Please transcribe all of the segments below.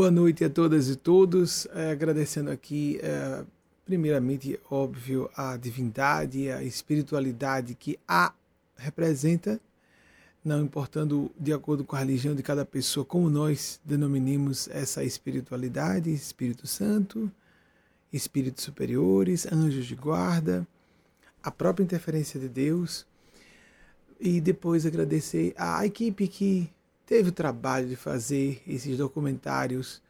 Boa noite a todas e todos. É, agradecendo aqui, é, primeiramente, óbvio, a divindade, a espiritualidade que a representa, não importando de acordo com a religião de cada pessoa, como nós denominamos essa espiritualidade, Espírito Santo, espíritos superiores, anjos de guarda, a própria interferência de Deus. E depois agradecer à equipe que teve o trabalho de fazer esses documentários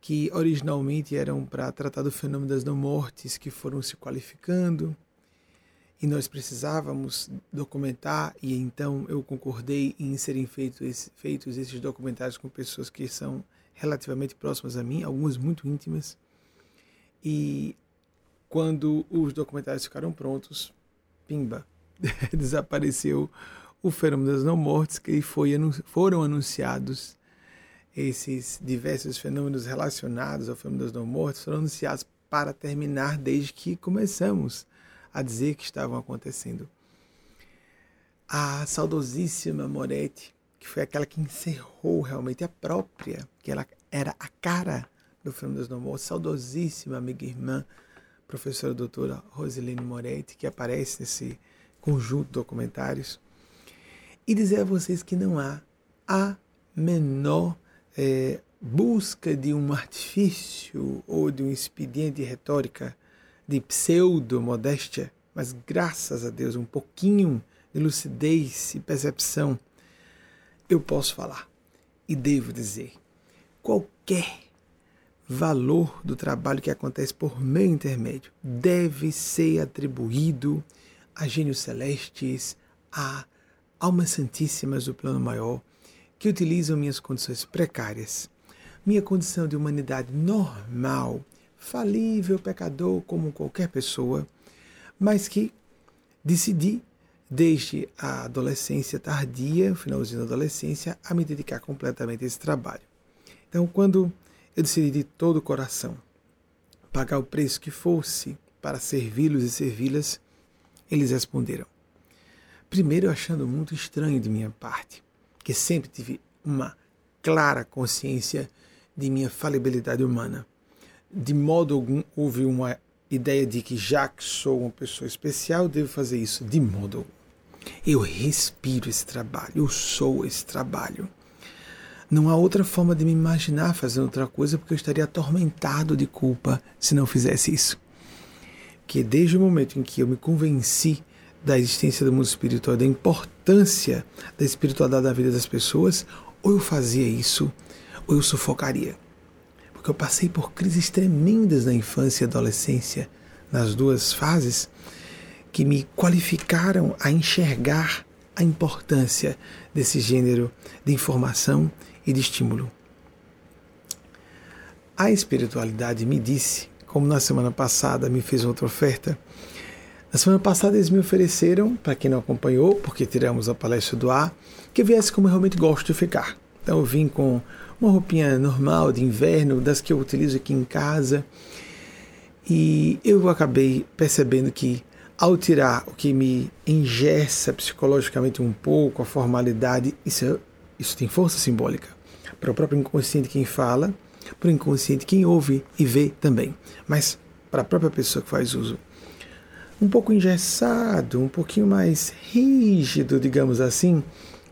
que originalmente eram para tratar do fenômeno das não-mortes, que foram se qualificando, e nós precisávamos documentar, e então eu concordei em serem feitos, feitos esses documentários com pessoas que são relativamente próximas a mim, algumas muito íntimas. E quando os documentários ficaram prontos, pimba, desapareceu o fenômeno das não mortes, que foi, foram anunciados esses diversos fenômenos relacionados ao fenômeno das não mortes, foram anunciados para terminar desde que começamos a dizer que estavam acontecendo. A saudosíssima Moretti, que foi aquela que encerrou realmente a própria, que ela era a cara do fenômeno das não mortes, saudosíssima amiga e irmã, professora doutora Rosilene Moretti, que aparece nesse conjunto de documentários e dizer a vocês que não há a menor é, busca de um artifício ou de um expediente de retórica de pseudo-modéstia, mas graças a Deus, um pouquinho de lucidez e percepção, eu posso falar e devo dizer: qualquer valor do trabalho que acontece por meu intermédio deve ser atribuído a gênios celestes, a almas santíssimas do plano maior, que utilizam minhas condições precárias, minha condição de humanidade normal, falível, pecador como qualquer pessoa, mas que decidi, desde a adolescência tardia, finalzinho da adolescência, a me dedicar completamente a esse trabalho. Então, quando eu decidi de todo o coração pagar o preço que fosse para servi-los e servi-las, eles responderam: Primeiro, achando muito estranho de minha parte, que sempre tive uma clara consciência de minha falibilidade humana. De modo algum houve uma ideia de que, já que sou uma pessoa especial, devo fazer isso. De modo algum. Eu respiro esse trabalho, eu sou esse trabalho. Não há outra forma de me imaginar fazendo outra coisa, porque eu estaria atormentado de culpa se não fizesse isso. Que desde o momento em que eu me convenci da existência do mundo espiritual, da importância da espiritualidade na vida das pessoas, ou eu fazia isso, ou eu sufocaria. Porque eu passei por crises tremendas na infância e adolescência, nas duas fases, que me qualificaram a enxergar a importância desse gênero de informação e de estímulo. A espiritualidade me disse, como na semana passada me fez outra oferta, na semana passada eles me ofereceram, para quem não acompanhou, porque tiramos a palestra do ar, que eu viesse como eu realmente gosto de ficar. Então eu vim com uma roupinha normal de inverno, das que eu utilizo aqui em casa. E eu acabei percebendo que ao tirar o que me engessa psicologicamente um pouco, a formalidade, isso, isso tem força simbólica. Para o próprio inconsciente quem fala, para o inconsciente quem ouve e vê também. Mas para a própria pessoa que faz uso um pouco engessado, um pouquinho mais rígido, digamos assim,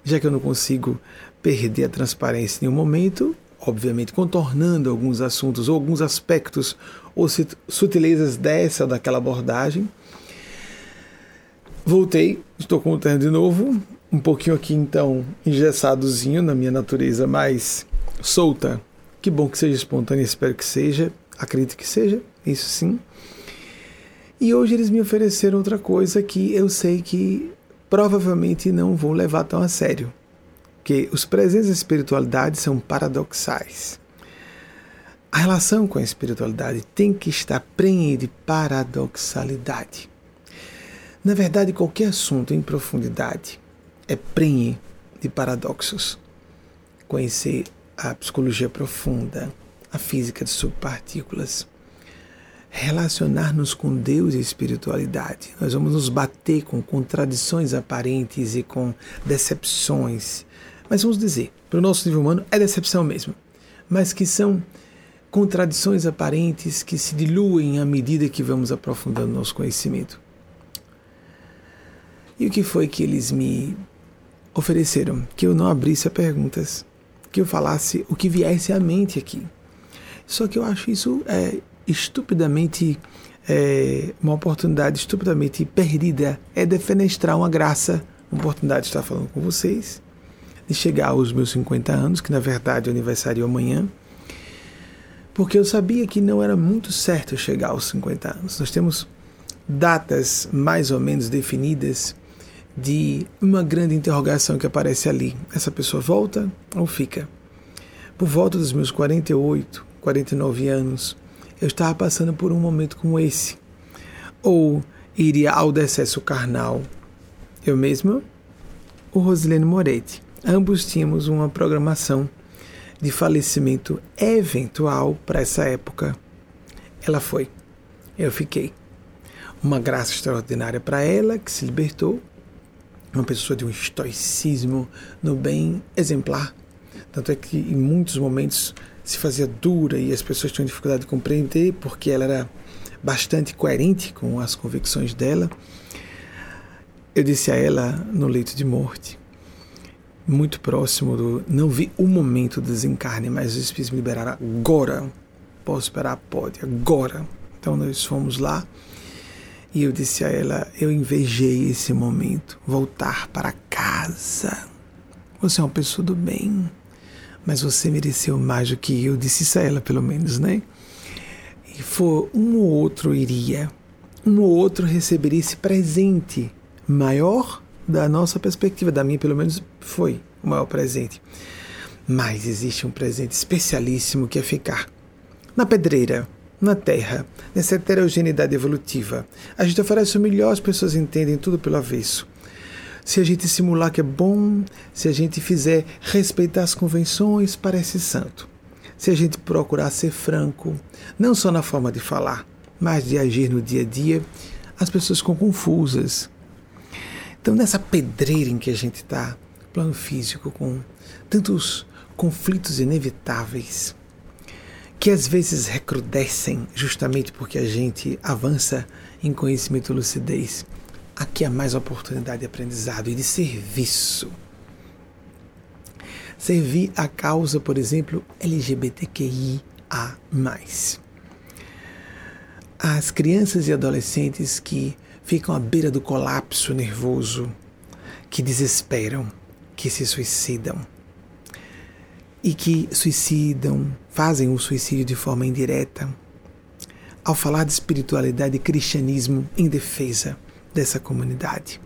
já que eu não consigo perder a transparência em nenhum momento, obviamente contornando alguns assuntos ou alguns aspectos ou sutilezas dessa ou daquela abordagem. Voltei, estou contando de novo, um pouquinho aqui então engessadozinho na minha natureza mais solta. Que bom que seja espontânea, espero que seja, acredito que seja, isso sim. E hoje eles me ofereceram outra coisa que eu sei que provavelmente não vou levar tão a sério. Que os presentes da espiritualidade são paradoxais. A relação com a espiritualidade tem que estar prenhe de paradoxalidade. Na verdade, qualquer assunto em profundidade é prenhe de paradoxos. Conhecer a psicologia profunda, a física de subpartículas, relacionar-nos com Deus e espiritualidade. Nós vamos nos bater com contradições aparentes e com decepções. Mas vamos dizer, para o nosso nível humano é decepção mesmo. mas que são contradições aparentes que se diluem à medida que vamos aprofundando nosso conhecimento. E o que foi que eles me ofereceram? Que eu não abrisse a perguntas, que eu falasse o que viesse à mente aqui. Só que eu acho isso é, estupidamente é, uma oportunidade estupidamente perdida. É defenestrar uma graça, uma oportunidade de estar falando com vocês, de chegar aos meus 50 anos, que na verdade é aniversário amanhã, porque eu sabia que não era muito certo chegar aos 50 anos. Nós temos datas mais ou menos definidas de uma grande interrogação que aparece ali. Essa pessoa volta ou fica? Por volta dos meus 48, 49 anos, eu estava passando por um momento como esse. Ou iria ao decesso carnal. Eu mesma, o Rosilene Moretti. Ambos tínhamos uma programação de falecimento eventual para essa época. Ela foi. Eu fiquei. Uma graça extraordinária para ela, que se libertou. Uma pessoa de um estoicismo no bem exemplar. Tanto é que em muitos momentos se fazia dura e as pessoas tinham dificuldade de compreender porque ela era bastante coerente com as convicções dela. Eu disse a ela no leito de morte, muito próximo do. Não vi o momento do desencarne, mas os espíritos me liberaram agora. Posso esperar? Pode, agora. Então nós fomos lá e eu disse a ela: Eu invejei esse momento, voltar para casa. Você é uma pessoa do bem mas você mereceu mais do que eu, disse isso a ela pelo menos, né? E for um ou outro iria, um ou outro receberia esse presente maior da nossa perspectiva, da minha pelo menos foi o maior presente. Mas existe um presente especialíssimo que é ficar na pedreira, na Terra, nessa heterogeneidade evolutiva. A gente oferece o melhor, as pessoas entendem tudo pelo avesso se a gente simular que é bom, se a gente fizer respeitar as convenções, parece santo. Se a gente procurar ser franco, não só na forma de falar, mas de agir no dia a dia, as pessoas ficam confusas. Então, nessa pedreira em que a gente está, plano físico, com tantos conflitos inevitáveis, que às vezes recrudescem justamente porque a gente avança em conhecimento e lucidez aqui há mais oportunidade de aprendizado e de serviço. Servir a causa, por exemplo, LGBTQIA. As crianças e adolescentes que ficam à beira do colapso nervoso, que desesperam, que se suicidam e que suicidam, fazem o suicídio de forma indireta. Ao falar de espiritualidade e cristianismo em defesa dessa comunidade.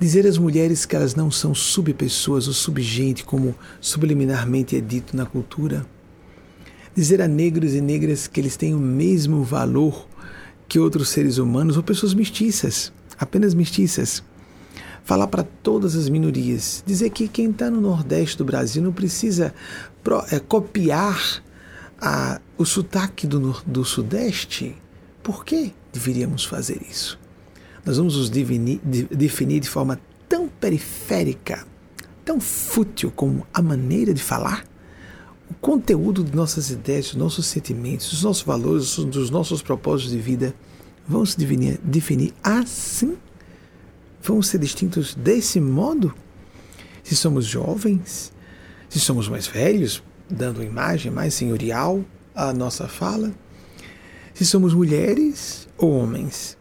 Dizer às mulheres que elas não são subpessoas ou subgente, como subliminarmente é dito na cultura. Dizer a negros e negras que eles têm o mesmo valor que outros seres humanos ou pessoas mestiças, apenas mestiças. Falar para todas as minorias. Dizer que quem está no Nordeste do Brasil não precisa é, copiar a, o sotaque do, do Sudeste. Por que deveríamos fazer isso? Nós vamos os definir, definir de forma tão periférica, tão fútil como a maneira de falar, o conteúdo de nossas ideias, dos nossos sentimentos, dos nossos valores, dos nossos propósitos de vida vão se definir, definir assim? Vão ser distintos desse modo? Se somos jovens, se somos mais velhos, dando uma imagem mais senhorial à nossa fala, se somos mulheres ou homens,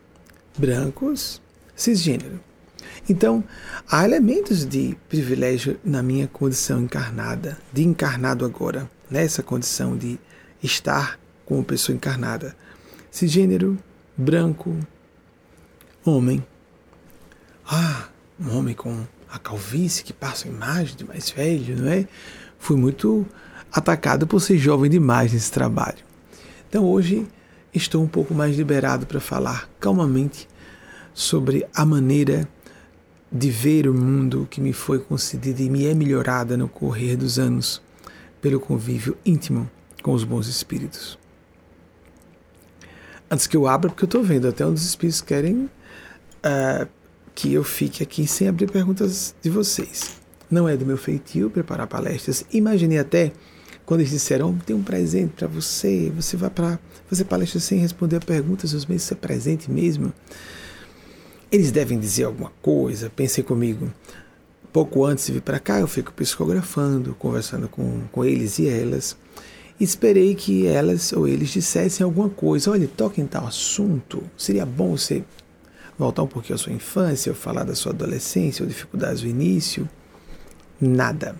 brancos, cisgênero. Então, há elementos de privilégio na minha condição encarnada, de encarnado agora, nessa condição de estar como pessoa encarnada. Cisgênero, branco, homem. Ah, um homem com a calvície que passa a imagem de mais velho, não é? Fui muito atacado por ser jovem demais nesse trabalho. Então hoje estou um pouco mais liberado para falar calmamente sobre a maneira de ver o mundo que me foi concedida e me é melhorada no correr dos anos pelo convívio íntimo com os bons espíritos. Antes que eu abra, porque eu estou vendo até onde os espíritos querem uh, que eu fique aqui sem abrir perguntas de vocês. Não é do meu feitio preparar palestras. Imaginei até quando eles disseram, tem um presente para você, você vai para fazer palestra sem responder a perguntas, os meses é presente mesmo. Eles devem dizer alguma coisa, pensei comigo. Pouco antes de vir para cá, eu fico psicografando, conversando com, com eles e elas. Esperei que elas ou eles dissessem alguma coisa. Olha, toque em tal assunto. Seria bom você voltar um pouquinho à sua infância, ou falar da sua adolescência, ou dificuldades do início. Nada.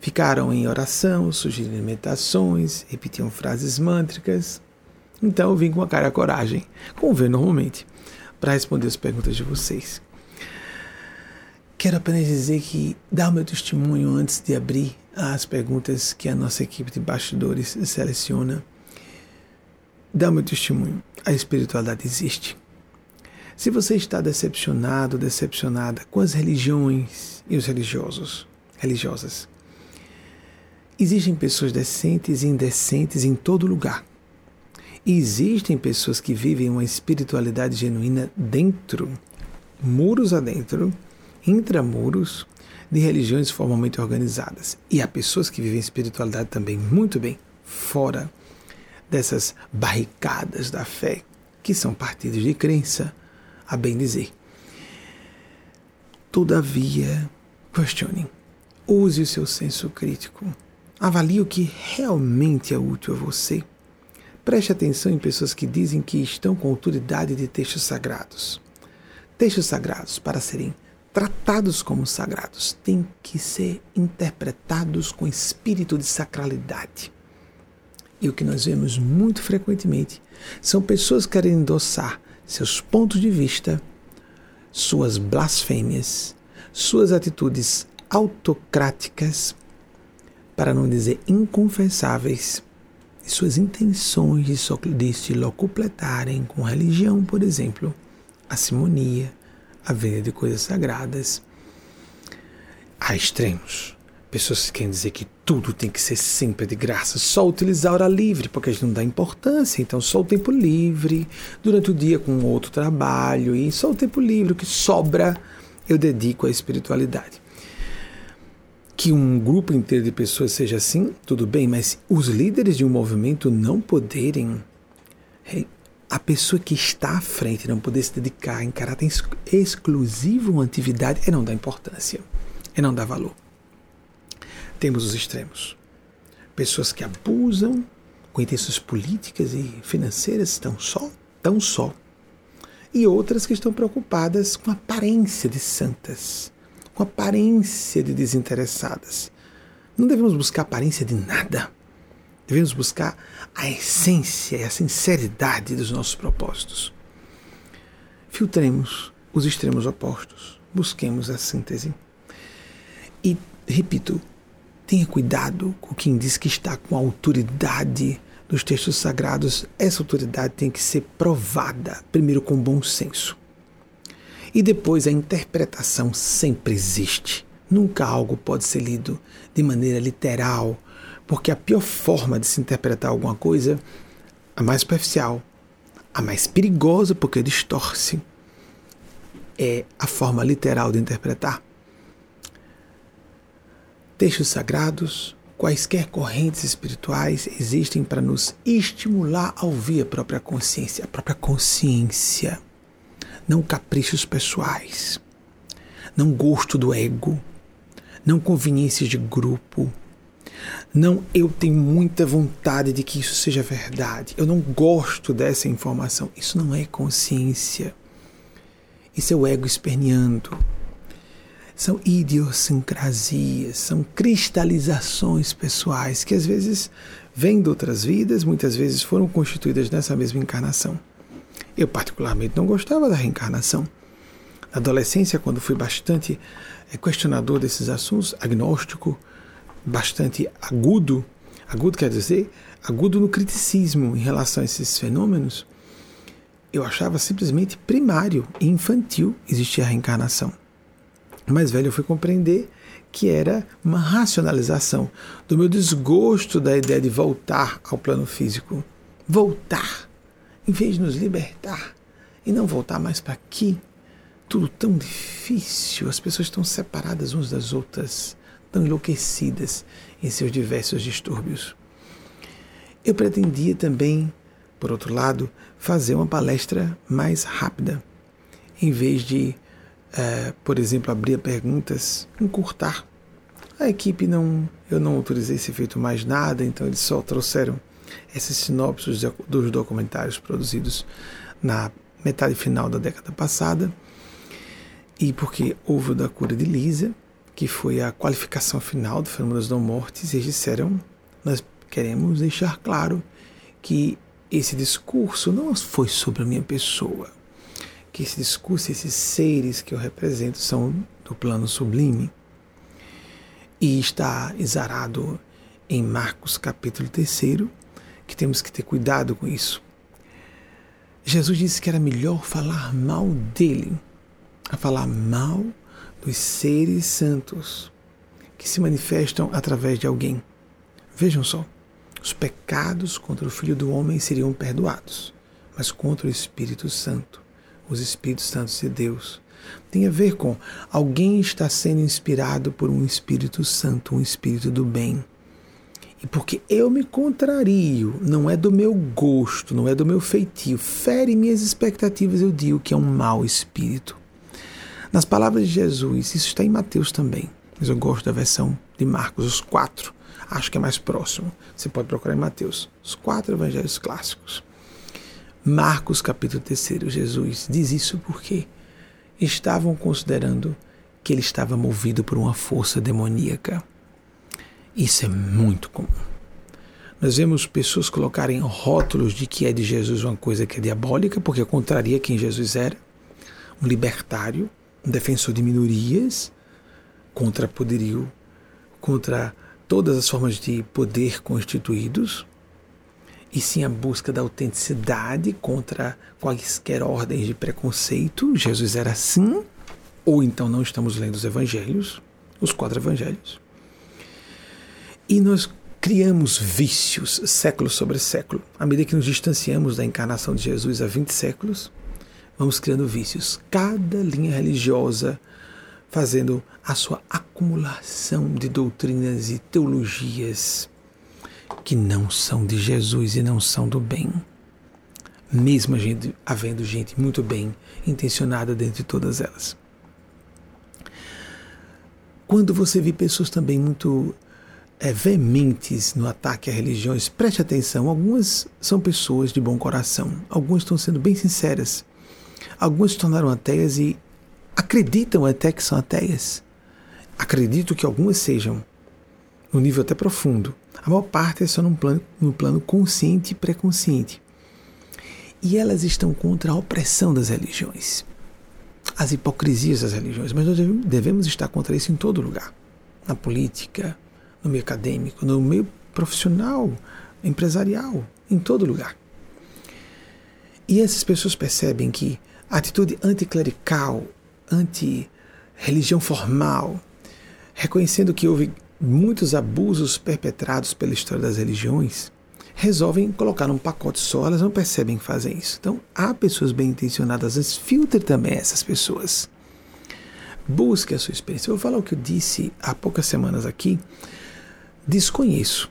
Ficaram em oração, sugerindo meditações, repetiam frases mântricas. Então eu vim com a cara a coragem, como vê normalmente, para responder as perguntas de vocês. Quero apenas dizer que dar o meu testemunho antes de abrir as perguntas que a nossa equipe de bastidores seleciona. Dar o meu testemunho. A espiritualidade existe. Se você está decepcionado, decepcionada com as religiões e os religiosos, religiosas, existem pessoas decentes e indecentes em todo lugar. Existem pessoas que vivem uma espiritualidade genuína dentro, muros adentro, intramuros de religiões formalmente organizadas. E há pessoas que vivem espiritualidade também muito bem fora dessas barricadas da fé, que são partidos de crença, a bem dizer. Todavia, questione, use o seu senso crítico, avalie o que realmente é útil a você. Preste atenção em pessoas que dizem que estão com autoridade de textos sagrados. Textos sagrados, para serem tratados como sagrados, têm que ser interpretados com espírito de sacralidade. E o que nós vemos muito frequentemente são pessoas que querem endossar seus pontos de vista, suas blasfêmias, suas atitudes autocráticas, para não dizer inconfessáveis, suas intenções de se locupletarem com religião, por exemplo, a simonia, a venda de coisas sagradas. Há extremos. Pessoas que querem dizer que tudo tem que ser sempre de graça, só utilizar a hora livre, porque a gente não dá importância, então só o tempo livre, durante o dia com outro trabalho, e só o tempo livre, que sobra eu dedico à espiritualidade. Que um grupo inteiro de pessoas seja assim, tudo bem, mas os líderes de um movimento não poderem a pessoa que está à frente não poder se dedicar em caráter exclusivo a uma atividade é não dar importância, é não dar valor. Temos os extremos. Pessoas que abusam com intenções políticas e financeiras tão só, tão só. E outras que estão preocupadas com a aparência de santas, aparência de desinteressadas. Não devemos buscar aparência de nada. Devemos buscar a essência e a sinceridade dos nossos propósitos. Filtremos os extremos opostos, busquemos a síntese. E, repito, tenha cuidado com quem diz que está com a autoridade dos textos sagrados. Essa autoridade tem que ser provada, primeiro com bom senso. E depois a interpretação sempre existe. Nunca algo pode ser lido de maneira literal, porque a pior forma de se interpretar alguma coisa, a mais superficial, a mais perigosa porque distorce, é a forma literal de interpretar. Textos sagrados, quaisquer correntes espirituais existem para nos estimular a ouvir a própria consciência, a própria consciência, não caprichos pessoais, não gosto do ego, não conveniências de grupo, não, eu tenho muita vontade de que isso seja verdade. Eu não gosto dessa informação. Isso não é consciência. Isso é o ego esperneando. São idiosincrasias, são cristalizações pessoais que às vezes vêm de outras vidas, muitas vezes foram constituídas nessa mesma encarnação. Eu, particularmente, não gostava da reencarnação. Na adolescência, quando fui bastante eh, questionador desses assuntos, agnóstico, bastante agudo, agudo quer dizer agudo no criticismo em relação a esses fenômenos, eu achava simplesmente primário e infantil existir a reencarnação. Mais velho eu fui compreender que era uma racionalização do meu desgosto da ideia de voltar ao plano físico. Voltar, em vez de nos libertar e não voltar mais para aqui. Tudo tão difícil, as pessoas estão separadas umas das outras tão enlouquecidas em seus diversos distúrbios. Eu pretendia também, por outro lado, fazer uma palestra mais rápida, em vez de, é, por exemplo, abrir perguntas, encurtar. A equipe não, eu não autorizei ser feito mais nada, então eles só trouxeram esses sinopses dos documentários produzidos na metade final da década passada, e porque houve o da cura de Lisa, que foi a qualificação final do fenômeno das não mortes, e eles disseram: Nós queremos deixar claro que esse discurso não foi sobre a minha pessoa, que esse discurso, esses seres que eu represento são do plano sublime. E está exarado em Marcos capítulo 3, que temos que ter cuidado com isso. Jesus disse que era melhor falar mal dele, a falar mal dos seres santos que se manifestam através de alguém. Vejam só, os pecados contra o Filho do Homem seriam perdoados, mas contra o Espírito Santo, os Espíritos Santos de Deus, tem a ver com alguém está sendo inspirado por um Espírito Santo, um Espírito do bem. Porque eu me contrario, não é do meu gosto, não é do meu feitio, fere minhas expectativas, eu digo que é um mau espírito. Nas palavras de Jesus, isso está em Mateus também, mas eu gosto da versão de Marcos, os quatro, acho que é mais próximo. Você pode procurar em Mateus, os quatro evangelhos clássicos. Marcos, capítulo 3, Jesus diz isso porque estavam considerando que ele estava movido por uma força demoníaca. Isso é muito comum. Nós vemos pessoas colocarem rótulos de que é de Jesus uma coisa que é diabólica, porque contraria quem Jesus era, um libertário, um defensor de minorias, contra poderio, contra todas as formas de poder constituídos, e sim a busca da autenticidade contra quaisquer ordens de preconceito. Jesus era assim, ou então não estamos lendo os evangelhos, os quatro evangelhos. E nós criamos vícios século sobre século. À medida que nos distanciamos da encarnação de Jesus há 20 séculos, vamos criando vícios. Cada linha religiosa fazendo a sua acumulação de doutrinas e teologias que não são de Jesus e não são do bem. Mesmo gente, havendo gente muito bem intencionada dentro de todas elas. Quando você vê pessoas também muito é, veementes no ataque a religiões, preste atenção, algumas são pessoas de bom coração, algumas estão sendo bem sinceras, algumas se tornaram ateias e acreditam até que são ateias. Acredito que algumas sejam, no nível até profundo. A maior parte é só num plano, no plano consciente e pré-consciente. E elas estão contra a opressão das religiões, as hipocrisias das religiões. Mas nós devemos estar contra isso em todo lugar na política, no meio acadêmico, no meio profissional, empresarial, em todo lugar. E essas pessoas percebem que a atitude anticlerical, anti-religião formal, reconhecendo que houve muitos abusos perpetrados pela história das religiões, resolvem colocar num pacote só, elas não percebem que fazem isso. Então, há pessoas bem intencionadas, às vezes também essas pessoas. Busque a sua experiência. Eu vou falar o que eu disse há poucas semanas aqui Desconheço.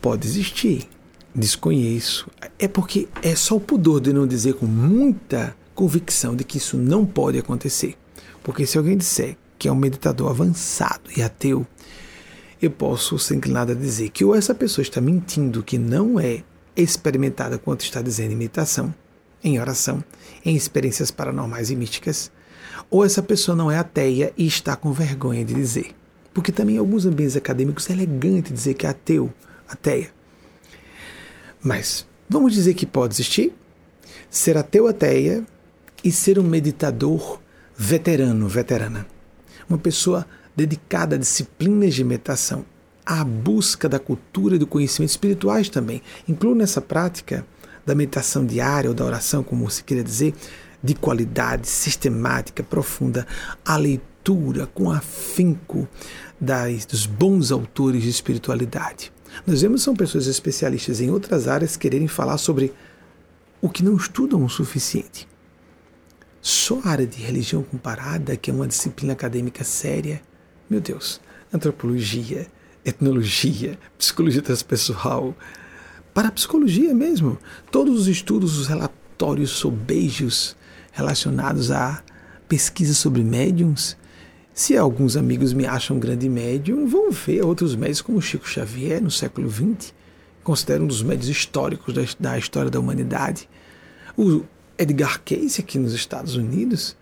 Pode existir. Desconheço. É porque é só o pudor de não dizer com muita convicção de que isso não pode acontecer. Porque se alguém disser que é um meditador avançado e ateu, eu posso ser inclinado a dizer que ou essa pessoa está mentindo que não é experimentada quanto está dizendo em meditação, em oração, em experiências paranormais e místicas, ou essa pessoa não é ateia e está com vergonha de dizer. Porque também em alguns ambientes acadêmicos é elegante dizer que é ateu, ateia. Mas vamos dizer que pode existir ser ateu, ateia e ser um meditador veterano, veterana. Uma pessoa dedicada a disciplinas de meditação, à busca da cultura e do conhecimento espirituais também. Incluo nessa prática da meditação diária ou da oração, como se queira dizer, de qualidade, sistemática, profunda, a leitura com afinco das, dos bons autores de espiritualidade. Nós vemos são pessoas especialistas em outras áreas quererem falar sobre o que não estudam o suficiente. Só a área de religião comparada, que é uma disciplina acadêmica séria, meu Deus, antropologia, etnologia, psicologia transpessoal, para a psicologia mesmo. Todos os estudos, os relatórios sobejos relacionados à pesquisa sobre médiums. Se alguns amigos me acham grande médium, vão ver outros médios como Chico Xavier no século XX, considero um dos médios históricos da, da história da humanidade. O Edgar Cayce aqui nos Estados Unidos,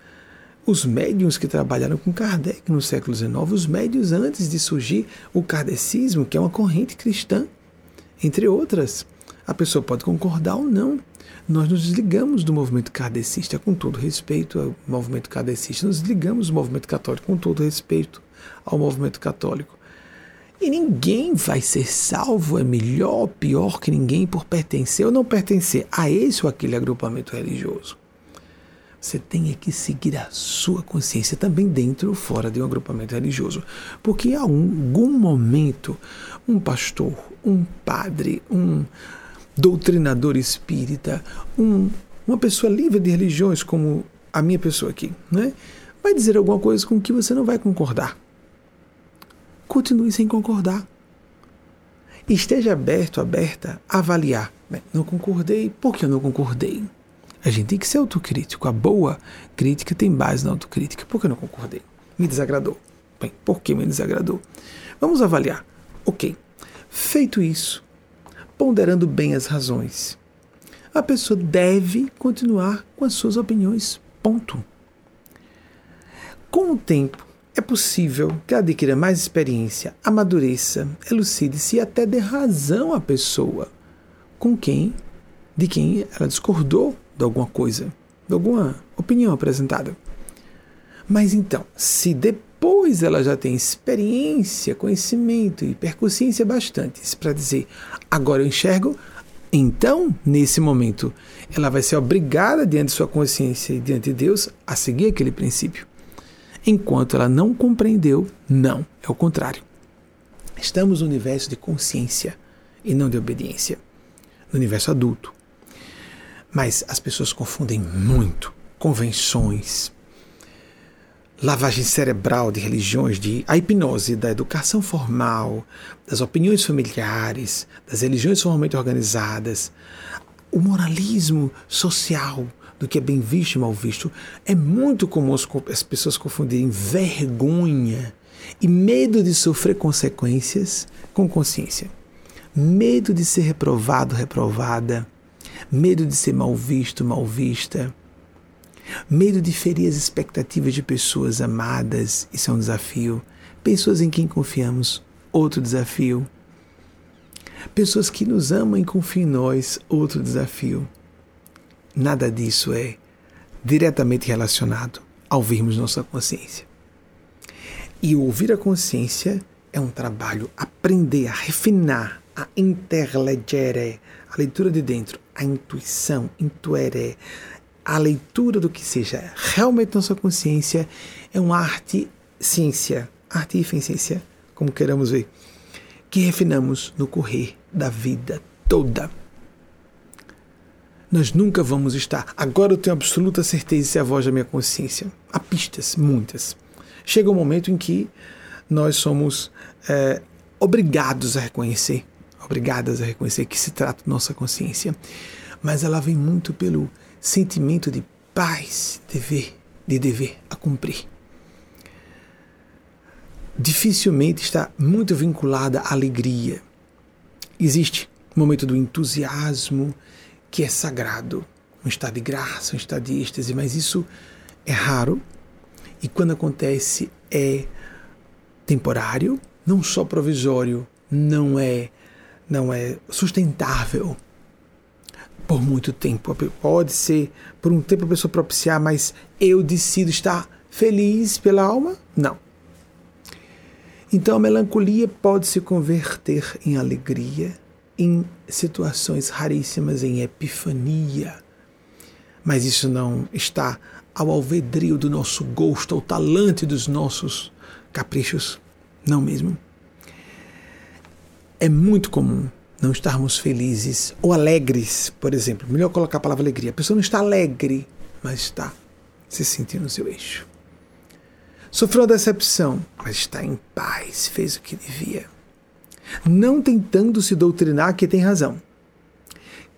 os médiums que trabalharam com Kardec no século XIX, os médios antes de surgir o kardecismo, que é uma corrente cristã, entre outras. A pessoa pode concordar ou não. Nós nos desligamos do movimento kardecista com todo respeito ao movimento kardecista, nos desligamos do movimento católico com todo respeito ao movimento católico. E ninguém vai ser salvo, é melhor ou pior que ninguém por pertencer ou não pertencer a esse ou aquele agrupamento religioso. Você tem é que seguir a sua consciência também dentro ou fora de um agrupamento religioso. Porque em algum momento, um pastor, um padre, um doutrinador espírita, um, uma pessoa livre de religiões, como a minha pessoa aqui, né, vai dizer alguma coisa com que você não vai concordar. Continue sem concordar. Esteja aberto, aberta a avaliar. Não concordei, por que eu não concordei? A gente tem que ser autocrítico. A boa crítica tem base na autocrítica. Por que eu não concordei? Me desagradou. Bem, por que me desagradou? Vamos avaliar. Ok. Feito isso, ponderando bem as razões, a pessoa deve continuar com as suas opiniões. Ponto. Com o tempo, é possível que adquira mais experiência, amadureça, elucide-se e até dê razão à pessoa com quem, de quem ela discordou de alguma coisa, de alguma opinião apresentada. Mas então, se depois ela já tem experiência, conhecimento e percussência bastantes para dizer, agora eu enxergo, então, nesse momento, ela vai ser obrigada, diante de sua consciência e diante de Deus, a seguir aquele princípio. Enquanto ela não compreendeu, não, é o contrário. Estamos no universo de consciência e não de obediência, no universo adulto. Mas as pessoas confundem muito convenções, lavagem cerebral de religiões, de a hipnose da educação formal, das opiniões familiares, das religiões formalmente organizadas, o moralismo social do que é bem visto e mal visto. É muito comum as pessoas confundirem vergonha e medo de sofrer consequências com consciência. Medo de ser reprovado, reprovada, medo de ser mal visto, mal vista, medo de ferir as expectativas de pessoas amadas, isso é um desafio, pessoas em quem confiamos, outro desafio, pessoas que nos amam e confiam em nós, outro desafio. Nada disso é diretamente relacionado ao ouvirmos nossa consciência. E ouvir a consciência é um trabalho, aprender a refinar, a interlegere, a leitura de dentro, a intuição, intuere, a leitura do que seja realmente nossa consciência é uma arte ciência, arte e ciência, como queremos ver, que refinamos no correr da vida toda. Nós nunca vamos estar. Agora eu tenho absoluta certeza se é a voz da minha consciência. Há pistas, muitas. Chega um momento em que nós somos é, obrigados a reconhecer obrigadas a reconhecer que se trata de nossa consciência, mas ela vem muito pelo sentimento de paz, dever, de dever a cumprir. Dificilmente está muito vinculada à alegria. Existe o momento do entusiasmo, que é sagrado, um estado de graça, um estado de êxtase, mas isso é raro e quando acontece é temporário, não só provisório, não é não é sustentável por muito tempo. Pode ser por um tempo a pessoa propiciar, mas eu decido estar feliz pela alma? Não. Então a melancolia pode se converter em alegria em situações raríssimas, em epifania. Mas isso não está ao alvedrio do nosso gosto, ao talante dos nossos caprichos. Não mesmo. É muito comum não estarmos felizes ou alegres, por exemplo. Melhor colocar a palavra alegria. A pessoa não está alegre, mas está se sentindo no seu eixo. Sofreu decepção, mas está em paz, fez o que devia. Não tentando se doutrinar que tem razão.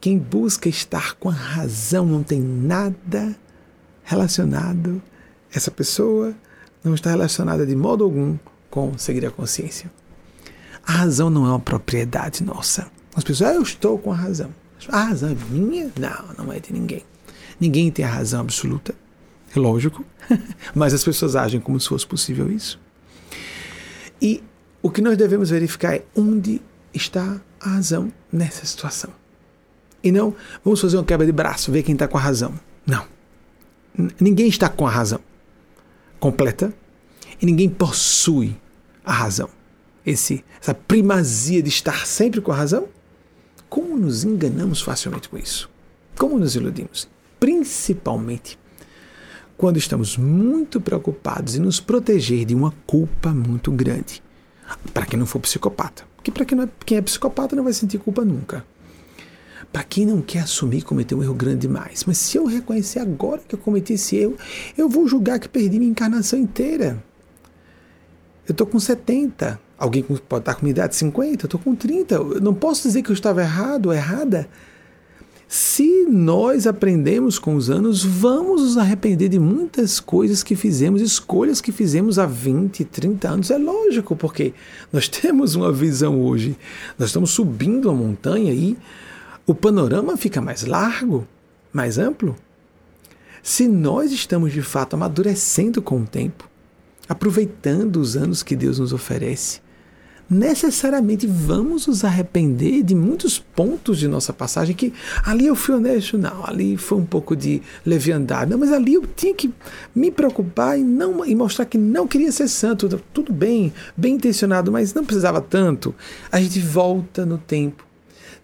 Quem busca estar com a razão não tem nada relacionado, essa pessoa não está relacionada de modo algum com seguir a consciência. A razão não é uma propriedade nossa. As pessoas, ah, eu estou com a razão. A razão é minha? Não, não é de ninguém. Ninguém tem a razão absoluta, é lógico, mas as pessoas agem como se fosse possível isso. E o que nós devemos verificar é onde está a razão nessa situação. E não, vamos fazer uma quebra de braço, ver quem está com a razão. Não. Ninguém está com a razão completa e ninguém possui a razão. Esse, essa primazia de estar sempre com a razão. Como nos enganamos facilmente com isso? Como nos iludimos? Principalmente quando estamos muito preocupados em nos proteger de uma culpa muito grande. Para quem não for psicopata. Porque para quem, é, quem é psicopata não vai sentir culpa nunca. Para quem não quer assumir que cometeu um erro grande demais. Mas se eu reconhecer agora que eu cometi esse erro, eu vou julgar que perdi minha encarnação inteira. Eu estou com 70. Alguém pode estar com minha idade de 50, eu estou com 30. Eu não posso dizer que eu estava errado ou errada. Se nós aprendemos com os anos, vamos nos arrepender de muitas coisas que fizemos, escolhas que fizemos há 20, 30 anos. É lógico, porque nós temos uma visão hoje. Nós estamos subindo a montanha e o panorama fica mais largo, mais amplo. Se nós estamos de fato amadurecendo com o tempo, aproveitando os anos que Deus nos oferece, necessariamente vamos nos arrepender de muitos pontos de nossa passagem que ali eu fui honesto, não, ali foi um pouco de leviandade, não, mas ali eu tinha que me preocupar e não e mostrar que não queria ser santo, tudo bem, bem intencionado, mas não precisava tanto. A gente volta no tempo.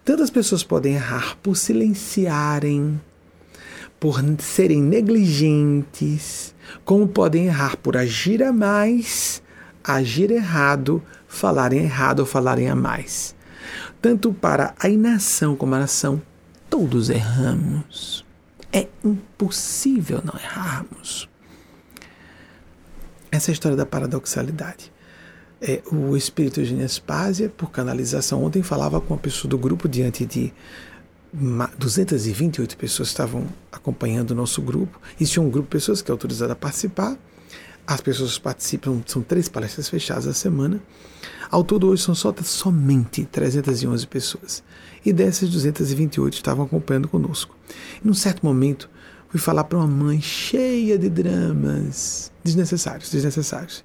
Tantas pessoas podem errar por silenciarem, por serem negligentes, como podem errar por agir a mais, agir errado, falarem errado ou falarem a mais. Tanto para a inação como a nação, todos erramos. É impossível não errarmos. Essa é história da paradoxalidade. É, o espírito de Nespásia, por canalização, ontem falava com uma pessoa do grupo diante de 228 pessoas que estavam acompanhando o nosso grupo. Existe um grupo de pessoas que é autorizado a participar. As pessoas participam, são três palestras fechadas a semana. Ao todo, hoje são só, somente 311 pessoas. E dessas, 228 estavam acompanhando conosco. E num certo momento, fui falar para uma mãe cheia de dramas desnecessários, desnecessários.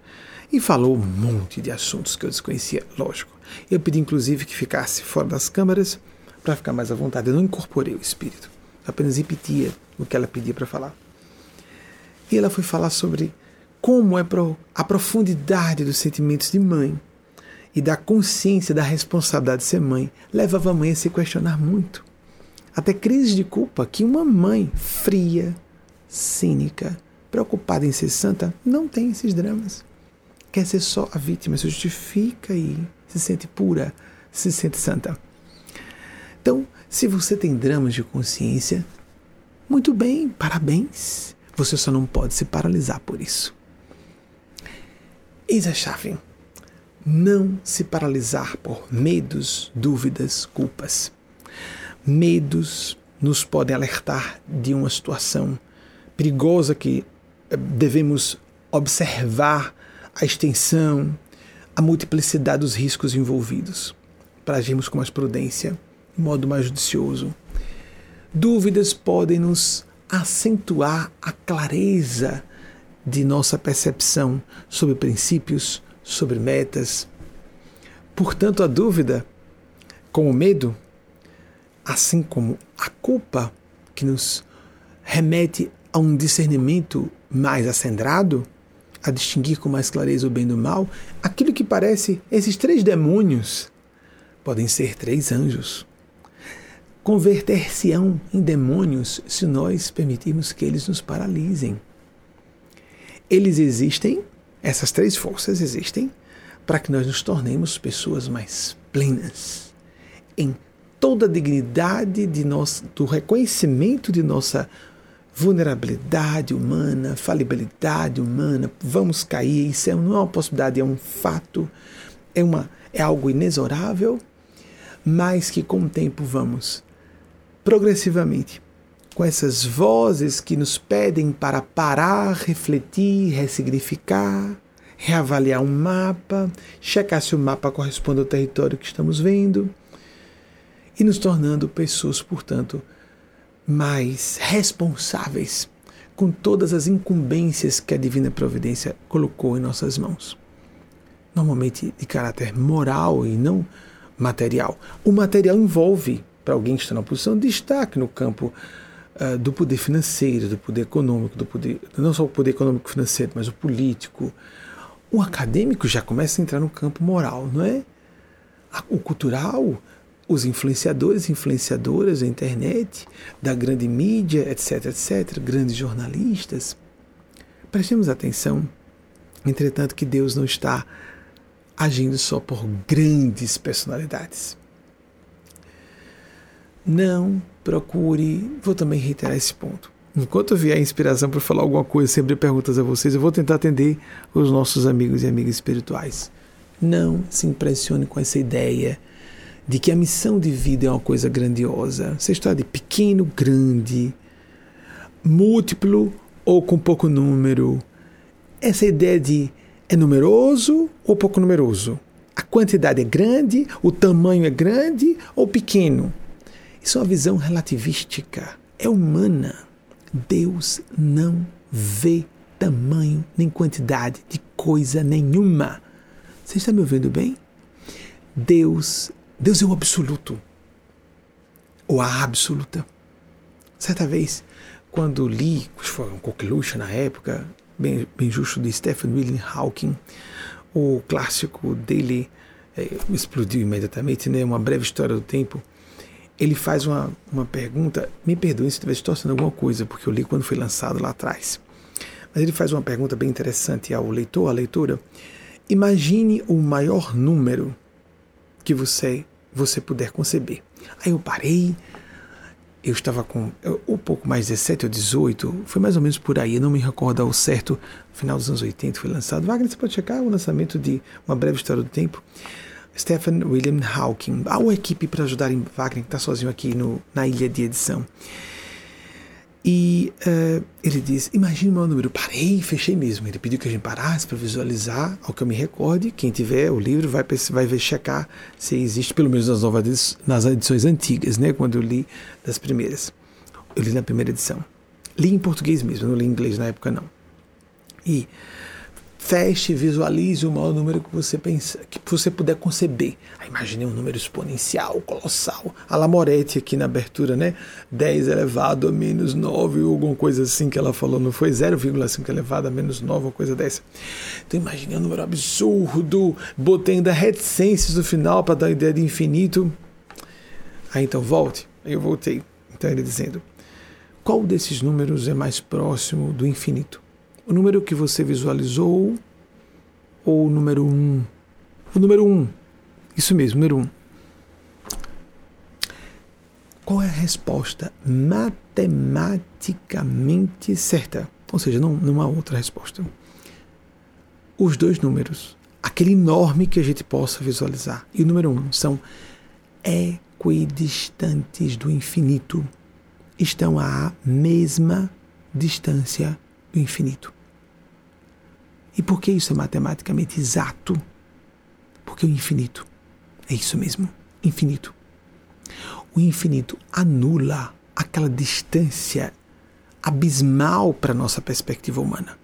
E falou um monte de assuntos que eu desconhecia, lógico. Eu pedi, inclusive, que ficasse fora das câmaras para ficar mais à vontade. Eu não incorporei o espírito, apenas repetia o que ela pedia para falar. E ela foi falar sobre como é a profundidade dos sentimentos de mãe e da consciência da responsabilidade de ser mãe levava a mãe a se questionar muito. Até crise de culpa que uma mãe fria, cínica, preocupada em ser santa não tem esses dramas. Quer ser só a vítima, se justifica e se sente pura, se sente santa. Então, se você tem dramas de consciência, muito bem, parabéns. Você só não pode se paralisar por isso. Eis a chave. Não se paralisar por medos, dúvidas, culpas. Medos nos podem alertar de uma situação perigosa que eh, devemos observar a extensão, a multiplicidade dos riscos envolvidos, para agirmos com mais prudência, de modo mais judicioso. Dúvidas podem nos acentuar a clareza de nossa percepção sobre princípios, sobre metas. Portanto, a dúvida, como o medo, assim como a culpa, que nos remete a um discernimento mais acendrado, a distinguir com mais clareza o bem do mal, aquilo que parece esses três demônios podem ser três anjos. Converter-se-ão em demônios se nós permitirmos que eles nos paralisem eles existem, essas três forças existem, para que nós nos tornemos pessoas mais plenas em toda a dignidade de nós, do reconhecimento de nossa vulnerabilidade humana, falibilidade humana, vamos cair, isso não é uma possibilidade, é um fato, é, uma, é algo inexorável, mas que com o tempo vamos progressivamente com essas vozes que nos pedem para parar, refletir, ressignificar, reavaliar um mapa, checar se o mapa corresponde ao território que estamos vendo e nos tornando pessoas, portanto, mais responsáveis com todas as incumbências que a divina providência colocou em nossas mãos. Normalmente de caráter moral e não material. O material envolve, para alguém que está na posição de destaque no campo uh, do poder financeiro, do poder econômico, do poder, não só o poder econômico financeiro, mas o político. O acadêmico já começa a entrar no campo moral, não é? O cultural, os influenciadores influenciadoras da internet, da grande mídia, etc, etc, grandes jornalistas. Prestemos atenção, entretanto, que Deus não está agindo só por grandes personalidades. Não procure, vou também reiterar esse ponto. Enquanto vier inspiração para falar alguma coisa, sempre perguntas a vocês, eu vou tentar atender os nossos amigos e amigas espirituais. Não se impressione com essa ideia de que a missão de vida é uma coisa grandiosa. Você está de pequeno, grande, múltiplo ou com pouco número. Essa ideia de é numeroso ou pouco numeroso? A quantidade é grande, o tamanho é grande ou pequeno? Isso é uma visão relativística, é humana. Deus não vê tamanho nem quantidade de coisa nenhuma. Você está me ouvindo bem? Deus, Deus é o absoluto, ou a absoluta. Certa vez, quando li, foi um coqueluche na época, bem, bem justo, de Stephen William Hawking, o clássico dele é, explodiu imediatamente, né? Uma breve história do tempo ele faz uma, uma pergunta, me perdoe se estiver distorcendo alguma coisa, porque eu li quando foi lançado lá atrás. Mas ele faz uma pergunta bem interessante ao leitor, à leitura. Imagine o maior número que você, você puder conceber. Aí eu parei, eu estava com um pouco mais de 17 ou 18, foi mais ou menos por aí, eu não me recordo ao certo, final dos anos 80 foi lançado. Wagner, você pode checar o lançamento de Uma Breve História do Tempo. Stephen William Hawking, a uma equipe para ajudar em Wagner, que está sozinho aqui no, na ilha de edição. E uh, ele diz: Imagine o meu número. Parei, fechei mesmo. Ele pediu que a gente parasse para visualizar, ao que eu me recorde. Quem tiver o livro vai, vai ver, checar se existe, pelo menos nas, novas, nas edições antigas, né? quando eu li das primeiras. Eu li na primeira edição. Li em português mesmo, não li em inglês na época, não. E Feche, visualize o maior número que você pensa, que você puder conceber. Aí imagine um número exponencial, colossal. A Lamoretti aqui na abertura, né? 10 elevado a menos 9, ou alguma coisa assim que ela falou, não foi 0,5 elevado a menos 9, uma coisa dessa. Então imagine um número absurdo, botei ainda reticências no final para dar a ideia de infinito. Aí então volte. Aí eu voltei. Então ele dizendo: qual desses números é mais próximo do infinito? O número que você visualizou ou o número 1? Um? O número 1. Um. Isso mesmo, número 1. Um. Qual é a resposta matematicamente certa? Ou seja, não, não há outra resposta. Os dois números, aquele enorme que a gente possa visualizar, e o número 1 um, são equidistantes do infinito. Estão à mesma distância do infinito. E por que isso é matematicamente exato? Porque o infinito é isso mesmo, infinito. O infinito anula aquela distância abismal para nossa perspectiva humana.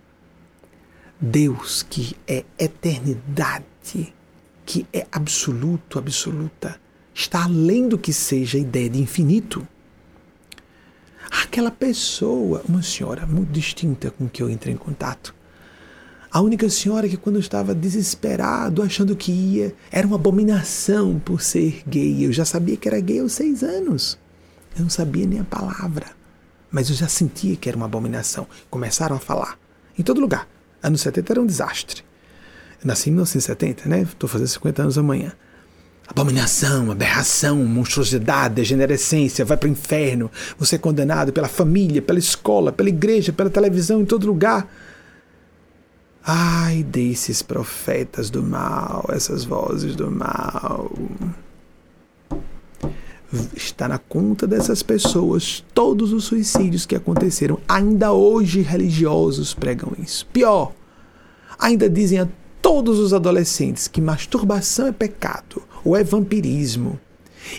Deus, que é eternidade, que é absoluto, absoluta, está além do que seja a ideia de infinito. Aquela pessoa, uma senhora muito distinta com que eu entrei em contato, a única senhora que, quando eu estava desesperado, achando que ia, era uma abominação por ser gay. Eu já sabia que era gay aos seis anos. Eu não sabia nem a palavra. Mas eu já sentia que era uma abominação. Começaram a falar. Em todo lugar. Anos 70 era um desastre. Eu nasci em 1970, né? Estou fazendo 50 anos amanhã. abominação, aberração, monstruosidade, degenerescência, vai para o inferno, você é condenado pela família, pela escola, pela igreja, pela televisão, em todo lugar. Ai desses profetas do mal, essas vozes do mal. Está na conta dessas pessoas todos os suicídios que aconteceram. Ainda hoje religiosos pregam isso. Pior, ainda dizem a todos os adolescentes que masturbação é pecado ou é vampirismo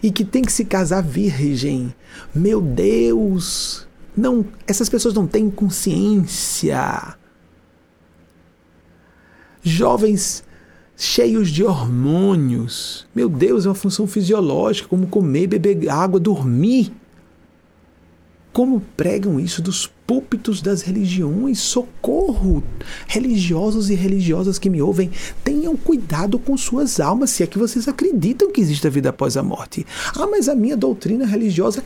e que tem que se casar virgem. Meu Deus! Não, essas pessoas não têm consciência. Jovens cheios de hormônios. Meu Deus, é uma função fisiológica, como comer, beber água, dormir. Como pregam isso dos púlpitos das religiões? Socorro! Religiosos e religiosas que me ouvem, tenham cuidado com suas almas, se é que vocês acreditam que existe a vida após a morte. Ah, mas a minha doutrina religiosa.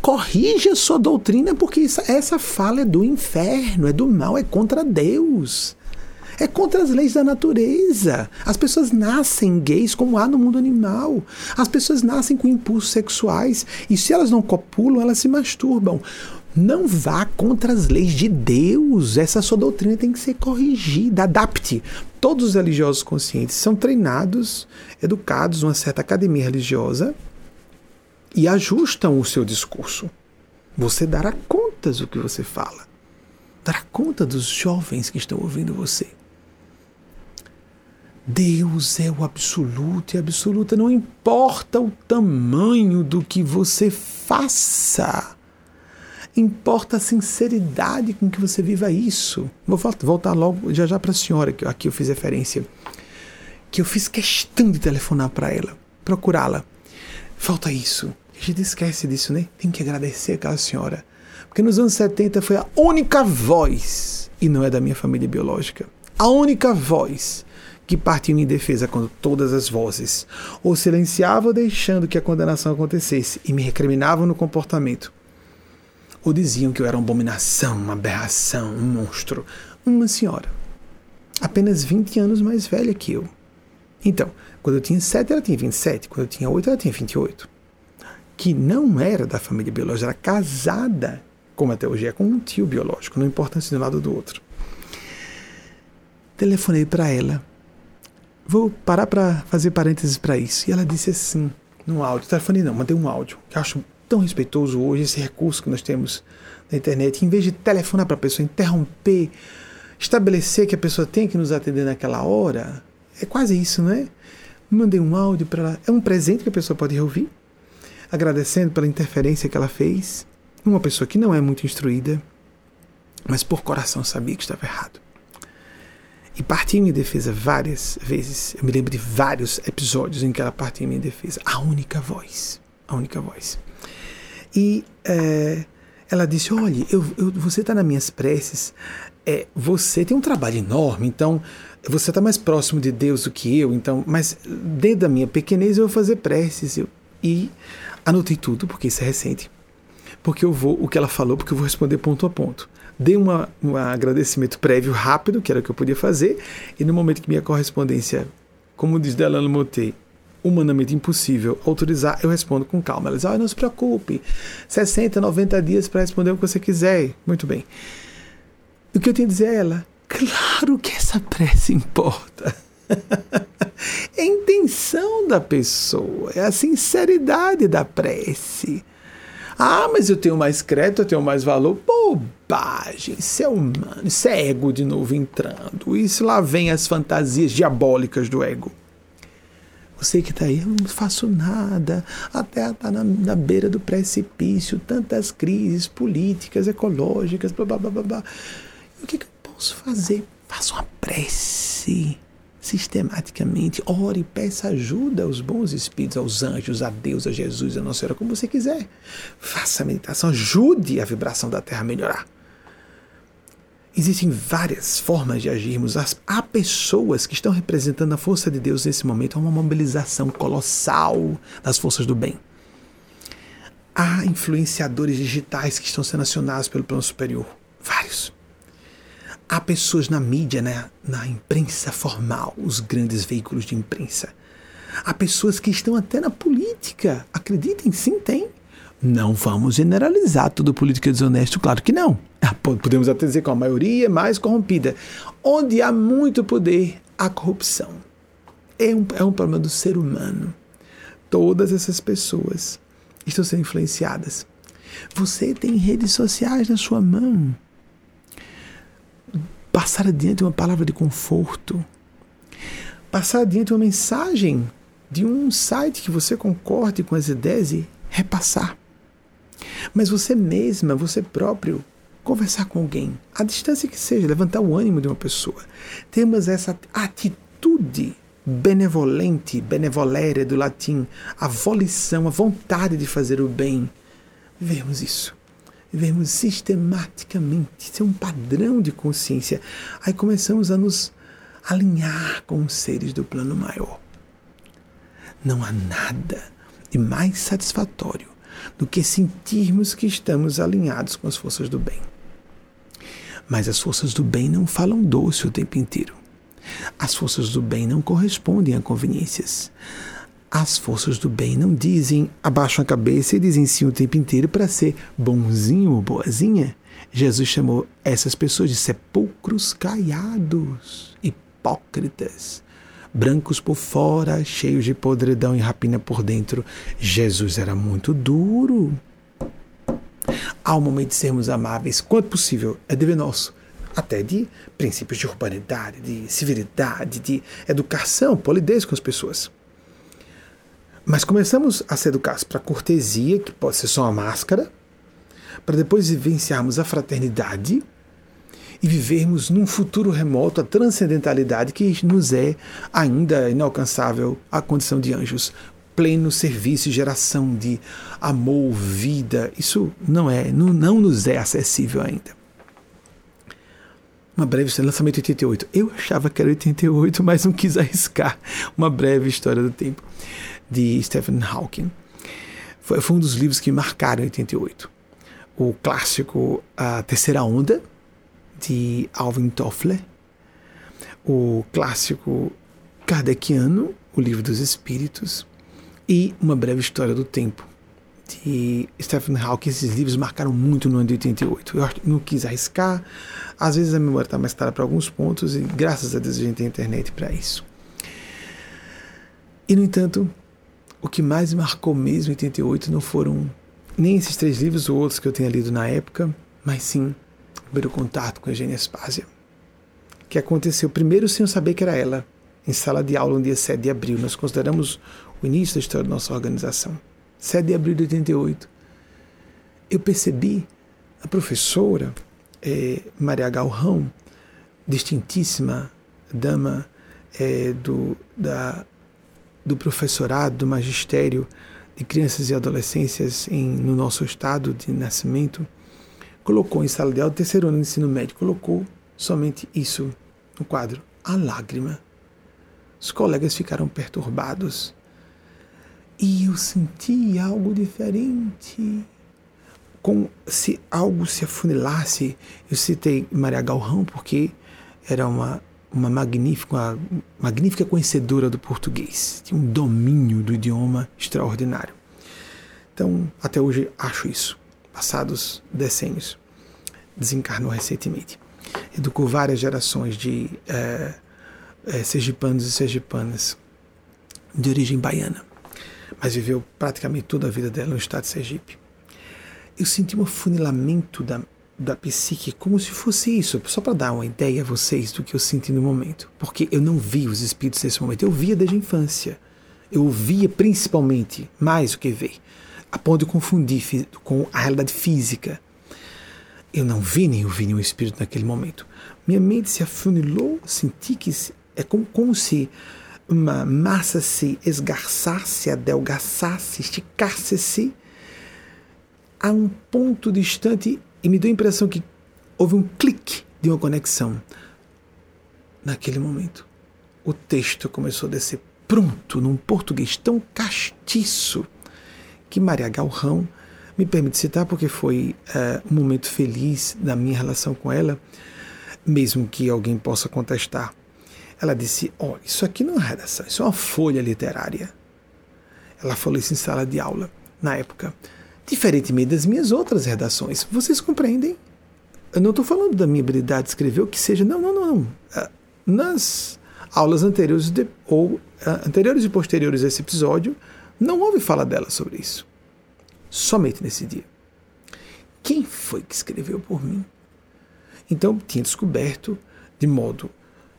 Corrija sua doutrina, porque essa fala é do inferno, é do mal, é contra Deus. É contra as leis da natureza. As pessoas nascem gays como há no mundo animal. As pessoas nascem com impulsos sexuais e se elas não copulam, elas se masturbam. Não vá contra as leis de Deus. Essa sua doutrina tem que ser corrigida. Adapte. Todos os religiosos conscientes são treinados, educados numa certa academia religiosa e ajustam o seu discurso. Você dará contas do que você fala. Dará conta dos jovens que estão ouvindo você. Deus é o absoluto e absoluta, não importa o tamanho do que você faça. Importa a sinceridade com que você viva isso. Vou voltar logo já já para a senhora, que aqui eu fiz referência. Que eu fiz questão de telefonar para ela, procurá-la. Falta isso. A gente esquece disso, né? Tem que agradecer aquela senhora. Porque nos anos 70 foi a única voz, e não é da minha família biológica, a única voz que partiam em defesa quando todas as vozes ou silenciavam deixando que a condenação acontecesse e me recriminavam no comportamento, ou diziam que eu era uma abominação, uma aberração, um monstro, uma senhora, apenas 20 anos mais velha que eu. Então, quando eu tinha 7, ela tinha 27, quando eu tinha 8, ela tinha 28. Que não era da família biológica, era casada, como até hoje é, com um tio biológico, não importa se de um lado ou do outro. Telefonei para ela Vou parar para fazer parênteses para isso. E ela disse assim, num áudio, telefone não, mandei um áudio, que eu acho tão respeitoso hoje, esse recurso que nós temos na internet, em vez de telefonar para a pessoa, interromper, estabelecer que a pessoa tem que nos atender naquela hora, é quase isso, não é? Mandei um áudio para ela, é um presente que a pessoa pode ouvir, agradecendo pela interferência que ela fez, uma pessoa que não é muito instruída, mas por coração sabia que estava errado. E partiu em minha defesa várias vezes. Eu me lembro de vários episódios em que ela partiu em minha defesa. A única voz. A única voz. E é, ela disse: Olha, eu, eu, você está nas minhas preces. É, você tem um trabalho enorme, então você está mais próximo de Deus do que eu. Então, mas dentro da minha pequenez eu vou fazer preces. Eu, e anotei tudo, porque isso é recente. Porque eu vou, o que ela falou, porque eu vou responder ponto a ponto. Dei um agradecimento prévio rápido, que era o que eu podia fazer, e no momento que minha correspondência, como diz Delano Motei, humanamente impossível autorizar, eu respondo com calma. Ela diz, ah, não se preocupe, 60, 90 dias para responder o que você quiser. Muito bem. O que eu tenho a dizer a ela? Claro que essa prece importa. é a intenção da pessoa, é a sinceridade da prece. Ah, mas eu tenho mais crédito, eu tenho mais valor. Bobagem, isso é humano, isso é ego de novo entrando. Isso lá vem as fantasias diabólicas do ego. Você que está aí, eu não faço nada, a terra está na, na, beira do precipício, tantas crises políticas, ecológicas, blá blá blá blá. E o que, que eu posso fazer? Faça uma prece sistematicamente. Ore, peça ajuda aos bons espíritos, aos anjos, a Deus, a Jesus, a Nossa Senhora, como você quiser. Faça a meditação, ajude a vibração da Terra a melhorar. Existem várias formas de agirmos. Há pessoas que estão representando a força de Deus nesse momento. Há uma mobilização colossal das forças do bem. Há influenciadores digitais que estão sendo acionados pelo plano superior. Vários. Há pessoas na mídia, né, na imprensa formal, os grandes veículos de imprensa. Há pessoas que estão até na política. Acreditem, sim, tem. Não vamos generalizar todo político desonesto, claro que não. Ah, podemos até dizer que a maioria é mais corrompida. Onde há muito poder, há corrupção. É um, é um problema do ser humano. Todas essas pessoas estão sendo influenciadas. Você tem redes sociais na sua mão. Passar adiante uma palavra de conforto. Passar adiante uma mensagem de um site que você concorde com as ideias e repassar. Mas você mesma, você próprio, conversar com alguém, à distância que seja, levantar o ânimo de uma pessoa. Temos essa atitude benevolente, benevolere do latim, a volição, a vontade de fazer o bem. Vemos isso. Vemos sistematicamente. Isso é um padrão de consciência. Aí começamos a nos alinhar com os seres do plano maior. Não há nada de mais satisfatório do que sentirmos que estamos alinhados com as forças do bem. Mas as forças do bem não falam doce o tempo inteiro. As forças do bem não correspondem a conveniências. As forças do bem não dizem, abaixam a cabeça e dizem sim o tempo inteiro para ser bonzinho ou boazinha. Jesus chamou essas pessoas de sepulcros caiados, hipócritas brancos por fora, cheios de podridão e rapina por dentro. Jesus era muito duro. Há o momento de sermos amáveis, quanto possível, é dever nosso. Até de princípios de urbanidade, de civilidade, de educação, polidez com as pessoas. Mas começamos a se educar para a cortesia, que pode ser só uma máscara, para depois vivenciarmos a fraternidade, e vivermos num futuro remoto a transcendentalidade que nos é ainda inalcançável a condição de anjos. Pleno serviço geração de amor, vida, isso não é, não, não nos é acessível ainda. Uma breve história, lançamento 88. Eu achava que era 88, mas não quis arriscar. Uma breve história do tempo, de Stephen Hawking. Foi, foi um dos livros que marcaram 88. O clássico A Terceira Onda, de Alvin Toffler, o clássico kardeciano, O Livro dos Espíritos, e Uma Breve História do Tempo, de Stephen Hawking. Esses livros marcaram muito no ano de 88. Eu não quis arriscar, às vezes a memória está mais clara para alguns pontos, e graças a Deus a gente tem internet para isso. E, no entanto, o que mais marcou mesmo em 88 não foram nem esses três livros ou outros que eu tenha lido na época, mas sim primeiro contato com a Eugênia Spásia, que aconteceu primeiro sem eu saber que era ela, em sala de aula no dia 7 de abril. Nós consideramos o início da história da nossa organização. 7 de abril de 88. Eu percebi a professora é, Maria Galrão, distintíssima dama é, do, da, do professorado, do magistério de crianças e adolescências em, no nosso estado de nascimento, colocou em sala de aula, terceiro ano de ensino médio, colocou somente isso no quadro, a lágrima. Os colegas ficaram perturbados. E eu senti algo diferente. Como se algo se afunilasse. Eu citei Maria Galrão porque era uma, uma magnífica, uma magnífica conhecedora do português. Tinha um domínio do idioma extraordinário. Então, até hoje acho isso passados decênios. Desencarnou recentemente. Educou várias gerações de é, é, sergipanos e sergipanas de origem baiana, mas viveu praticamente toda a vida dela no estado de Sergipe. Eu senti um afunilamento da, da psique como se fosse isso, só para dar uma ideia a vocês do que eu senti no momento, porque eu não vi os espíritos nesse momento, eu via desde a infância. Eu via principalmente, mais do que ver, a ponto de confundir com a realidade física. Eu não vi nem ouvi nenhum espírito naquele momento. Minha mente se afunilou, senti que é como, como se uma massa se esgarçasse, adelgaçasse, esticasse-se a um ponto distante e me deu a impressão que houve um clique de uma conexão. Naquele momento, o texto começou a descer pronto, num português tão castiço que Maria Galrão me permite citar porque foi uh, um momento feliz da minha relação com ela, mesmo que alguém possa contestar. ela disse: Ó, oh, isso aqui não é redação, isso é uma folha literária. Ela falou isso em sala de aula, na época. Diferentemente das minhas outras redações. Vocês compreendem? Eu não estou falando da minha habilidade de escrever o que seja. Não, não, não. Ah, nas aulas anteriores de, ou ah, anteriores e posteriores a esse episódio, não houve fala dela sobre isso. Somente nesse dia. Quem foi que escreveu por mim? Então, tinha descoberto de modo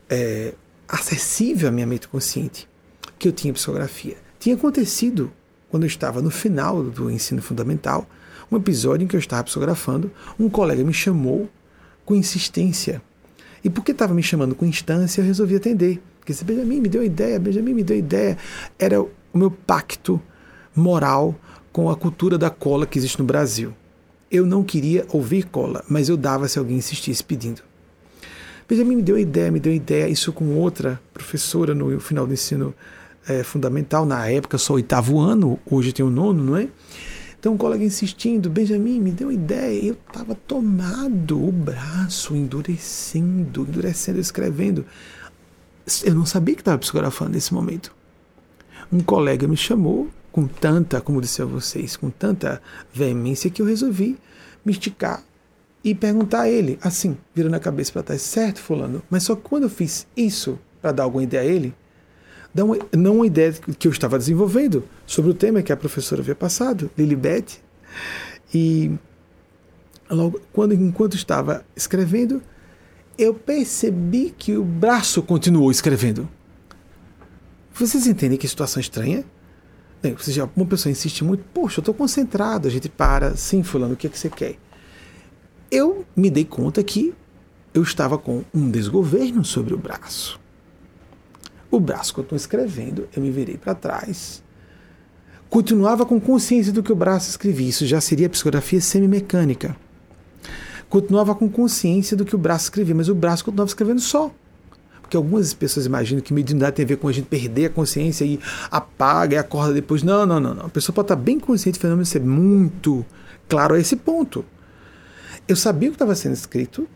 é, acessível à minha mente consciente que eu tinha psicografia. Tinha acontecido quando eu estava no final do ensino fundamental, um episódio em que eu estava psicografando, um colega me chamou com insistência. E porque estava me chamando com instância, eu resolvi atender. Porque esse Benjamin me deu ideia, Benjamin me deu ideia. Era o meu pacto moral com a cultura da cola que existe no Brasil. Eu não queria ouvir cola, mas eu dava se alguém insistisse pedindo. Benjamin me deu ideia, me deu ideia, isso com outra professora no final do ensino é, fundamental, na época só oitavo ano, hoje tem o nono, não é? Então um colega insistindo, Benjamin, me deu ideia, eu estava tomado, o braço endurecendo, endurecendo, escrevendo. Eu não sabia que estava psicografando nesse momento. Um colega me chamou com tanta, como disse a vocês, com tanta veemência que eu resolvi me esticar e perguntar a ele, assim, virando a cabeça para trás, certo, fulano, mas só que quando eu fiz isso para dar alguma ideia a ele, não uma ideia que eu estava desenvolvendo sobre o tema que a professora havia passado, Lilibet, e logo, quando, enquanto estava escrevendo, eu percebi que o braço continuou escrevendo. Vocês entendem que situação estranha? Bem, seja, uma pessoa insiste muito, poxa, eu estou concentrado, a gente para, sim, fulano, o que, é que você quer? eu me dei conta que eu estava com um desgoverno sobre o braço. O braço que eu estou escrevendo, eu me virei para trás. Continuava com consciência do que o braço escrevia. Isso já seria psicografia semimecânica. Continuava com consciência do que o braço escrevia, mas o braço continuava escrevendo só. Porque algumas pessoas imaginam que mediunidade tem a ver com a gente perder a consciência e apaga e acorda depois. Não, não, não. não. A pessoa pode estar bem consciente do fenômeno ser muito claro a esse ponto. Eu sabia o que estava sendo escrito,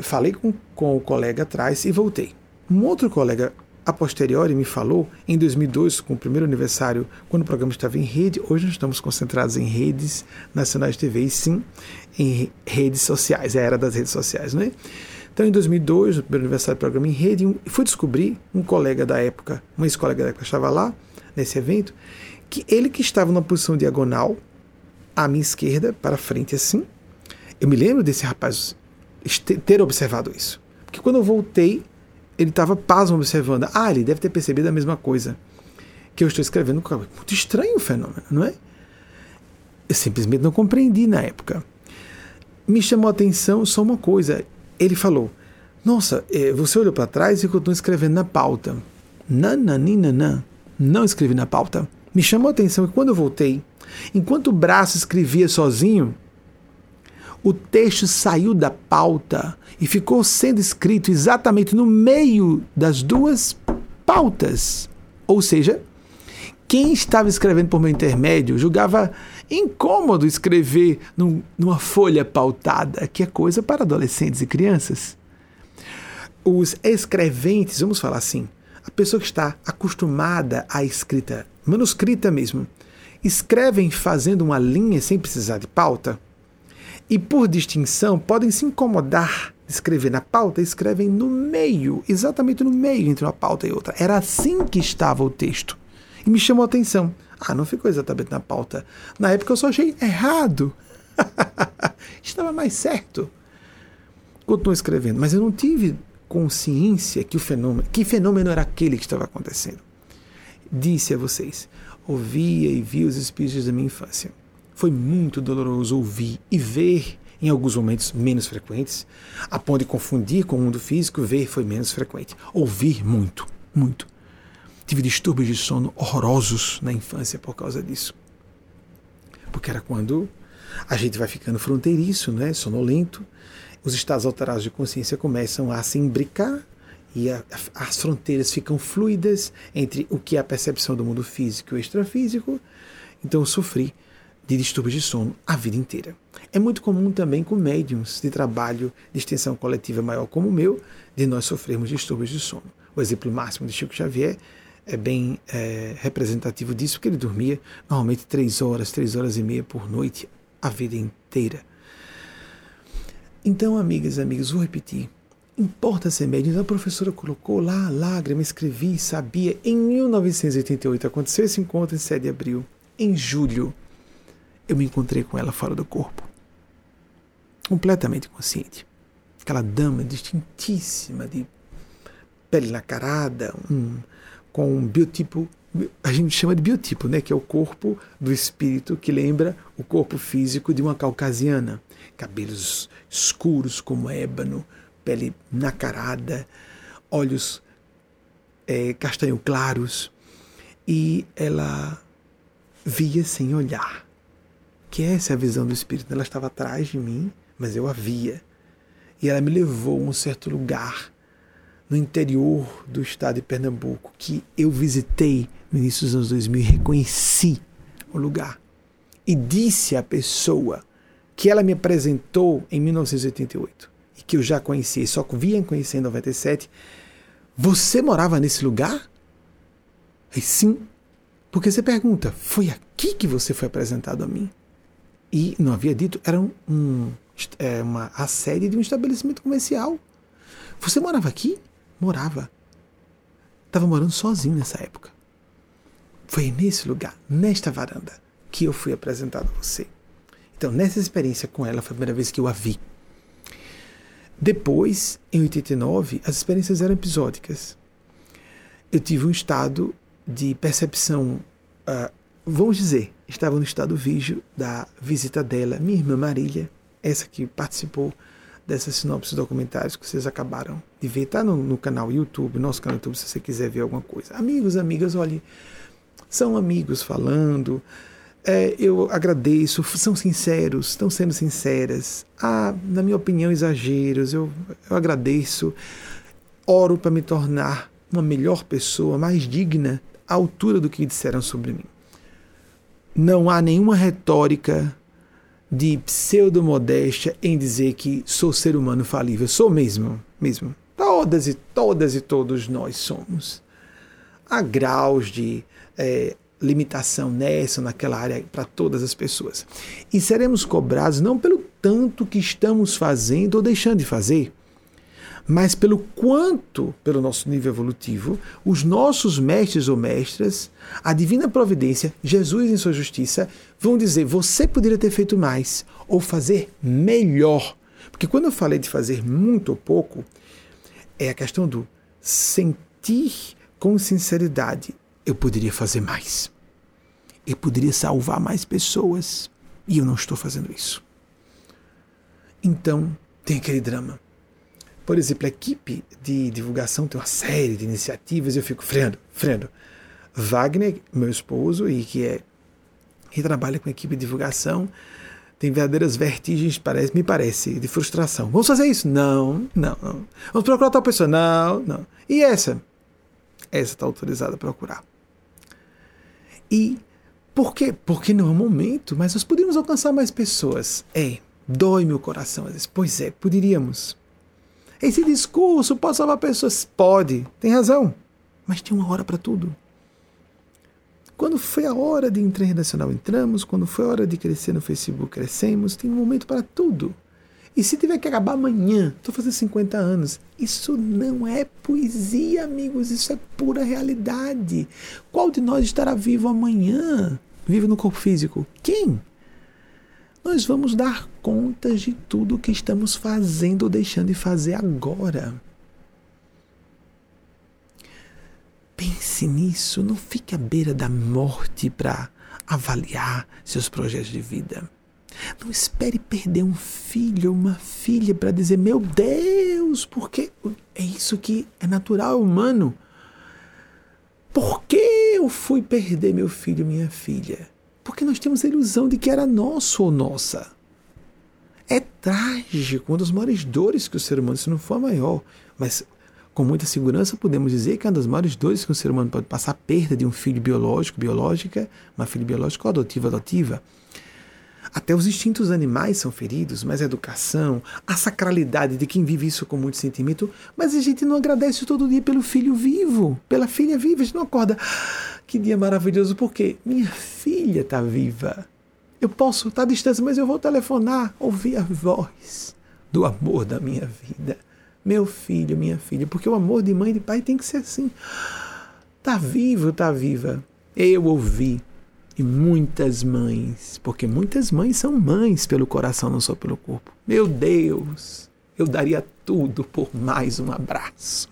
falei com, com o colega atrás e voltei. Um outro colega a posteriori me falou, em 2002, com o primeiro aniversário, quando o programa estava em rede, hoje nós estamos concentrados em redes nacionais de TV e sim em redes sociais, é a era das redes sociais, não é? Então, em 2002, no primeiro aniversário do programa em rede, fui descobrir um colega da época, um ex-colega da época estava lá, nesse evento, que ele que estava numa posição diagonal, à minha esquerda, para frente assim, eu me lembro desse rapaz ter observado isso. Porque quando eu voltei, ele estava pasmo observando. Ah, ele deve ter percebido a mesma coisa que eu estou escrevendo. Muito estranho o fenômeno, não é? Eu simplesmente não compreendi na época. Me chamou a atenção só uma coisa. Ele falou: Nossa, eh, você olhou para trás e continuou escrevendo na pauta. Nananina, não escrevi na pauta. Me chamou a atenção que quando eu voltei, enquanto o braço escrevia sozinho, o texto saiu da pauta e ficou sendo escrito exatamente no meio das duas pautas. Ou seja, quem estava escrevendo por meu intermédio julgava incômodo escrever num, numa folha pautada, que é coisa para adolescentes e crianças. Os escreventes, vamos falar assim, a pessoa que está acostumada à escrita manuscrita mesmo, escrevem fazendo uma linha sem precisar de pauta e, por distinção, podem se incomodar de escrever na pauta, escrevem no meio, exatamente no meio entre uma pauta e outra. Era assim que estava o texto. E me chamou a atenção. Ah, não ficou exatamente na pauta. Na época eu só achei errado. Estava mais certo. Continuou escrevendo, mas eu não tive consciência que o fenômeno, que fenômeno era aquele que estava acontecendo. Disse a vocês, ouvia e via os espíritos da minha infância. Foi muito doloroso ouvir e ver em alguns momentos menos frequentes, a ponto de confundir com o mundo físico, ver foi menos frequente. Ouvir muito, muito. Tive distúrbios de sono horrorosos na infância por causa disso. Porque era quando a gente vai ficando fronteiriço, né, sonolento, os estados alterados de consciência começam a se imbricar e a, as fronteiras ficam fluidas entre o que é a percepção do mundo físico e o extrafísico. Então eu sofri de distúrbios de sono a vida inteira. É muito comum também com médiums de trabalho de extensão coletiva maior como o meu, de nós sofrermos distúrbios de sono. O exemplo máximo de Chico Xavier é bem é, representativo disso, porque ele dormia normalmente três horas, três horas e meia por noite, a vida inteira. Então, amigas e amigos, vou repetir. Importa ser médium. A professora colocou lá, lágrima, escrevi, sabia. Em 1988 aconteceu esse encontro em 7 de abril. Em julho, eu me encontrei com ela fora do corpo. Completamente consciente. Aquela dama distintíssima, de pele nacarada, um, com um biotipo, a gente chama de biotipo, né? que é o corpo do espírito que lembra o corpo físico de uma caucasiana. Cabelos escuros como ébano, pele nacarada, olhos é, castanho claros. E ela via sem olhar. Que essa é a visão do espírito. Ela estava atrás de mim, mas eu a via. E ela me levou a um certo lugar no interior do estado de Pernambuco que eu visitei no início dos anos 2000 e reconheci o lugar. E disse à pessoa que ela me apresentou em 1988 e que eu já conheci, só via conhecer em 97, você morava nesse lugar? E sim, porque você pergunta, foi aqui que você foi apresentado a mim? E não havia dito, era um, um, é, uma, a sede de um estabelecimento comercial. Você morava aqui? Morava. Estava morando sozinho nessa época. Foi nesse lugar, nesta varanda, que eu fui apresentado a você. Então, nessa experiência com ela, foi a primeira vez que eu a vi. Depois, em 89, as experiências eram episódicas. Eu tive um estado de percepção, uh, vamos dizer, estava no estado vígio da visita dela, minha irmã Marília, essa que participou dessas sinopses documentários que vocês acabaram de ver. Está no, no, canal YouTube, nosso canal YouTube, se você quiser ver alguma coisa. Amigos, amigas, olhem, são amigos falando. É, eu agradeço, são sinceros, estão sendo sinceras. Há, na minha opinião, exageros. Eu, eu agradeço. Oro para me tornar uma melhor pessoa, mais digna, à altura do que disseram sobre mim. Não há nenhuma retórica de pseudo-modéstia em dizer que sou ser humano falível. Sou mesmo, mesmo. Todas e todas e todos nós somos. Há graus de é, limitação nessa ou naquela área para todas as pessoas. E seremos cobrados não pelo tanto que estamos fazendo ou deixando de fazer, mas pelo quanto, pelo nosso nível evolutivo, os nossos mestres ou mestras, a divina providência, Jesus em sua justiça, vão dizer: você poderia ter feito mais ou fazer melhor. Porque quando eu falei de fazer muito ou pouco, é a questão do sentir com sinceridade: eu poderia fazer mais. Eu poderia salvar mais pessoas. E eu não estou fazendo isso. Então, tem aquele drama por exemplo, a equipe de divulgação tem uma série de iniciativas e eu fico freando, freando. Wagner, meu esposo, e que é que trabalha com a equipe de divulgação, tem verdadeiras vertigens, parece, me parece, de frustração. Vamos fazer isso? Não, não, não. Vamos procurar tal pessoa? Não, não. E essa? Essa está autorizada a procurar. E por quê? Porque não é o momento, mas nós poderíamos alcançar mais pessoas. É, dói meu coração às vezes. Pois é, poderíamos. Esse discurso pode salvar pessoas? Pode, tem razão. Mas tem uma hora para tudo. Quando foi a hora de entrar em redacional, entramos. Quando foi a hora de crescer no Facebook, crescemos. Tem um momento para tudo. E se tiver que acabar amanhã, estou fazendo 50 anos, isso não é poesia, amigos, isso é pura realidade. Qual de nós estará vivo amanhã? Vivo no corpo físico? Quem? Nós vamos dar contas de tudo o que estamos fazendo ou deixando de fazer agora. Pense nisso, não fique à beira da morte para avaliar seus projetos de vida. Não espere perder um filho ou uma filha para dizer, meu Deus, porque é isso que é natural, é humano. Por que eu fui perder meu filho minha filha? Porque nós temos a ilusão de que era nosso ou nossa. É trágico, uma das maiores dores que o ser humano, se não for a maior, mas com muita segurança podemos dizer que é uma das maiores dores que o ser humano pode passar a perda de um filho biológico, biológica, uma filha biológica ou adotiva, adotiva. Até os instintos animais são feridos, mas a educação, a sacralidade de quem vive isso com muito sentimento, mas a gente não agradece todo dia pelo filho vivo, pela filha viva, a gente não acorda. Que dia maravilhoso, porque minha filha está viva. Eu posso estar tá à distância, mas eu vou telefonar, ouvir a voz do amor da minha vida. Meu filho, minha filha, porque o amor de mãe e de pai tem que ser assim. Tá vivo, tá viva. Eu ouvi e muitas mães, porque muitas mães são mães pelo coração, não só pelo corpo. Meu Deus, eu daria tudo por mais um abraço.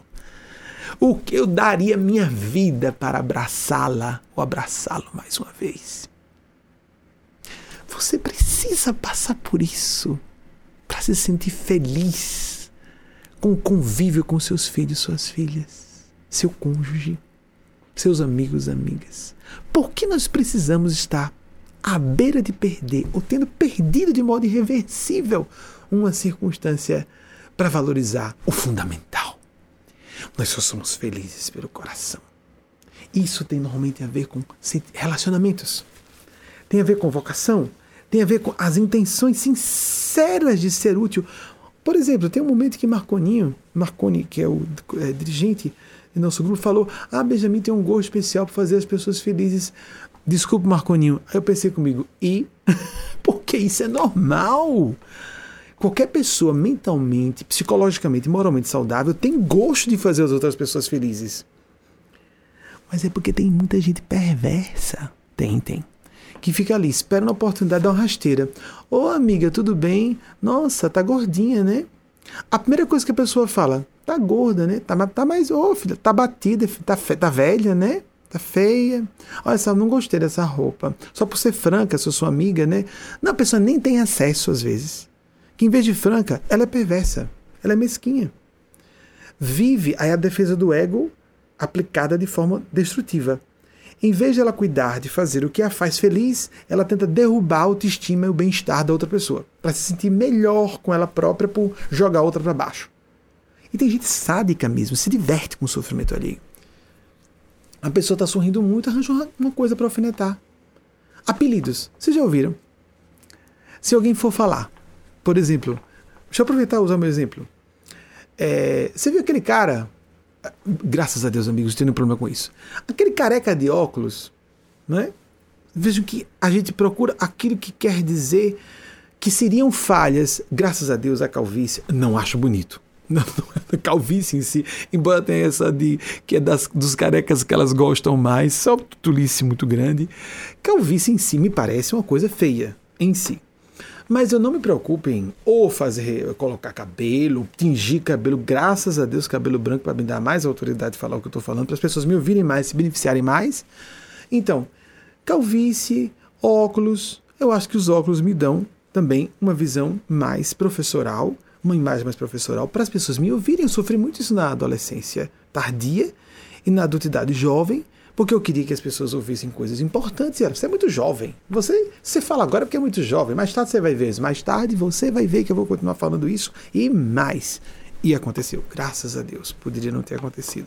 O que eu daria minha vida para abraçá-la ou abraçá-lo mais uma vez? Você precisa passar por isso para se sentir feliz com o convívio com seus filhos, suas filhas, seu cônjuge, seus amigos, amigas. Por que nós precisamos estar à beira de perder ou tendo perdido de modo irreversível uma circunstância para valorizar o fundamental? Nós só somos felizes pelo coração. Isso tem normalmente a ver com relacionamentos, tem a ver com vocação, tem a ver com as intenções sinceras de ser útil. Por exemplo, tem um momento que Marconinho, Marconi, que é o é, dirigente em nosso grupo falou: Ah, Benjamin tem um gosto especial para fazer as pessoas felizes. Desculpa, Marconinho. Aí eu pensei comigo: E? Porque isso é normal. Qualquer pessoa mentalmente, psicologicamente, moralmente saudável tem gosto de fazer as outras pessoas felizes. Mas é porque tem muita gente perversa. Tem, tem. Que fica ali, espera uma oportunidade, dá uma rasteira. Ô oh, amiga, tudo bem? Nossa, tá gordinha, né? A primeira coisa que a pessoa fala, tá gorda, né? Tá, tá mais, ô oh, filha, tá batida, tá, tá velha, né? Tá feia. Olha só, não gostei dessa roupa. Só por ser franca, sou sua amiga, né? Não, a pessoa nem tem acesso às vezes. Que em vez de franca, ela é perversa. Ela é mesquinha. Vive aí a defesa do ego aplicada de forma destrutiva. Em vez de ela cuidar de fazer o que a faz feliz, ela tenta derrubar a autoestima e o bem-estar da outra pessoa, para se sentir melhor com ela própria por jogar a outra para baixo. E tem gente sádica mesmo, se diverte com o sofrimento alheio. A pessoa está sorrindo muito, arranja uma coisa para alfinetar. Apelidos. Vocês já ouviram? Se alguém for falar, por exemplo, deixa eu aproveitar e usar meu exemplo. É, você viu aquele cara Graças a Deus, amigos, tendo problema com isso. Aquele careca de óculos, né? Vejam que a gente procura aquilo que quer dizer que seriam falhas. Graças a Deus, a calvície. Não acho bonito. Não, não é calvície em si, embora tenha essa de que é das, dos carecas que elas gostam mais, só tulice muito grande. Calvície em si me parece uma coisa feia em si. Mas eu não me preocupo em ou fazer, colocar cabelo, tingir cabelo, graças a Deus, cabelo branco para me dar mais autoridade de falar o que eu estou falando, para as pessoas me ouvirem mais, se beneficiarem mais. Então, calvície, óculos, eu acho que os óculos me dão também uma visão mais professoral, uma imagem mais professoral para as pessoas me ouvirem. Eu sofri muito isso na adolescência tardia e na adultidade jovem, porque eu queria que as pessoas ouvissem coisas importantes. Você é muito jovem. Você, você fala agora porque é muito jovem. Mais tarde você vai ver. Mais tarde você vai ver que eu vou continuar falando isso e mais. E aconteceu. Graças a Deus. Poderia não ter acontecido.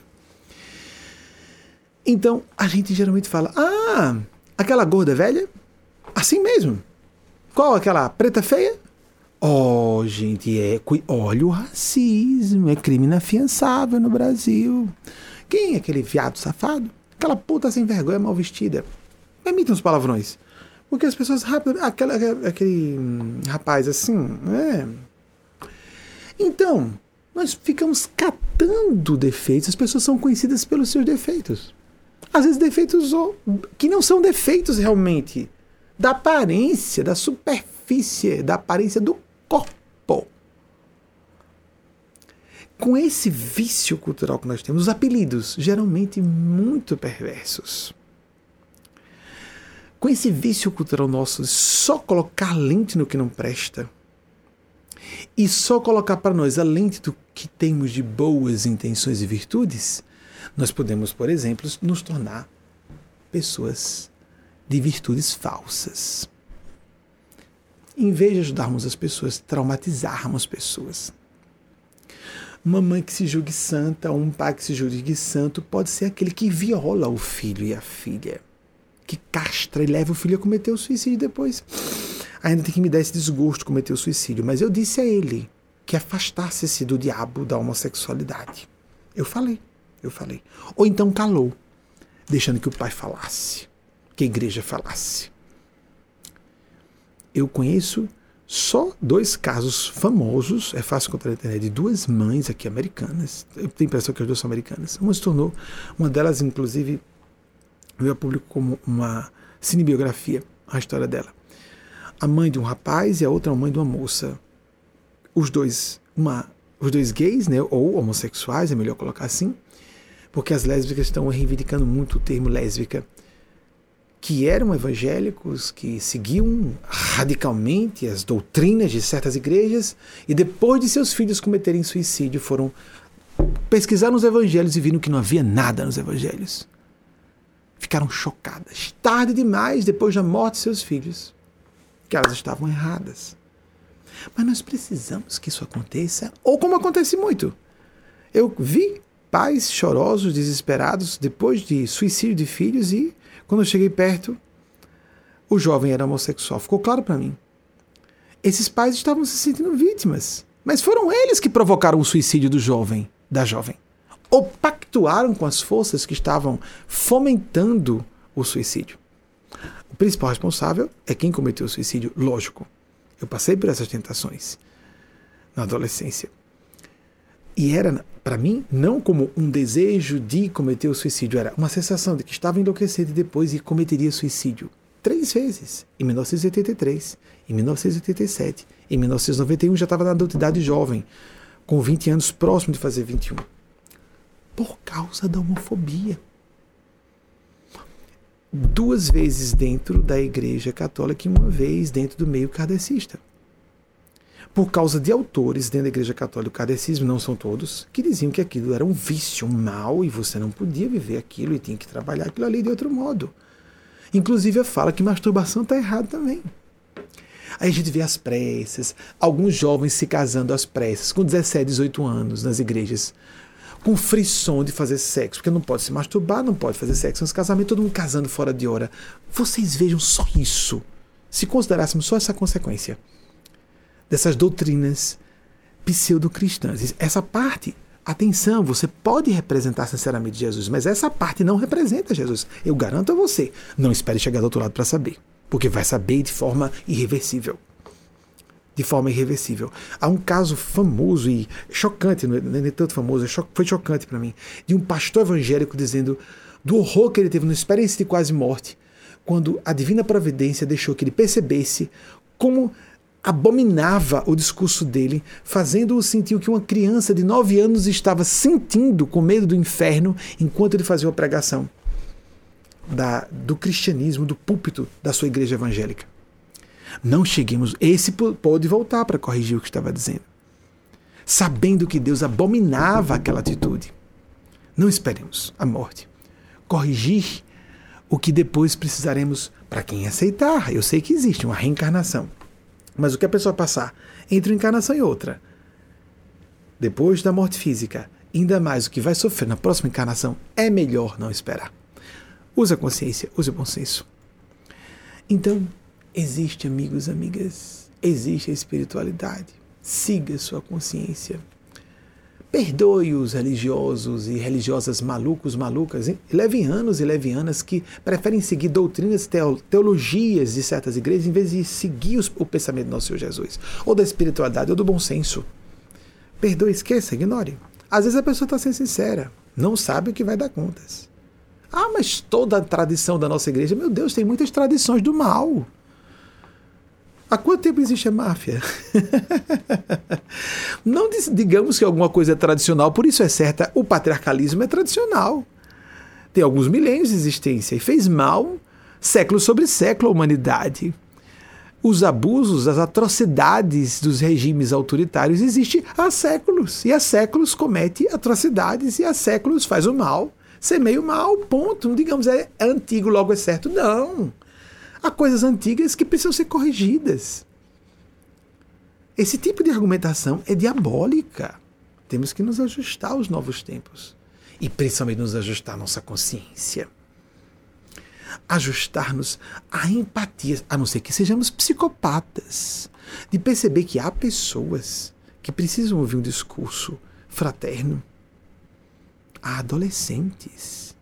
Então, a gente geralmente fala: Ah, aquela gorda velha? Assim mesmo. Qual aquela preta feia? Oh, gente, é. Olha o racismo. É crime inafiançável no Brasil. Quem é aquele viado safado? Aquela puta sem vergonha mal vestida. Permitam os palavrões. Porque as pessoas rápido. Aquela, aquele rapaz assim. É. Então, nós ficamos catando defeitos. As pessoas são conhecidas pelos seus defeitos. Às vezes, defeitos que não são defeitos realmente. Da aparência, da superfície, da aparência do corpo com esse vício cultural que nós temos, os apelidos, geralmente muito perversos. Com esse vício cultural nosso de só colocar lente no que não presta e só colocar para nós a lente do que temos de boas intenções e virtudes, nós podemos, por exemplo, nos tornar pessoas de virtudes falsas. Em vez de ajudarmos as pessoas, traumatizarmos pessoas uma mãe que se julgue santa, um pai que se julgue santo, pode ser aquele que viola o filho e a filha, que castra e leva o filho a cometer o suicídio depois. ainda tem que me dar esse desgosto de cometer o suicídio. Mas eu disse a ele que afastasse-se do diabo da homossexualidade. Eu falei, eu falei. Ou então calou, deixando que o pai falasse, que a igreja falasse. Eu conheço só dois casos famosos, é fácil encontrar na internet, de duas mães aqui americanas. Eu tenho a impressão que as duas são americanas. Uma se tornou, uma delas, inclusive, veio a público como uma cinebiografia, a história dela. A mãe de um rapaz e a outra a mãe de uma moça. Os dois, uma, os dois gays, né, ou homossexuais, é melhor colocar assim, porque as lésbicas estão reivindicando muito o termo lésbica que eram evangélicos, que seguiam radicalmente as doutrinas de certas igrejas e depois de seus filhos cometerem suicídio foram pesquisar nos evangelhos e viram que não havia nada nos evangelhos. Ficaram chocadas, tarde demais depois da morte de seus filhos, que elas estavam erradas. Mas nós precisamos que isso aconteça, ou como acontece muito. Eu vi pais chorosos, desesperados, depois de suicídio de filhos e quando eu cheguei perto, o jovem era homossexual. Ficou claro para mim. Esses pais estavam se sentindo vítimas, mas foram eles que provocaram o suicídio do jovem, da jovem. Ou pactuaram com as forças que estavam fomentando o suicídio. O principal responsável é quem cometeu o suicídio, lógico. Eu passei por essas tentações na adolescência. E era, para mim, não como um desejo de cometer o suicídio, era uma sensação de que estava enlouquecido e depois e cometeria suicídio. Três vezes. Em 1983, em 1987, em 1991 já estava na adultidade jovem, com 20 anos, próximo de fazer 21. Por causa da homofobia. Duas vezes dentro da Igreja Católica e uma vez dentro do meio kardecista por causa de autores dentro da Igreja Católica, o catecismo não são todos, que diziam que aquilo era um vício, um mal, e você não podia viver aquilo e tinha que trabalhar aquilo ali de outro modo. Inclusive, fala que masturbação está errado também. Aí a gente vê as pressas, alguns jovens se casando às pressas, com 17, 18 anos, nas igrejas, com frisson de fazer sexo, porque não pode se masturbar, não pode fazer sexo nos casamentos, todo mundo casando fora de hora. Vocês vejam só isso. Se considerássemos só essa consequência dessas doutrinas pseudo-cristãs. Essa parte, atenção, você pode representar sinceramente Jesus, mas essa parte não representa Jesus. Eu garanto a você, não espere chegar do outro lado para saber, porque vai saber de forma irreversível. De forma irreversível. Há um caso famoso e chocante, não é, é tanto famoso, é foi chocante para mim, de um pastor evangélico dizendo do horror que ele teve numa experiência de quase morte, quando a divina providência deixou que ele percebesse como abominava o discurso dele, fazendo-o sentir o que uma criança de nove anos estava sentindo com medo do inferno enquanto ele fazia uma pregação da, do cristianismo, do púlpito da sua igreja evangélica. Não cheguemos. Esse pôde voltar para corrigir o que estava dizendo. Sabendo que Deus abominava aquela atitude. Não esperemos a morte. Corrigir o que depois precisaremos, para quem aceitar. Eu sei que existe uma reencarnação mas o que a pessoa passar entre uma encarnação e outra, depois da morte física, ainda mais o que vai sofrer na próxima encarnação, é melhor não esperar. Use a consciência, use o bom senso. Então, existe, amigos, amigas, existe a espiritualidade. Siga sua consciência. Perdoe os religiosos e religiosas malucos, malucas, hein? levianos e levianas que preferem seguir doutrinas, teologias de certas igrejas em vez de seguir o pensamento do nosso Senhor Jesus, ou da espiritualidade, ou do bom senso. Perdoe, esqueça, ignore. Às vezes a pessoa está sendo sincera, não sabe o que vai dar contas. Ah, mas toda a tradição da nossa igreja, meu Deus, tem muitas tradições do mal. Há quanto tempo existe a máfia? Não digamos que alguma coisa é tradicional, por isso é certa. O patriarcalismo é tradicional. Tem alguns milênios de existência e fez mal século sobre século à humanidade. Os abusos, as atrocidades dos regimes autoritários existem há séculos. E há séculos comete atrocidades e há séculos faz o mal. Ser meio mal, ponto. Não digamos é antigo, logo é certo. Não. Há coisas antigas que precisam ser corrigidas. Esse tipo de argumentação é diabólica. Temos que nos ajustar aos novos tempos. E principalmente nos ajustar à nossa consciência. ajustar-nos à empatia, a não ser que sejamos psicopatas, de perceber que há pessoas que precisam ouvir um discurso fraterno. Há adolescentes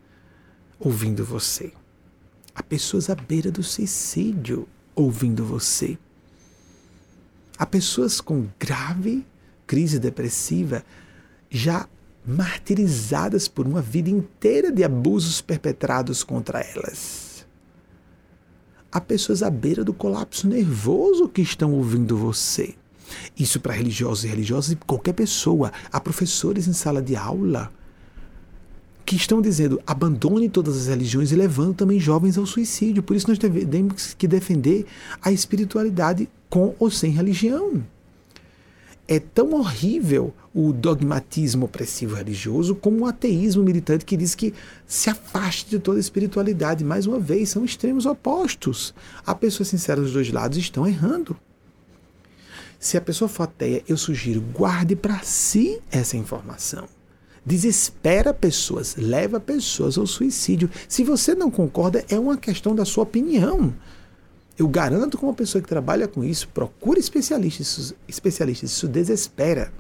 ouvindo você. Há pessoas à beira do suicídio ouvindo você. Há pessoas com grave crise depressiva já martirizadas por uma vida inteira de abusos perpetrados contra elas. Há pessoas à beira do colapso nervoso que estão ouvindo você. Isso para religiosos e religiosas e qualquer pessoa. Há professores em sala de aula que estão dizendo abandone todas as religiões e levando também jovens ao suicídio. Por isso nós temos que defender a espiritualidade com ou sem religião. É tão horrível o dogmatismo opressivo religioso como o ateísmo militante que diz que se afaste de toda espiritualidade. Mais uma vez, são extremos opostos. Há pessoas sinceras dos dois lados estão errando. Se a pessoa for ateia, eu sugiro guarde para si essa informação. Desespera pessoas, leva pessoas ao suicídio. Se você não concorda, é uma questão da sua opinião. Eu garanto que uma pessoa que trabalha com isso, procura especialistas, especialistas, isso desespera.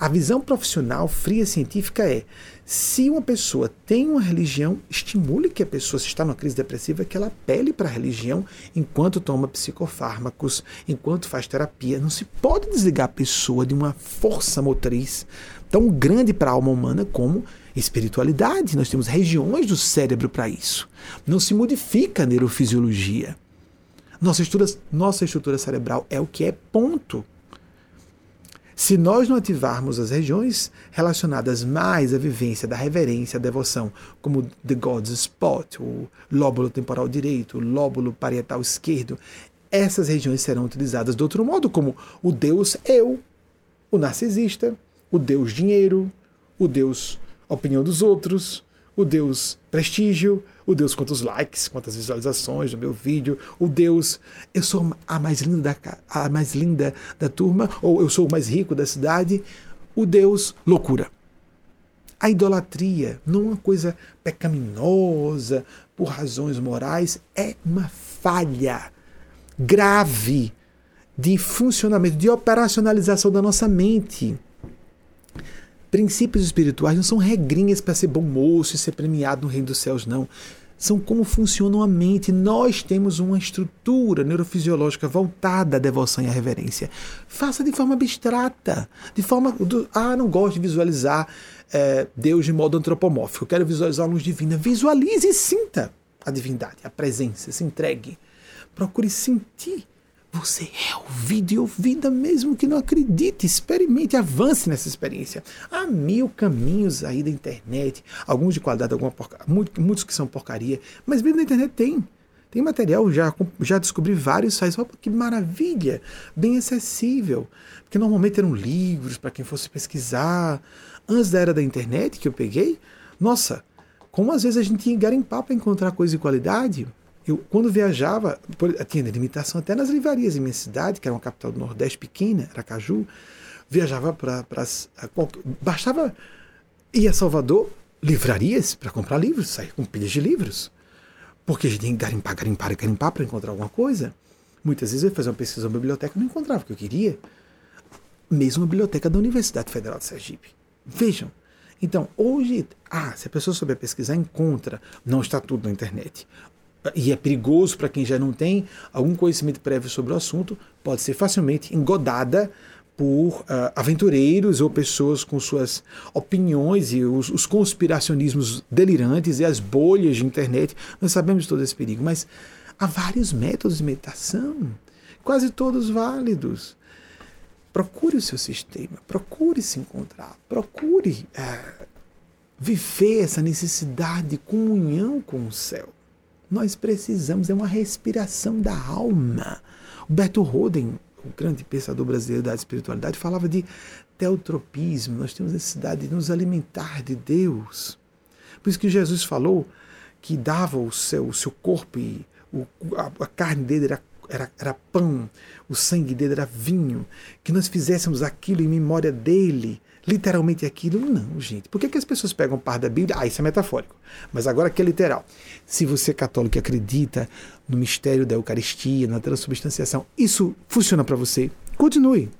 A visão profissional fria científica é: se uma pessoa tem uma religião, estimule que a pessoa, se está numa crise depressiva, que ela apele para a religião enquanto toma psicofármacos, enquanto faz terapia. Não se pode desligar a pessoa de uma força motriz tão grande para a alma humana como espiritualidade. Nós temos regiões do cérebro para isso. Não se modifica a neurofisiologia. Nossa estrutura, nossa estrutura cerebral é o que é, ponto. Se nós não ativarmos as regiões relacionadas mais à vivência da reverência, à devoção, como the God's Spot, o lóbulo temporal direito, o lóbulo parietal esquerdo, essas regiões serão utilizadas de outro modo, como o Deus eu, o narcisista, o Deus dinheiro, o Deus opinião dos outros, o Deus prestígio, o Deus quantos likes, quantas visualizações do meu vídeo, o Deus eu sou a mais linda da, a mais linda da turma, ou eu sou o mais rico da cidade, o Deus loucura. A idolatria não é uma coisa pecaminosa por razões morais, é uma falha grave de funcionamento, de operacionalização da nossa mente. Princípios espirituais não são regrinhas para ser bom moço e ser premiado no reino dos céus, não. São como funciona a mente. Nós temos uma estrutura neurofisiológica voltada à devoção e à reverência. Faça de forma abstrata, de forma. Do, ah, não gosto de visualizar é, Deus de modo antropomórfico, quero visualizar a luz divina. Visualize e sinta a divindade, a presença, se entregue. Procure sentir você é ouvido e ouvida mesmo que não acredite. Experimente, avance nessa experiência. Há mil caminhos aí da internet, alguns de qualidade, alguma porca... muitos que são porcaria, mas mesmo na internet tem. Tem material, já, já descobri vários sites. Opa, que maravilha! Bem acessível. Porque normalmente eram livros para quem fosse pesquisar. Antes da era da internet que eu peguei, nossa, como às vezes a gente que garimpar para encontrar coisa de qualidade. Eu, quando viajava, tinha limitação até nas livrarias em minha cidade, que era uma capital do Nordeste pequena, Aracaju, viajava para. Bastava ir a Salvador, livrarias, para comprar livros, sair com pilhas de livros. Porque a gente tinha que garimpar, garimpar garimpar para encontrar alguma coisa. Muitas vezes eu ia fazer uma pesquisa na biblioteca e não encontrava o que eu queria. Mesmo a biblioteca da Universidade Federal de Sergipe. Vejam. Então, hoje, ah, se a pessoa souber pesquisar, encontra. Não está tudo na internet e é perigoso para quem já não tem algum conhecimento prévio sobre o assunto, pode ser facilmente engodada por uh, aventureiros ou pessoas com suas opiniões e os, os, conspiracionismos delirantes e as bolhas de internet. Nós sabemos todo esse perigo, mas há vários métodos de meditação, quase todos válidos. Procure o seu sistema, procure se encontrar, procure uh, viver essa necessidade de comunhão com o céu. Nós precisamos, é uma respiração da alma. O Beto Roden, o grande pensador brasileiro da espiritualidade, falava de teotropismo. Nós temos necessidade de nos alimentar de Deus. Por isso que Jesus falou que dava o seu, o seu corpo e o, a, a, carne dele era era, era pão, o sangue dele era vinho, que nós fizéssemos aquilo em memória dele, literalmente aquilo. Não, gente. Por que, que as pessoas pegam parte da Bíblia? Ah, isso é metafórico. Mas agora aqui é literal. Se você é católico e acredita no mistério da Eucaristia, na transubstanciação, isso funciona para você, continue.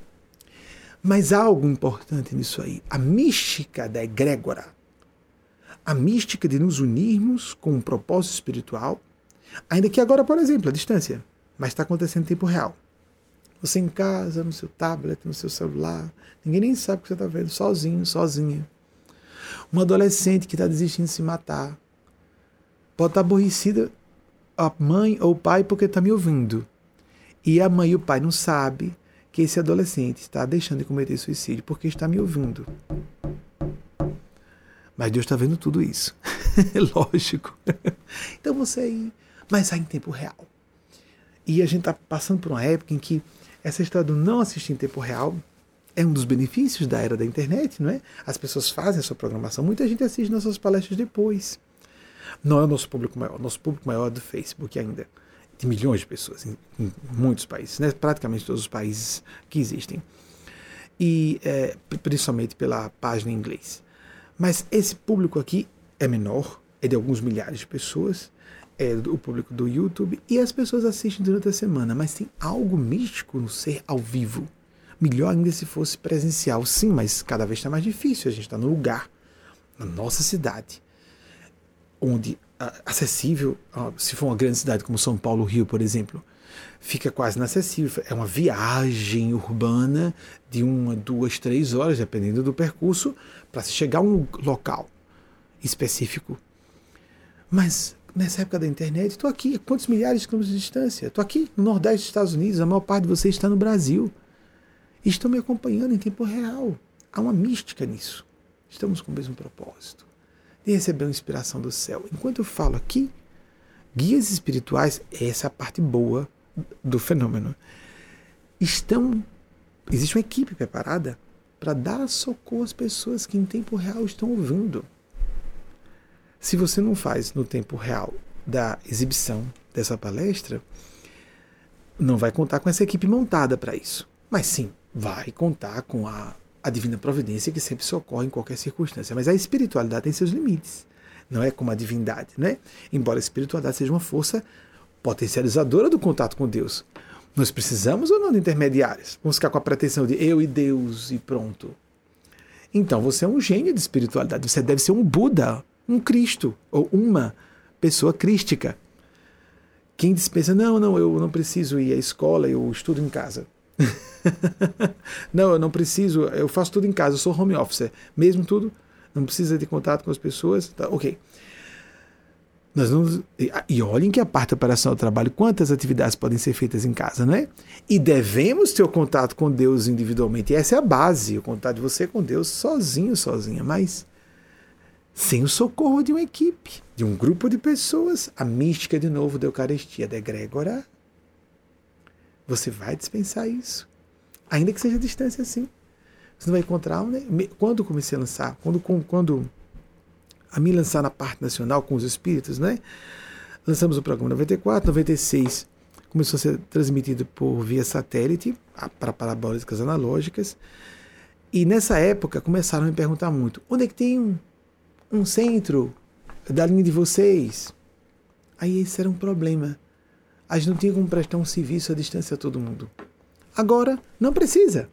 Mas há algo importante nisso aí. A mística da egrégora, a mística de nos unirmos com um propósito espiritual, ainda que agora, por exemplo, a distância, mas está acontecendo em tempo real. Você em casa, no seu tablet, no seu celular, ninguém nem sabe o que você está vendo, sozinho, sozinha. Um adolescente que está desistindo de se matar. Pode estar tá aborrecida a mãe ou o pai porque está me ouvindo. E a mãe e o pai não sabem que esse adolescente está deixando de cometer suicídio porque está me ouvindo. Mas Deus está vendo tudo isso. Lógico. Então você aí. Mas aí em tempo real. E a gente está passando por uma época em que essa história do não assistir em tempo real é um dos benefícios da era da internet, não é? As pessoas fazem a sua programação, muita gente assiste nossas palestras depois. Não é o nosso público maior, nosso público maior é do Facebook ainda de milhões de pessoas em, em muitos países, né? praticamente todos os países que existem. E é, principalmente pela página em inglês. Mas esse público aqui é menor, é de alguns milhares de pessoas, é o público do YouTube, e as pessoas assistem durante a semana, mas tem algo místico no ser ao vivo. Melhor ainda se fosse presencial, sim, mas cada vez está mais difícil. A gente está no lugar, na nossa cidade, onde acessível, se for uma grande cidade como São Paulo, Rio, por exemplo, fica quase inacessível. É uma viagem urbana de uma, duas, três horas, dependendo do percurso, para se chegar a um local específico. Mas nessa época da internet, estou aqui, a quantos milhares de quilômetros de distância? Estou aqui no Nordeste dos Estados Unidos, a maior parte de vocês está no Brasil. E estão me acompanhando em tempo real. Há uma mística nisso. Estamos com o mesmo propósito e receber uma inspiração do céu. Enquanto eu falo aqui, guias espirituais, essa é a parte boa do fenômeno, estão. Existe uma equipe preparada para dar socorro às pessoas que em tempo real estão ouvindo. Se você não faz no tempo real da exibição dessa palestra, não vai contar com essa equipe montada para isso. Mas sim, vai contar com a a divina providência que sempre socorre em qualquer circunstância. Mas a espiritualidade tem seus limites. Não é como a divindade, né? Embora a espiritualidade seja uma força potencializadora do contato com Deus. Nós precisamos ou não de intermediários? Vamos ficar com a pretensão de eu e Deus e pronto. Então você é um gênio de espiritualidade. Você deve ser um Buda, um Cristo ou uma pessoa crística. Quem dispensa, não, não, eu não preciso ir à escola, eu estudo em casa. não, eu não preciso, eu faço tudo em casa, eu sou home office, mesmo tudo, não precisa de contato com as pessoas, tá, ok. Nós vamos, e olhem que a parte operacional do trabalho, quantas atividades podem ser feitas em casa, não é? E devemos ter o contato com Deus individualmente. E essa é a base, o contato de você com Deus sozinho, sozinha, mas sem o socorro de uma equipe, de um grupo de pessoas. A mística, de novo, da Eucaristia, da egrégora, você vai dispensar isso. Ainda que seja a distância assim. Você não vai encontrar. Né? Quando comecei a lançar, quando, quando a me lançar na parte nacional com os espíritos, né? Lançamos o programa 94, 96 começou a ser transmitido por via satélite para parabólicas analógicas. E nessa época começaram a me perguntar muito: onde é que tem um, centro da linha de vocês? Aí esse era um problema a gente não tinha como prestar um serviço à distância a todo mundo. Agora, não precisa.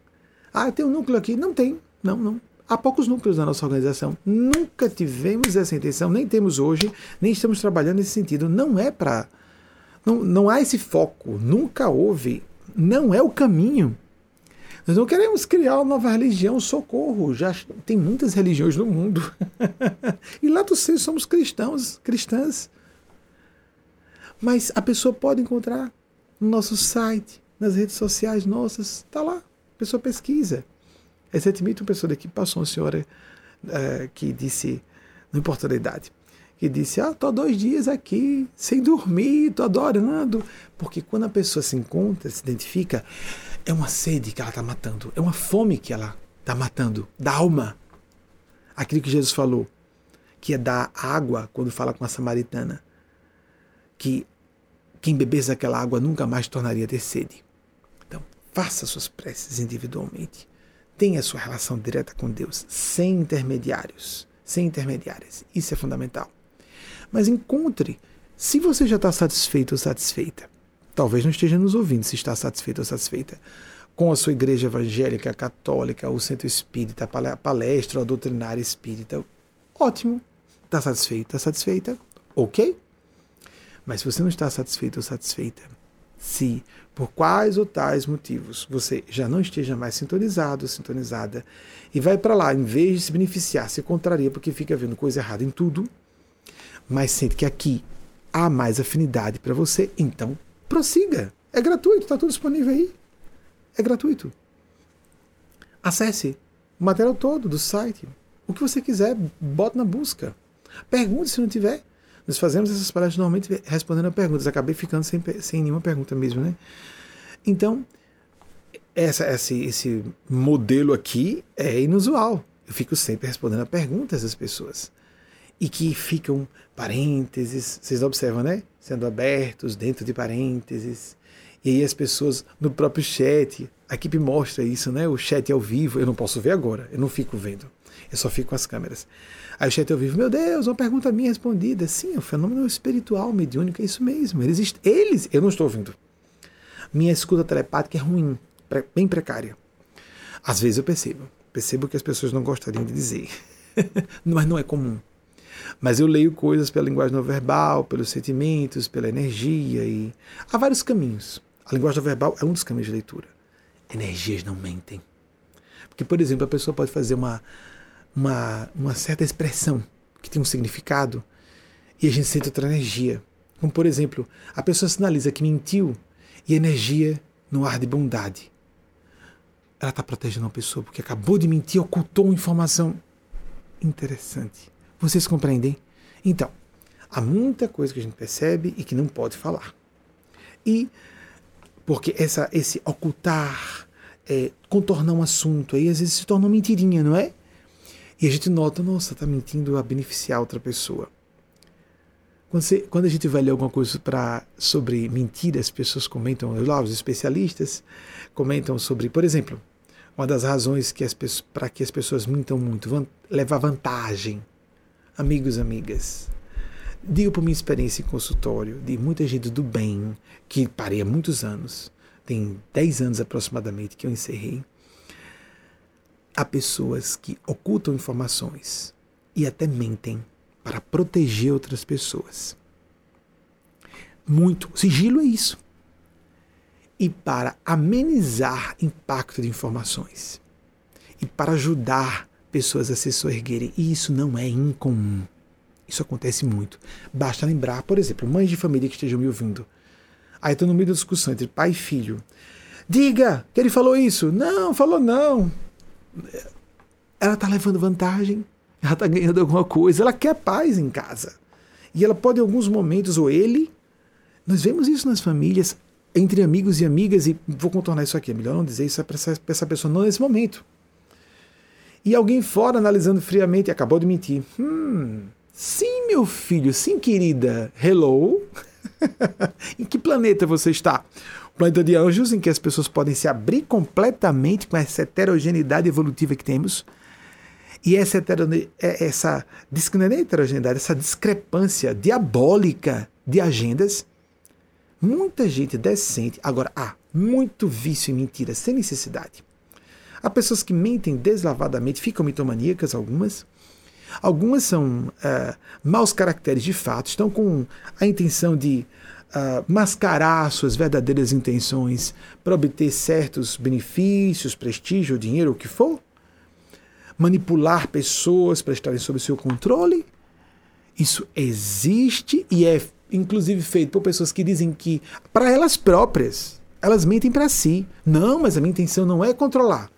Ah, tem um núcleo aqui. Não tem. Não, não. Há poucos núcleos na nossa organização. Nunca tivemos essa intenção, nem temos hoje, nem estamos trabalhando nesse sentido. Não é para. Não, não há esse foco. Nunca houve. Não é o caminho. Nós não queremos criar uma nova religião, socorro. Já tem muitas religiões no mundo. e lá do seis somos cristãos, cristãs. Mas a pessoa pode encontrar no nosso site, nas redes sociais nossas, está lá. A pessoa pesquisa. Recentemente, uma pessoa daqui passou uma senhora é, que disse, não importa a idade, que disse: Ah, estou dois dias aqui sem dormir, estou adorando. Porque quando a pessoa se encontra, se identifica, é uma sede que ela está matando, é uma fome que ela está matando, da alma. Aquilo que Jesus falou, que é dar água quando fala com a samaritana que, Quem bebesse aquela água nunca mais tornaria a ter sede. Então, faça suas preces individualmente. Tenha sua relação direta com Deus, sem intermediários, sem intermediárias. Isso é fundamental. Mas encontre, se você já está satisfeito ou satisfeita, talvez não esteja nos ouvindo se está satisfeito ou satisfeita com a sua igreja evangélica, católica, o centro espírita, a palestra, a doutrinária espírita. Ótimo. Está satisfeito? Está satisfeita? Ok. Mas se você não está satisfeito ou satisfeita, se por quais ou tais motivos você já não esteja mais sintonizado, sintonizada, e vai para lá, em vez de se beneficiar, se contraria porque fica vendo coisa errada em tudo, mas sente que aqui há mais afinidade para você, então prossiga. É gratuito, está tudo disponível aí. É gratuito. Acesse o material todo do site. O que você quiser, bota na busca. Pergunte se não tiver. Nós fazemos essas palestras normalmente respondendo a perguntas. Acabei ficando sem, sem nenhuma pergunta mesmo, né? Então, essa, esse, esse modelo aqui é inusual. Eu fico sempre respondendo a perguntas das pessoas. E que ficam parênteses, vocês observam, né? Sendo abertos dentro de parênteses. E aí as pessoas no próprio chat, a equipe mostra isso, né? O chat ao vivo, eu não posso ver agora, eu não fico vendo. Eu só fico com as câmeras. Aí o chat ao vivo, meu Deus, uma pergunta minha respondida. Sim, é um fenômeno espiritual, mediúnico, é isso mesmo. Eles, eles, eu não estou ouvindo. Minha escuta telepática é ruim, bem precária. Às vezes eu percebo. Percebo que as pessoas não gostariam de dizer. Mas não é comum. Mas eu leio coisas pela linguagem não verbal, pelos sentimentos, pela energia e há vários caminhos. A linguagem não verbal é um dos caminhos de leitura. Energias não mentem. Porque, por exemplo, a pessoa pode fazer uma uma, uma certa expressão que tem um significado e a gente sente outra energia. Como, por exemplo, a pessoa sinaliza que mentiu e energia no ar de bondade. Ela está protegendo uma pessoa porque acabou de mentir, ocultou uma informação interessante. Vocês compreendem? Então, há muita coisa que a gente percebe e que não pode falar. E porque essa, esse ocultar, é, contornar um assunto aí às vezes se torna uma mentirinha, não é? E a gente nota, nossa, está mentindo a beneficiar outra pessoa. Quando, você, quando, a gente vai ler alguma coisa pra, sobre mentiras, as pessoas comentam, lá os especialistas comentam sobre, por exemplo, uma das razões para que as pessoas mintam muito, van, levar vantagem. Amigos, amigas, digo por minha experiência em consultório, de muita gente do bem, que parei há muitos anos, tem 10 anos aproximadamente que eu encerrei, Há pessoas que ocultam informações e até mentem para proteger outras pessoas. Muito. Sigilo é isso. E para amenizar impacto de informações. E para ajudar pessoas a se soerguerem. E isso não é incomum. Isso acontece muito. Basta lembrar, por exemplo, mães de família que estejam me ouvindo. Aí estou no meio da discussão entre pai e filho. Diga que ele falou isso. Não, falou não ela está levando vantagem, ela está ganhando alguma coisa, ela quer paz em casa. E ela pode, em alguns momentos, ou ele, nós vemos isso nas famílias, entre amigos e amigas, e vou contornar isso aqui, é melhor não dizer isso para essa, essa pessoa, não nesse momento. E alguém fora analisando friamente acabou de mentir. Hum, sim, meu filho, sim, querida. Hello? em que planeta você está? planeta de anjos, em que as pessoas podem se abrir completamente com essa heterogeneidade evolutiva que temos. E essa, é, essa é heterogeneidade, essa discrepância diabólica de agendas, muita gente decente. Agora, há muito vício em mentiras sem necessidade. Há pessoas que mentem deslavadamente, ficam mitomaníacas, algumas. Algumas são uh, maus caracteres de fato, estão com a intenção de uh, mascarar suas verdadeiras intenções para obter certos benefícios, prestígio, dinheiro, o que for? Manipular pessoas para estarem sob seu controle? Isso existe e é inclusive feito por pessoas que dizem que, para elas próprias, elas mentem para si. Não, mas a minha intenção não é controlar.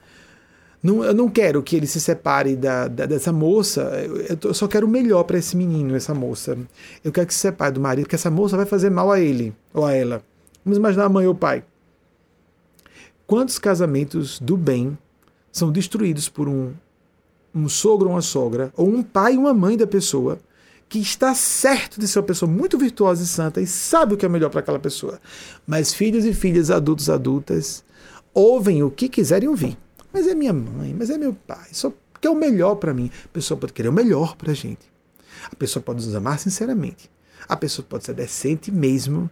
Não, eu não quero que ele se separe da, da dessa moça. Eu, eu, só quero o melhor para esse menino, essa moça. Eu quero que se separe do marido, porque essa moça vai fazer mal a ele ou a ela. Vamos imaginar a mãe ou o pai. Quantos casamentos do bem são destruídos por um, um sogro ou uma sogra, ou um pai e uma mãe da pessoa que está certo de ser uma pessoa muito virtuosa e santa e sabe o que é melhor para aquela pessoa. Mas filhos e filhas, adultos, adultas, ouvem o que quiserem ouvir. Mas é minha mãe, mas é meu pai, só quer o melhor para mim. A pessoa pode querer o melhor para a gente. A pessoa pode nos amar sinceramente. A pessoa pode ser decente mesmo.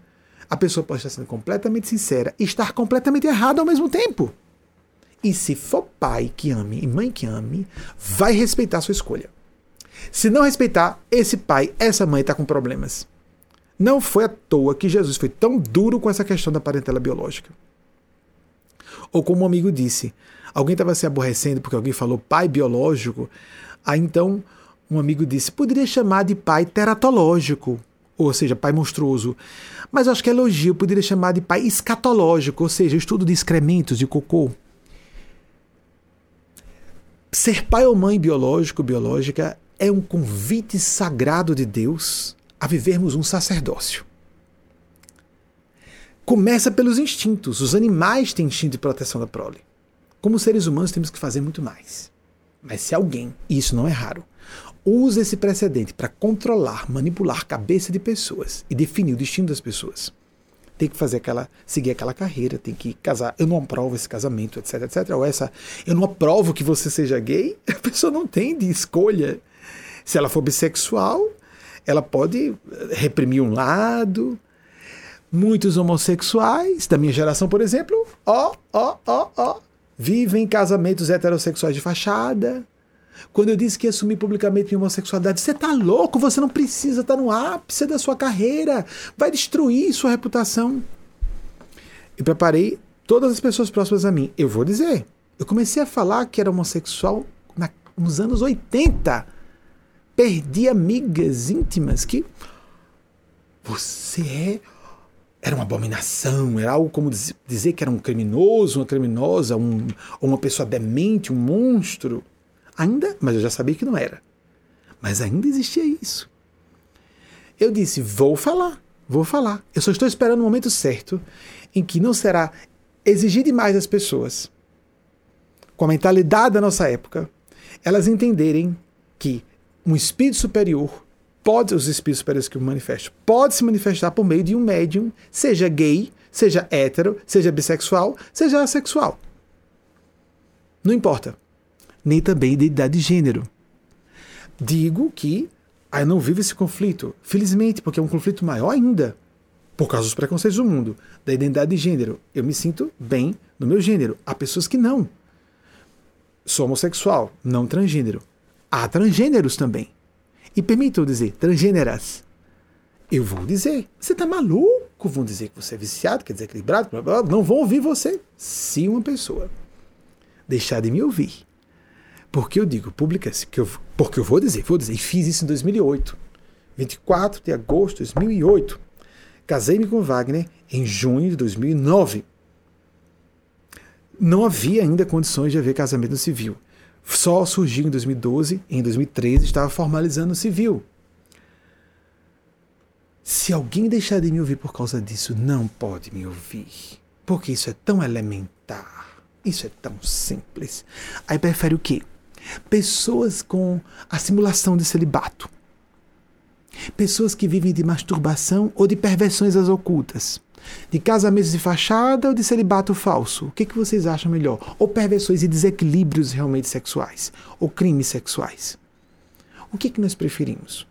A pessoa pode estar sendo completamente sincera e estar completamente errada ao mesmo tempo. E se for pai que ame e mãe que ame, vai respeitar a sua escolha. Se não respeitar, esse pai, essa mãe está com problemas. Não foi à toa que Jesus foi tão duro com essa questão da parentela biológica. Ou como um amigo disse, alguém estava se aborrecendo porque alguém falou pai biológico, aí então um amigo disse, poderia chamar de pai teratológico, ou seja, pai monstruoso. Mas acho que é elogio, poderia chamar de pai escatológico, ou seja, estudo de excrementos, de cocô. Ser pai ou mãe biológico, biológica, é um convite sagrado de Deus a vivermos um sacerdócio. Começa pelos instintos. Os animais têm instinto de proteção da prole. Como seres humanos, temos que fazer muito mais. Mas se alguém, e isso não é raro, usa esse precedente para controlar, manipular a cabeça de pessoas e definir o destino das pessoas, tem que fazer aquela, seguir aquela carreira, tem que casar. Eu não aprovo esse casamento, etc, etc. Ou essa, eu não aprovo que você seja gay. A pessoa não tem de escolha. Se ela for bissexual, ela pode reprimir um lado. Muitos homossexuais da minha geração, por exemplo, ó, ó, ó, ó, vivem casamentos heterossexuais de fachada, quando eu disse que ia assumir publicamente minha homossexualidade, você tá louco, você não precisa tá no ápice da sua carreira, vai destruir sua reputação. E preparei todas as pessoas próximas a mim. Eu vou dizer, eu comecei a falar que era homossexual na, nos anos 80. Perdi amigas íntimas que você é era uma abominação, era algo como dizer que era um criminoso, uma criminosa, um, uma pessoa demente, um monstro. Ainda, mas eu já sabia que não era. Mas ainda existia isso. Eu disse: vou falar, vou falar. Eu só estou esperando o momento certo em que não será exigir demais das pessoas, com a mentalidade da nossa época, elas entenderem que um espírito superior pode, os espíritos superiores que o manifestam, pode se manifestar por meio de um médium, seja gay, seja hétero, seja bissexual, seja assexual. Não importa nem também identidade de gênero. Digo que ah, eu não vivo esse conflito, felizmente, porque é um conflito maior ainda, por causa dos preconceitos do mundo, da identidade de gênero. Eu me sinto bem no meu gênero. Há pessoas que não. Sou homossexual, não transgênero. Há transgêneros também. E permitam dizer, transgêneras. Eu vou dizer, você está maluco? Vão dizer que você é viciado, quer dizer equilibrado, blá, blá, blá. não vão ouvir você. Se uma pessoa deixar de me ouvir porque eu digo publica-se, que porque eu vou dizer, vou dizer, e fiz isso em 2008. 24 de agosto de 2008. Casei-me com Wagner em junho de 2009. Não havia ainda condições de haver casamento civil. Só surgiu em 2012, em 2013 estava formalizando o civil. Se alguém deixar de me ouvir por causa disso, não pode me ouvir. Porque isso é tão elementar. Isso é tão simples. Aí prefere o quê? pessoas com a simulação de celibato, pessoas que vivem de masturbação ou de perversões ocultas, de casamentos de fachada ou de celibato falso. O que, que vocês acham melhor? Ou perversões e desequilíbrios realmente sexuais, ou crimes sexuais. O que, que nós preferimos?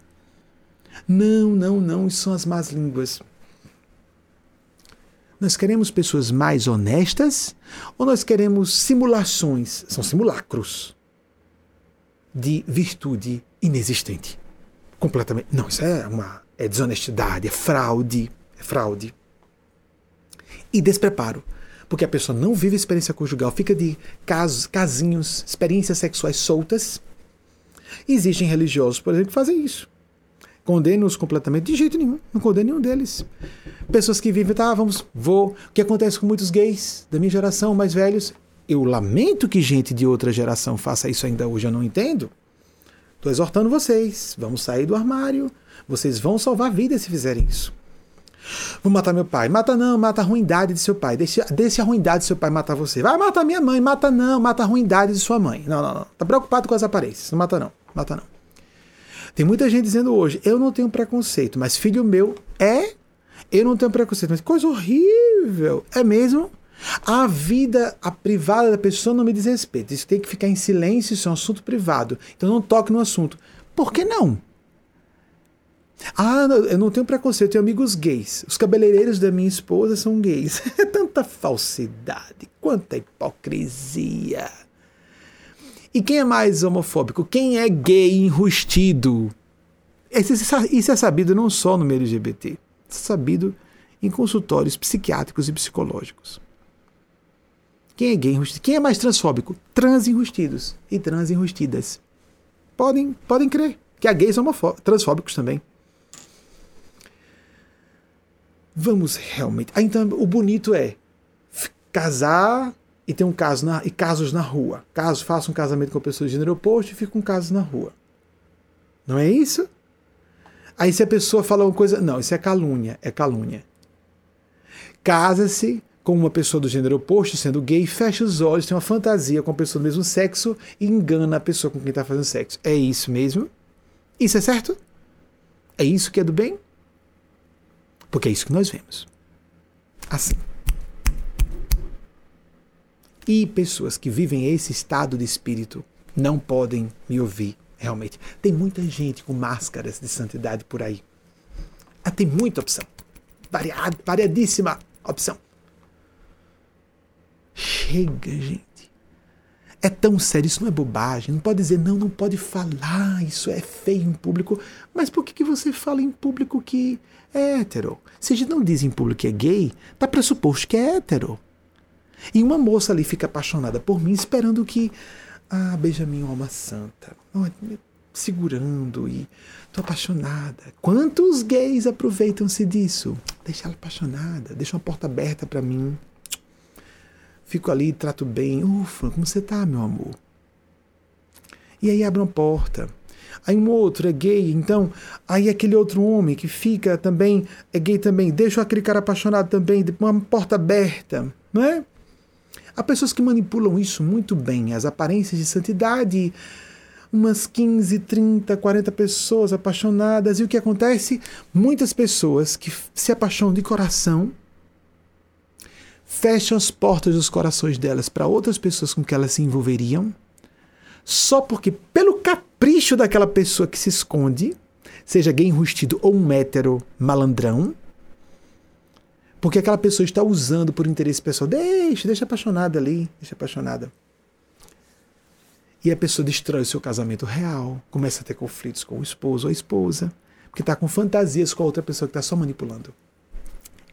Não, não, não, isso são as más línguas. Nós queremos pessoas mais honestas ou nós queremos simulações? São simulacros de virtude inexistente. Completamente. Não, isso é uma é desonestidade, é fraude, é fraude. E despreparo, porque a pessoa não vive experiência conjugal, fica de casos, casinhos, experiências sexuais soltas. Existem religiosos, por exemplo, que fazem isso. Condeno-os completamente de jeito nenhum, não condeno nenhum deles. Pessoas que vivem, tá, vamos, vou. O que acontece com muitos gays da minha geração, mais velhos? eu lamento que gente de outra geração faça isso ainda hoje, eu não entendo. Estou exortando vocês, vamos sair do armário, vocês vão salvar vidas se fizerem isso. Vou matar meu pai. Mata não, mata a ruindade de seu pai. Deixe, deixe a ruindade de seu pai matar você. Vai matar minha mãe. Mata não, mata a ruindade de sua mãe. Não, não, não. Tá preocupado com as aparências. Não mata não. Mata não. Tem muita gente dizendo hoje, eu não tenho preconceito, mas filho meu é. Eu não tenho preconceito, mas coisa horrível. É mesmo? A vida a privada da pessoa não me diz respeito. Isso tem que ficar em silêncio, isso é um assunto privado. Então não toque no assunto. Por que não? Ah, eu não tenho preconceito, eu tenho amigos gays. Os cabeleireiros da minha esposa são gays. É tanta falsidade, quanta hipocrisia. E quem é mais homofóbico? Quem é gay enrustido? Isso é sabido não só no meio LGBT, isso é sabido em consultórios psiquiátricos e psicológicos. Quem é gay enrustido? Quem é mais transfóbico? Trans enrustidos e trans enrustidas. Podem, podem crer que há gays transfóbicos também. Vamos realmente. Ah, então o bonito é casar e ter um caso na, e casos na rua. Caso faça um casamento com pessoas de gênero oposto e fica com casos na rua. Não é isso? Aí se a pessoa fala uma coisa, não, isso é calúnia, é calúnia. Casa-se com uma pessoa do gênero oposto, sendo gay, fecha os olhos, tem uma fantasia com a pessoa do mesmo sexo e engana a pessoa com quem está fazendo sexo. É isso mesmo? Isso é certo? É isso que é do bem? Porque é isso que nós vemos. Assim. E pessoas que vivem esse estado de espírito não podem me ouvir realmente. Tem muita gente com máscaras de santidade por aí. Ah, tem muita opção. Variadíssima opção. Chega, gente. É tão sério, isso não é bobagem. Não pode dizer, não, não pode falar, isso é feio em público. Mas por que, que você fala em público que é hétero? Se a gente não diz em público que é gay, tá pressuposto que é hétero. E uma moça ali fica apaixonada por mim, esperando que. Ah, beija minha alma santa. segurando e tô apaixonada. Quantos gays aproveitam-se disso? Deixa ela apaixonada, deixa uma porta aberta para mim. Fico ali, trato bem. Ufa, como você tá, meu amor? E aí abre uma porta. Aí um outro é gay, então, aí aquele outro homem que fica também, é gay também, deixa aquele cara apaixonado também, uma porta aberta, não é? Há pessoas que manipulam isso muito bem, as aparências de santidade, umas 15, 30, 40 pessoas apaixonadas, e o que acontece? Muitas pessoas que se apaixonam de coração fecham as portas dos corações delas para outras pessoas com que elas se envolveriam, só porque, pelo capricho daquela pessoa que se esconde, seja gay enrustido ou um hétero malandrão, porque aquela pessoa está usando por interesse pessoal. Deixa, deixa apaixonada ali, deixa apaixonada. E a pessoa destrói o seu casamento real, começa a ter conflitos com o esposo ou a esposa, porque está com fantasias com a outra pessoa que está só manipulando.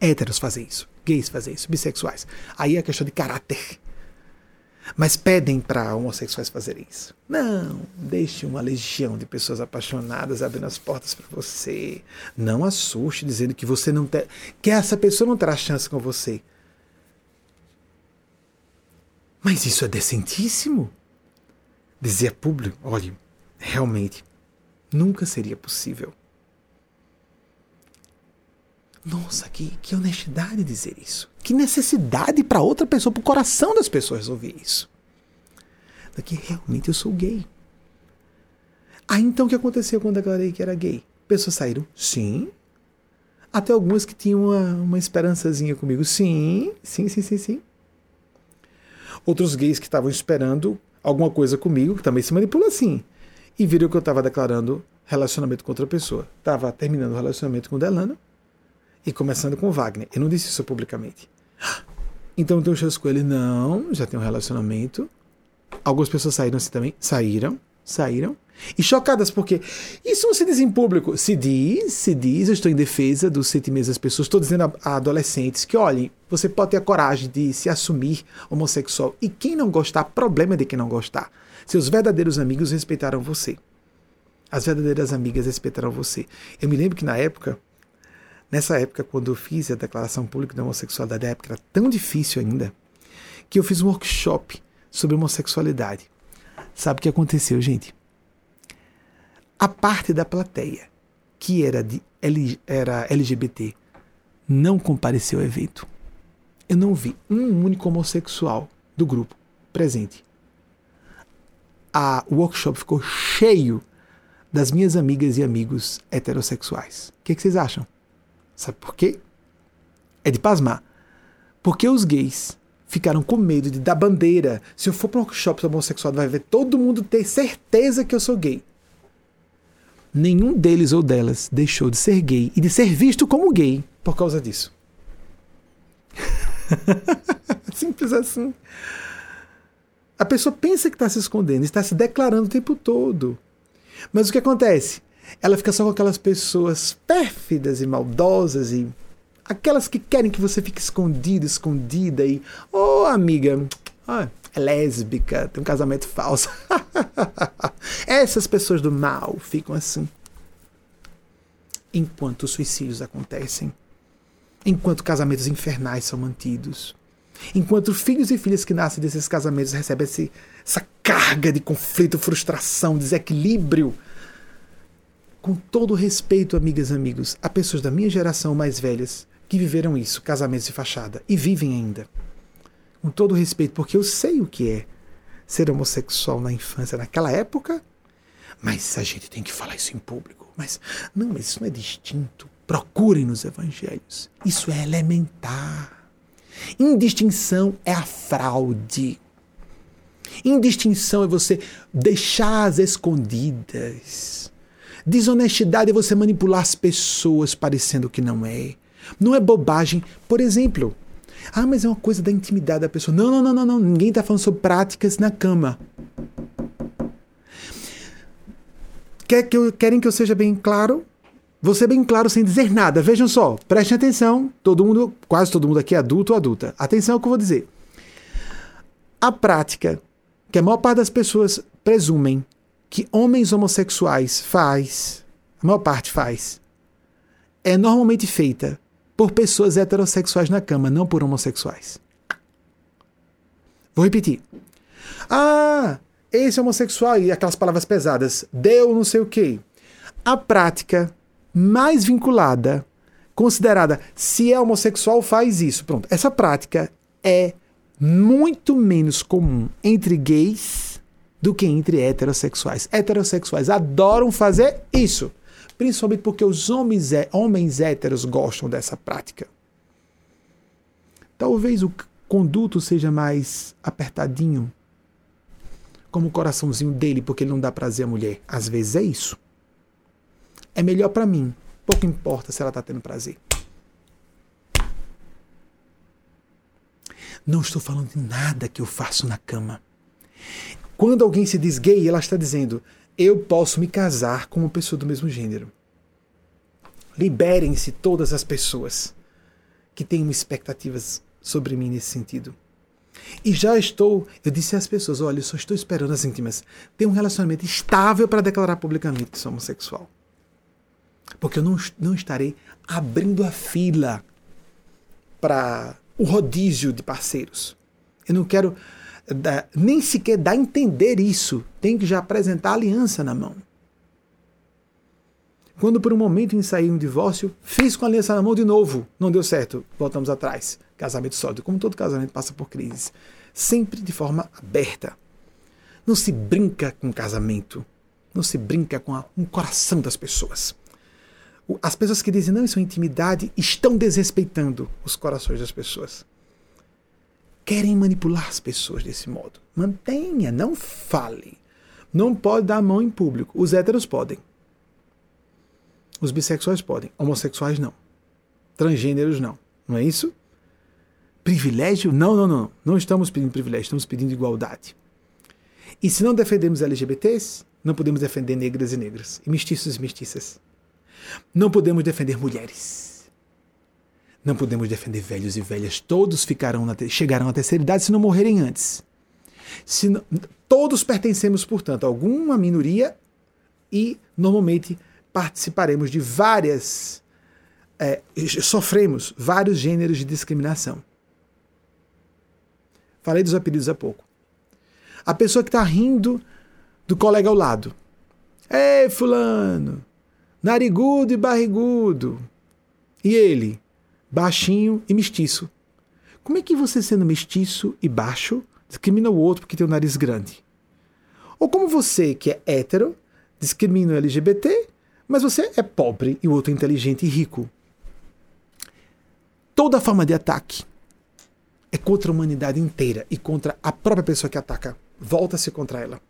Héteros fazem isso, gays fazem isso, bissexuais. Aí é questão de caráter. Mas pedem para homossexuais fazerem isso. Não, deixe uma legião de pessoas apaixonadas abrindo as portas para você. Não assuste dizendo que você não tem, que essa pessoa não terá chance com você. Mas isso é decentíssimo. Dizer público, olhe, realmente, nunca seria possível. Nossa, que, que honestidade dizer isso. Que necessidade para outra pessoa, para o coração das pessoas ouvir isso. Daqui realmente eu sou gay. Aí então o que aconteceu quando eu declarei que era gay? Pessoas saíram? Sim. Até algumas que tinham uma, uma esperançazinha comigo. Sim, sim, sim, sim, sim. Outros gays que estavam esperando alguma coisa comigo, que também se manipula assim. E viram que eu estava declarando relacionamento com outra pessoa. Estava terminando o relacionamento com Delano e começando com Wagner. Eu não disse isso publicamente. Então eu tenho chance com ele? Não, já tem um relacionamento. Algumas pessoas saíram assim também. Saíram, saíram. E chocadas porque isso não se diz em público. Se diz, se diz, eu estou em defesa dos sentimentos das pessoas. Estou dizendo a, a adolescentes que, olhem, você pode ter a coragem de se assumir homossexual. E quem não gostar, problema de quem não gostar. Seus verdadeiros amigos respeitaram você. As verdadeiras amigas respeitaram você. Eu me lembro que na época, Nessa época, quando eu fiz a declaração pública da homossexualidade, a época era tão difícil ainda, que eu fiz um workshop sobre homossexualidade. Sabe o que aconteceu, gente? A parte da plateia que era, de, era LGBT não compareceu ao evento. Eu não vi um único homossexual do grupo presente. A, o workshop ficou cheio das minhas amigas e amigos heterossexuais. O que, que vocês acham? Sabe por quê? É de pasmar. Porque os gays ficaram com medo de dar bandeira. Se eu for para um workshop homossexual, vai ver todo mundo ter certeza que eu sou gay. Nenhum deles ou delas deixou de ser gay e de ser visto como gay por causa disso. Simples assim. A pessoa pensa que está se escondendo, está se declarando o tempo todo. Mas o que acontece? Ela fica só com aquelas pessoas pérfidas e maldosas e aquelas que querem que você fique escondido, escondida e, ô oh, amiga, é lésbica, tem um casamento falso. Essas pessoas do mal ficam assim. Enquanto suicídios acontecem, enquanto casamentos infernais são mantidos, enquanto filhos e filhas que nascem desses casamentos recebem esse, essa carga de conflito, frustração, desequilíbrio. Com todo respeito, amigas e amigos, a pessoas da minha geração mais velhas que viveram isso, casamentos de fachada, e vivem ainda. Com todo respeito, porque eu sei o que é ser homossexual na infância, naquela época, mas a gente tem que falar isso em público. Mas não, mas isso não é distinto. Procurem nos evangelhos. Isso é elementar. Indistinção é a fraude. Indistinção é você deixar as escondidas. Desonestidade é você manipular as pessoas parecendo que não é. Não é bobagem. Por exemplo, ah, mas é uma coisa da intimidade da pessoa. Não, não, não, não, não. Ninguém está falando sobre práticas na cama. Quer que eu, querem que eu seja bem claro? Vou ser bem claro sem dizer nada. Vejam só, prestem atenção. Todo mundo, quase todo mundo aqui é adulto ou adulta. Atenção ao que eu vou dizer. A prática que a maior parte das pessoas presumem que homens homossexuais faz, a maior parte faz, é normalmente feita por pessoas heterossexuais na cama, não por homossexuais. Vou repetir. Ah, esse homossexual e aquelas palavras pesadas, deu não sei o quê. A prática mais vinculada, considerada se é homossexual, faz isso. Pronto. Essa prática é muito menos comum entre gays do que entre heterossexuais. Heterossexuais adoram fazer isso principalmente porque os homens, homens héteros gostam dessa prática. Talvez o conduto seja mais apertadinho, como o coraçãozinho dele, porque ele não dá prazer à mulher. Às vezes é isso. É melhor para mim. Pouco importa se ela está tendo prazer. Não estou falando de nada que eu faço na cama. Quando alguém se diz gay, ela está dizendo: eu posso me casar com uma pessoa do mesmo gênero. Liberem-se todas as pessoas que têm expectativas sobre mim nesse sentido. E já estou, eu disse às pessoas: olha, eu só estou esperando as íntimas ter um relacionamento estável para declarar publicamente que sou homossexual. Porque eu não, não estarei abrindo a fila para o rodízio de parceiros. Eu não quero nem sequer dar a entender isso. Tem que já apresentar a aliança na mão. Quando por um momento ensaiei um divórcio, fiz com a aliança na mão de novo. Não deu certo. Voltamos atrás. Casamento sólido. Como todo casamento passa por crises. Sempre de forma aberta. Não se brinca com casamento. Não se brinca com o um coração das pessoas. As pessoas que dizem não, isso é intimidade, estão desrespeitando os corações das pessoas querem manipular as pessoas desse modo. Mantenha, não fale. Não pode dar a mão em público. Os héteros podem. Os bissexuais podem. Homossexuais não. Transgêneros não. Não é isso? Privilégio? Não, não, não. Não estamos pedindo privilégio, estamos pedindo igualdade. E se não defendemos LGBTs, não podemos defender negras e negras, e mestiços e mestiças. Não podemos defender mulheres não podemos defender velhos e velhas. Todos ficarão na chegarão à terceira idade se não morrerem antes. Se não, todos pertencemos, portanto, a alguma minoria e normalmente participaremos de várias. É, sofremos vários gêneros de discriminação. Falei dos apelidos há pouco. A pessoa que está rindo do colega ao lado. Ei, Fulano! Narigudo e barrigudo. E ele? Baixinho e mestiço. Como é que você, sendo mestiço e baixo, discrimina o outro porque tem o nariz grande? Ou como você, que é hétero, discrimina o LGBT, mas você é pobre e o outro é inteligente e rico. Toda forma de ataque é contra a humanidade inteira e contra a própria pessoa que ataca. Volta-se contra ela.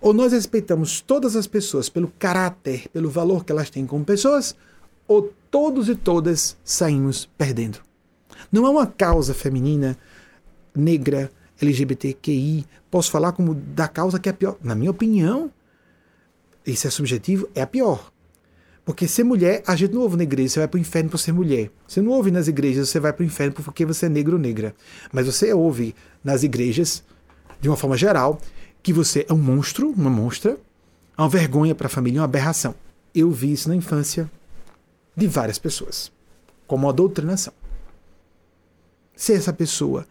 Ou nós respeitamos todas as pessoas pelo caráter, pelo valor que elas têm como pessoas, ou todos e todas saímos perdendo. Não é uma causa feminina, negra, LGBTQI. Posso falar como da causa que é pior. Na minha opinião, isso é subjetivo, é a pior. Porque ser mulher, a gente não ouve na igreja, você vai para o inferno por ser mulher. Você não ouve nas igrejas, você vai para o inferno porque você é negro ou negra. Mas você ouve nas igrejas, de uma forma geral, que você é um monstro, uma monstra, uma vergonha para a família, uma aberração. Eu vi isso na infância de várias pessoas, como uma doutrinação. Se essa pessoa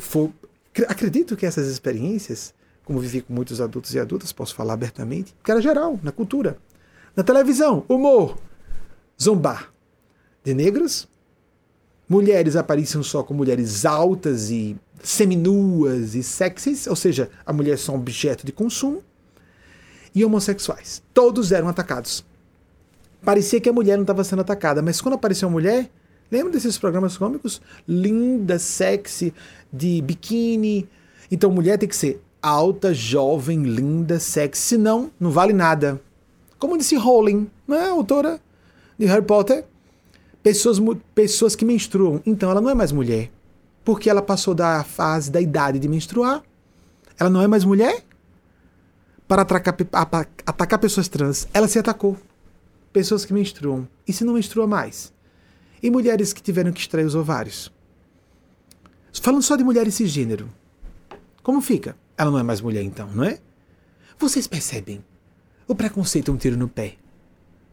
for. Acredito que essas experiências, como vivi com muitos adultos e adultas, posso falar abertamente, que era geral, na cultura na televisão, humor, zombar de negros. Mulheres apareciam só com mulheres altas e seminuas e sexys, ou seja, a mulher é só um objeto de consumo. E homossexuais. Todos eram atacados. Parecia que a mulher não estava sendo atacada, mas quando apareceu a mulher, lembra desses programas cômicos? Linda, sexy, de biquíni. Então, mulher tem que ser alta, jovem, linda, sexy, senão não vale nada. Como disse Rowling, né, autora de Harry Potter, pessoas, pessoas que menstruam. Então ela não é mais mulher. Porque ela passou da fase, da idade de menstruar. Ela não é mais mulher? Para atacar pessoas trans, ela se atacou. Pessoas que menstruam. E se não menstrua mais? E mulheres que tiveram que extrair os ovários? Falando só de mulheres cisgênero. Como fica? Ela não é mais mulher então, não é? Vocês percebem o preconceito é um tiro no pé.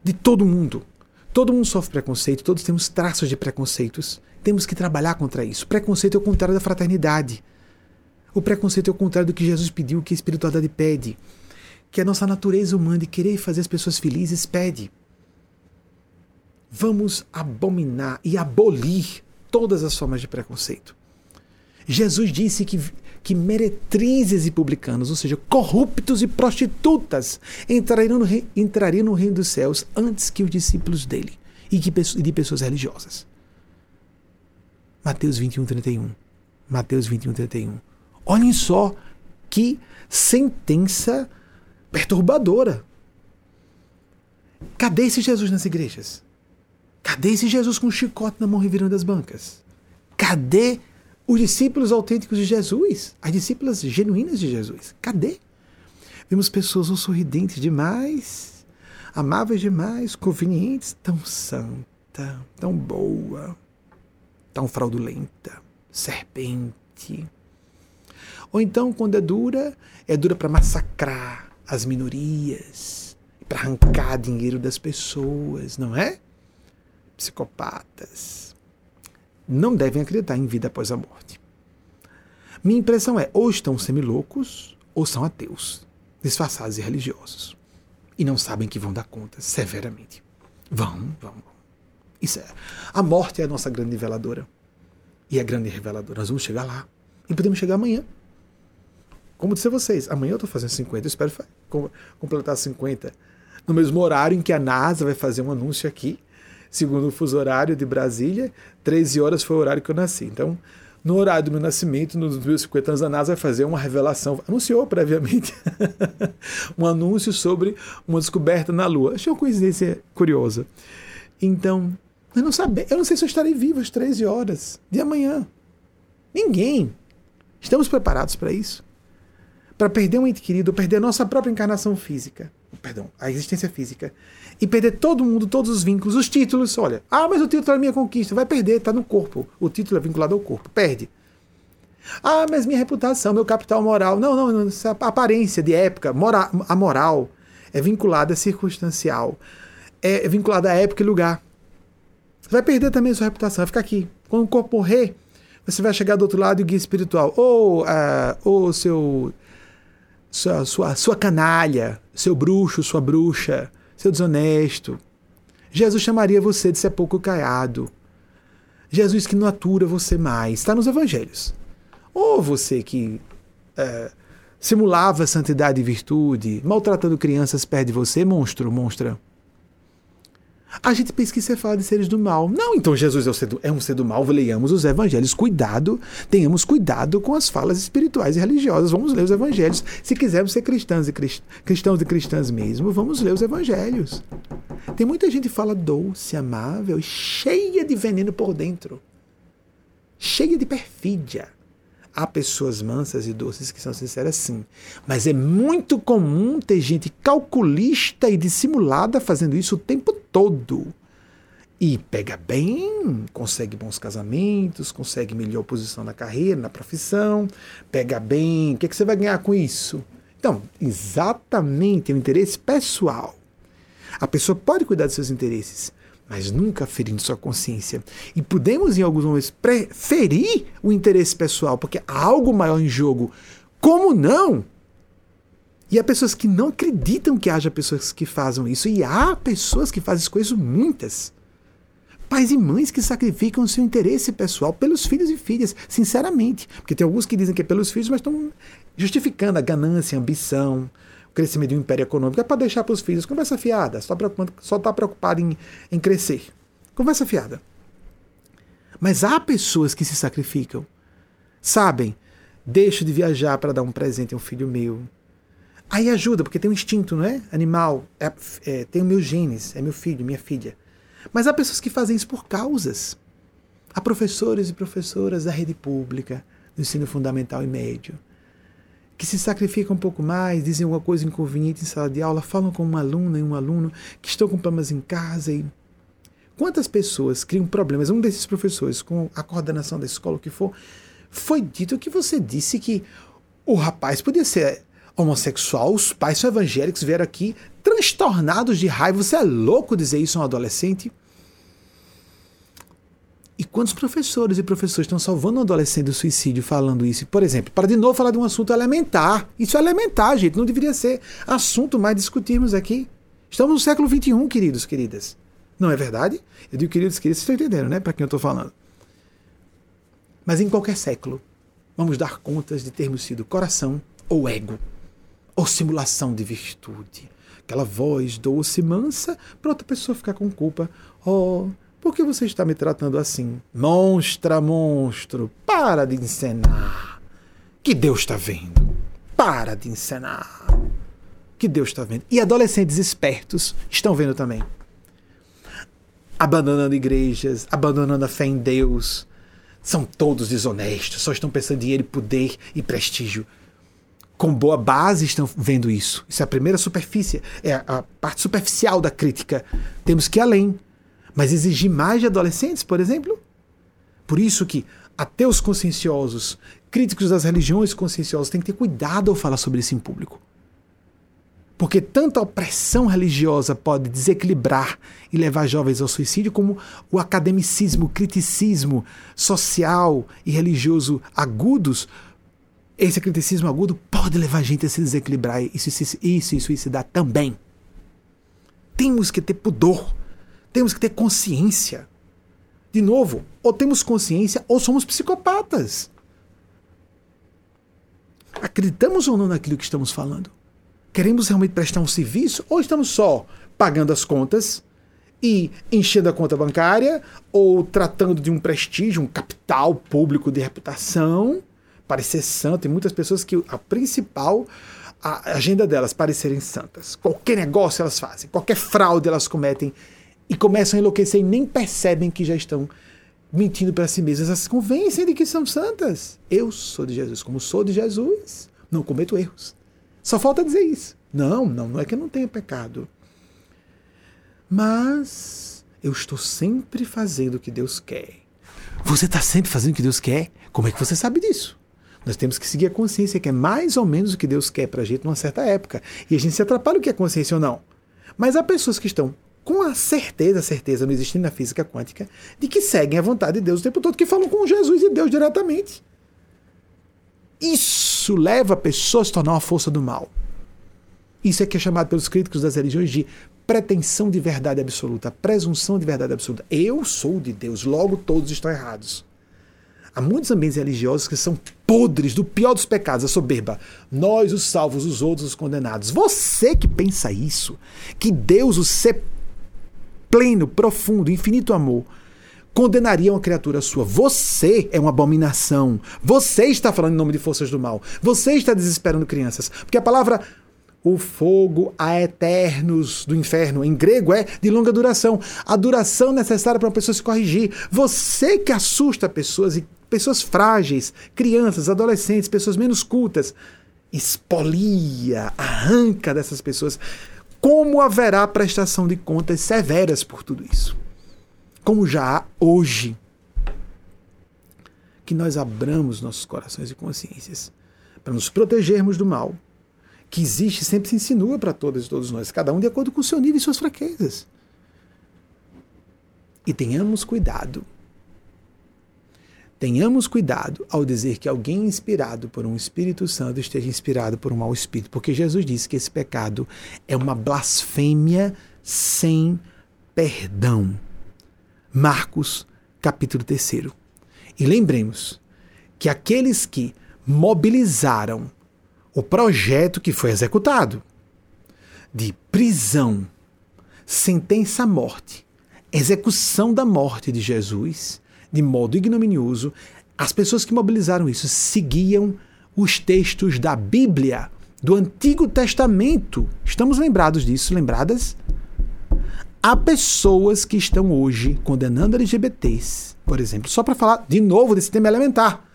De todo mundo. Todo mundo sofre preconceito, todos temos traços de preconceitos. Temos que trabalhar contra isso. Preconceito é o contrário da fraternidade. O preconceito é o contrário do que Jesus pediu, que a espiritualidade pede. Que a nossa natureza humana de querer fazer as pessoas felizes pede. Vamos abominar e abolir todas as formas de preconceito. Jesus disse que que meretrizes e publicanos, ou seja, corruptos e prostitutas, entrariam no, rei, entrariam no reino dos céus antes que os discípulos dele e, que, e de pessoas religiosas. Mateus 21, 31. Mateus 21, 31. Olhem só que sentença perturbadora. Cadê esse Jesus nas igrejas? Cadê esse Jesus com um chicote na mão revirando as bancas? Cadê os discípulos autênticos de Jesus, as discípulas genuínas de Jesus. Cadê? Vemos pessoas ou sorridentes demais, amáveis demais, convenientes, tão santa, tão boa, tão fraudulenta, serpente. Ou então, quando é dura, é dura para massacrar as minorias, para arrancar dinheiro das pessoas, não é? Psicopatas não devem acreditar em vida após a morte. Minha impressão é, ou estão semiloucos, ou são ateus, disfarçados e religiosos. E não sabem que vão dar conta severamente. Vão, vão. Isso é. A morte é a nossa grande niveladora. E a grande reveladora. Nós vamos chegar lá. E podemos chegar amanhã. Como disse a vocês, amanhã eu estou fazendo 50, eu espero completar 50. No mesmo horário em que a NASA vai fazer um anúncio aqui segundo o fuso horário de Brasília, 13 horas foi o horário que eu nasci. Então, no horário do meu nascimento, nos meus 50 anos, a NASA vai fazer uma revelação, anunciou previamente um anúncio sobre uma descoberta na Lua. Achei uma coincidência curiosa. Então, eu não sabia, eu não sei se eu estarei vivo às 13 horas de amanhã. Ninguém. Estamos preparados para isso? Para perder um ente querido, perder a nossa própria encarnação física, perdão, a existência física e perder todo mundo, todos os vínculos, os títulos. Olha, ah, mas o título é minha conquista. Vai perder, está no corpo. O título é vinculado ao corpo. Perde. Ah, mas minha reputação, meu capital moral. Não, não, não essa aparência de época, mora, a moral é vinculada a circunstancial. É, é vinculada a época e lugar. Você vai perder também a sua reputação, vai ficar aqui. Quando o corpo morrer, você vai chegar do outro lado e o guia espiritual. Ou uh, seu. Sua, sua, sua canalha, seu bruxo, sua bruxa seu desonesto. Jesus chamaria você de sepulcro caiado. Jesus que não atura você mais. Está nos evangelhos. Ou você que é, simulava santidade e virtude, maltratando crianças perto de você, monstro, monstra. A gente pensa que você fala de seres do mal. Não, então Jesus é, um ser do, é um ser do mal. Leiamos os evangelhos. Cuidado, tenhamos cuidado com as falas espirituais e religiosas. Vamos ler os evangelhos. Se quisermos ser cristãos e, crist, cristãos e cristãs mesmo, vamos ler os evangelhos. Tem muita gente que fala doce, amável, cheia de veneno por dentro. Cheia de perfídia. Há pessoas mansas e doces que são sinceras, sim. Mas é muito comum ter gente calculista e dissimulada fazendo isso o tempo todo. E pega bem, consegue bons casamentos, consegue melhor posição na carreira, na profissão, pega bem. O que, é que você vai ganhar com isso? Então, exatamente o interesse pessoal. A pessoa pode cuidar dos seus interesses, mas nunca ferindo sua consciência. E podemos, em alguns momentos, preferir o interesse pessoal, porque há algo maior em jogo. Como não? E há pessoas que não acreditam que haja pessoas que fazem isso. E há pessoas que fazem coisas muitas. Pais e mães que sacrificam seu interesse pessoal pelos filhos e filhas, sinceramente. Porque tem alguns que dizem que é pelos filhos, mas estão justificando a ganância, a ambição, crescimento um império econômico é para deixar para os filhos. Conversa fiada, só está preocupado em, em crescer. Conversa fiada. Mas há pessoas que se sacrificam. Sabem, deixo de viajar para dar um presente a um filho meu. Aí ajuda, porque tem um instinto, não é? Animal. É, é, tem o meu genes, é meu filho, minha filha. Mas há pessoas que fazem isso por causas. Há professores e professoras da rede pública, do ensino fundamental e médio, que se sacrificam um pouco mais, dizem alguma coisa inconveniente em sala de aula, falam com uma aluna e um aluno que estão com problemas em casa e quantas pessoas criam problemas? Um desses professores, com a coordenação da escola, o que for, foi dito que você disse que o rapaz podia ser homossexual, os pais são evangélicos, vieram aqui transtornados de raiva. Você é louco dizer isso a um adolescente? E quantos professores e professores estão salvando um adolescente do suicídio falando isso? Por exemplo, para de novo falar de um assunto elementar. Isso é elementar, gente. Não deveria ser assunto mais discutirmos aqui. Estamos no século XXI, queridos, queridas. Não é verdade? Eu digo queridos, queridos, vocês estão entendendo, né? Para quem eu estou falando. Mas em qualquer século, vamos dar contas de termos sido coração ou ego, ou simulação de virtude. Aquela voz doce e mansa para outra pessoa ficar com culpa. Oh, por que você está me tratando assim? Monstra, monstro, para de encenar. Que Deus está vendo. Para de encenar. Que Deus está vendo. E adolescentes espertos estão vendo também. Abandonando igrejas, abandonando a fé em Deus. São todos desonestos, só estão pensando em dinheiro, poder e prestígio com boa base estão vendo isso. Isso é a primeira superfície, é a parte superficial da crítica. Temos que ir além. Mas exigir mais de adolescentes, por exemplo? Por isso que ateus conscienciosos, críticos das religiões conscienciosas, têm que ter cuidado ao falar sobre isso em público. Porque tanto a opressão religiosa pode desequilibrar e levar jovens ao suicídio, como o academicismo, o criticismo social e religioso agudos, esse criticismo agudo pode levar a gente a se desequilibrar e e se suicidar também. Temos que ter pudor temos que ter consciência. De novo, ou temos consciência ou somos psicopatas. Acreditamos ou não naquilo que estamos falando? Queremos realmente prestar um serviço ou estamos só pagando as contas e enchendo a conta bancária ou tratando de um prestígio, um capital público de reputação, parecer santo? Tem muitas pessoas que a principal a agenda delas parecerem santas. Qualquer negócio elas fazem, qualquer fraude elas cometem e começam a enlouquecer e nem percebem que já estão mentindo para si mesmas. Elas se convencem de que são santas. Eu sou de Jesus. Como sou de Jesus, não cometo erros. Só falta dizer isso. Não, não, não é que eu não tenha pecado. Mas eu estou sempre fazendo o que Deus quer. Você está sempre fazendo o que Deus quer? Como é que você sabe disso? Nós temos que seguir a consciência, que é mais ou menos o que Deus quer para a gente numa certa época. E a gente se atrapalha o que é consciência ou não. Mas há pessoas que estão com a certeza, certeza não existe na física quântica, de que seguem a vontade de Deus o tempo todo, que falam com Jesus e Deus diretamente. Isso leva a pessoa a se tornar uma força do mal. Isso é que é chamado pelos críticos das religiões de pretensão de verdade absoluta, presunção de verdade absoluta. Eu sou de Deus, logo todos estão errados. Há muitos ambientes religiosos que são podres do pior dos pecados, a soberba. Nós, os salvos, os outros, os condenados. Você que pensa isso, que Deus, o ser pleno, profundo, infinito amor, condenaria uma criatura sua. Você é uma abominação. Você está falando em nome de forças do mal. Você está desesperando crianças. Porque a palavra o fogo a eternos do inferno, em grego, é de longa duração. A duração necessária para uma pessoa se corrigir. Você que assusta pessoas e pessoas frágeis, crianças, adolescentes, pessoas menos cultas, expolia, arranca dessas pessoas. Como haverá prestação de contas severas por tudo isso? Como já há hoje. Que nós abramos nossos corações e consciências para nos protegermos do mal que existe sempre se insinua para todas e todos nós, cada um de acordo com o seu nível e suas fraquezas. E tenhamos cuidado. Tenhamos cuidado ao dizer que alguém inspirado por um Espírito Santo esteja inspirado por um mau espírito, porque Jesus disse que esse pecado é uma blasfêmia sem perdão. Marcos, capítulo 3. E lembremos que aqueles que mobilizaram o projeto que foi executado de prisão, sentença à morte, execução da morte de Jesus de modo ignominioso, as pessoas que mobilizaram isso seguiam os textos da Bíblia, do Antigo Testamento. Estamos lembrados disso, lembradas? Há pessoas que estão hoje condenando LGBTs, por exemplo, só para falar de novo desse tema elementar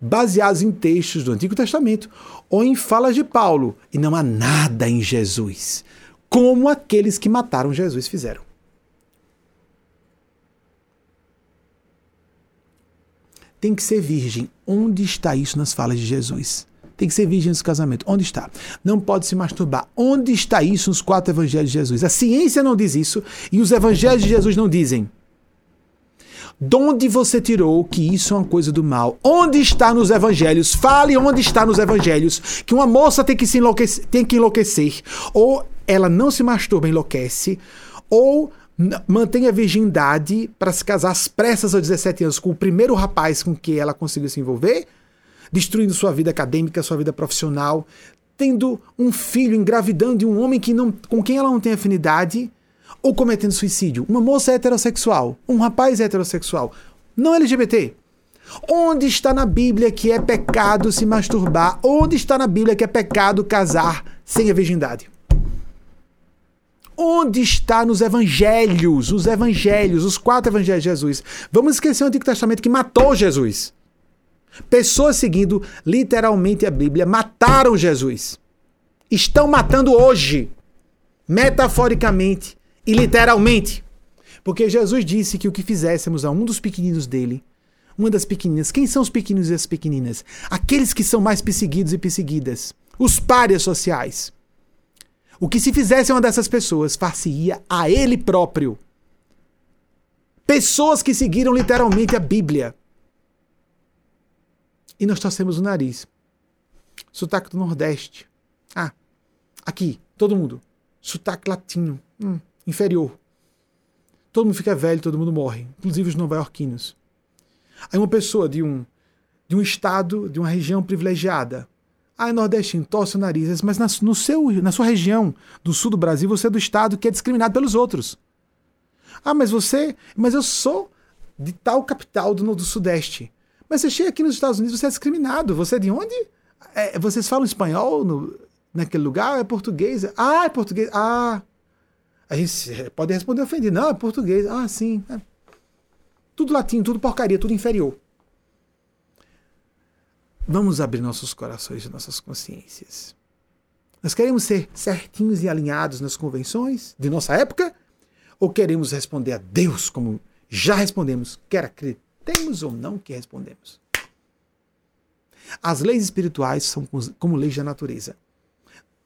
baseados em textos do Antigo Testamento ou em falas de Paulo, e não há nada em Jesus, como aqueles que mataram Jesus fizeram. Tem que ser virgem. Onde está isso nas falas de Jesus? Tem que ser virgem no casamento. Onde está? Não pode se masturbar. Onde está isso nos quatro evangelhos de Jesus? A ciência não diz isso e os evangelhos de Jesus não dizem. De onde você tirou que isso é uma coisa do mal? Onde está nos evangelhos? Fale onde está nos evangelhos que uma moça tem que se enlouquecer, tem que enlouquecer, ou ela não se masturba, enlouquece, ou mantém a virgindade para se casar às pressas aos 17 anos com o primeiro rapaz com que ela conseguiu se envolver, destruindo sua vida acadêmica, sua vida profissional, tendo um filho, engravidando de um homem que não, com quem ela não tem afinidade ou cometendo suicídio. Uma moça heterossexual, um rapaz heterossexual, não LGBT. Onde está na Bíblia que é pecado se masturbar? Onde está na Bíblia que é pecado casar sem a virgindade? Onde está nos evangelhos, os evangelhos, os quatro evangelhos de Jesus? Vamos esquecer o Antigo Testamento que matou Jesus. Pessoas seguindo literalmente a Bíblia mataram Jesus. Estão matando hoje, metaforicamente, e literalmente. Porque Jesus disse que o que fizéssemos a um dos pequeninos dele, uma das pequeninas, quem são os pequeninos e as pequeninas? Aqueles que são mais perseguidos e perseguidas, os párias sociais. O que se fizesse uma dessas pessoas, far-se-ia a ele próprio. Pessoas que seguiram literalmente a Bíblia. E nós torcemos o nariz. Sotaque do Nordeste. Ah, aqui, todo mundo. Sotaque latino. Hum inferior. Todo mundo fica velho, todo mundo morre, inclusive os nova-iorquinos. Aí uma pessoa de um, de um estado, de uma região privilegiada, é nordestino, torce o nariz, mas na, no seu, na sua região do sul do Brasil, você é do estado que é discriminado pelos outros. Ah, mas você. Mas eu sou de tal capital do, do Sudeste. Mas você chega aqui nos Estados Unidos, você é discriminado. Você é de onde? É, vocês falam espanhol no, naquele lugar? É português? Ah, é português. Ah, a gente pode responder ofendido. Não, é português. Ah, sim. É. Tudo latim, tudo porcaria, tudo inferior. Vamos abrir nossos corações e nossas consciências. Nós queremos ser certinhos e alinhados nas convenções de nossa época? Ou queremos responder a Deus como já respondemos, quer acreditemos ou não que respondemos? As leis espirituais são como leis da natureza.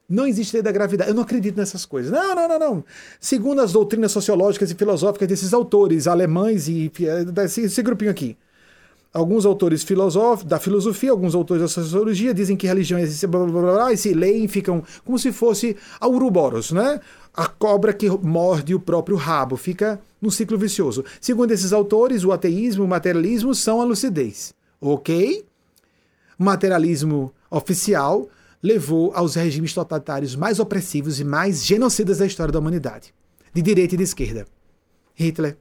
Não existe lei da gravidade. Eu não acredito nessas coisas. Não, não, não, não. Segundo as doutrinas sociológicas e filosóficas desses autores alemães e desse, esse grupinho aqui. Alguns autores da filosofia, alguns autores da sociologia dizem que religião existe, blá, blá, blá, blá, e se leem ficam como se fosse a Uruboros, né? A cobra que morde o próprio rabo, fica num ciclo vicioso. Segundo esses autores, o ateísmo e o materialismo são a lucidez. Ok? Materialismo oficial levou aos regimes totalitários mais opressivos e mais genocidas da história da humanidade, de direita e de esquerda. Hitler,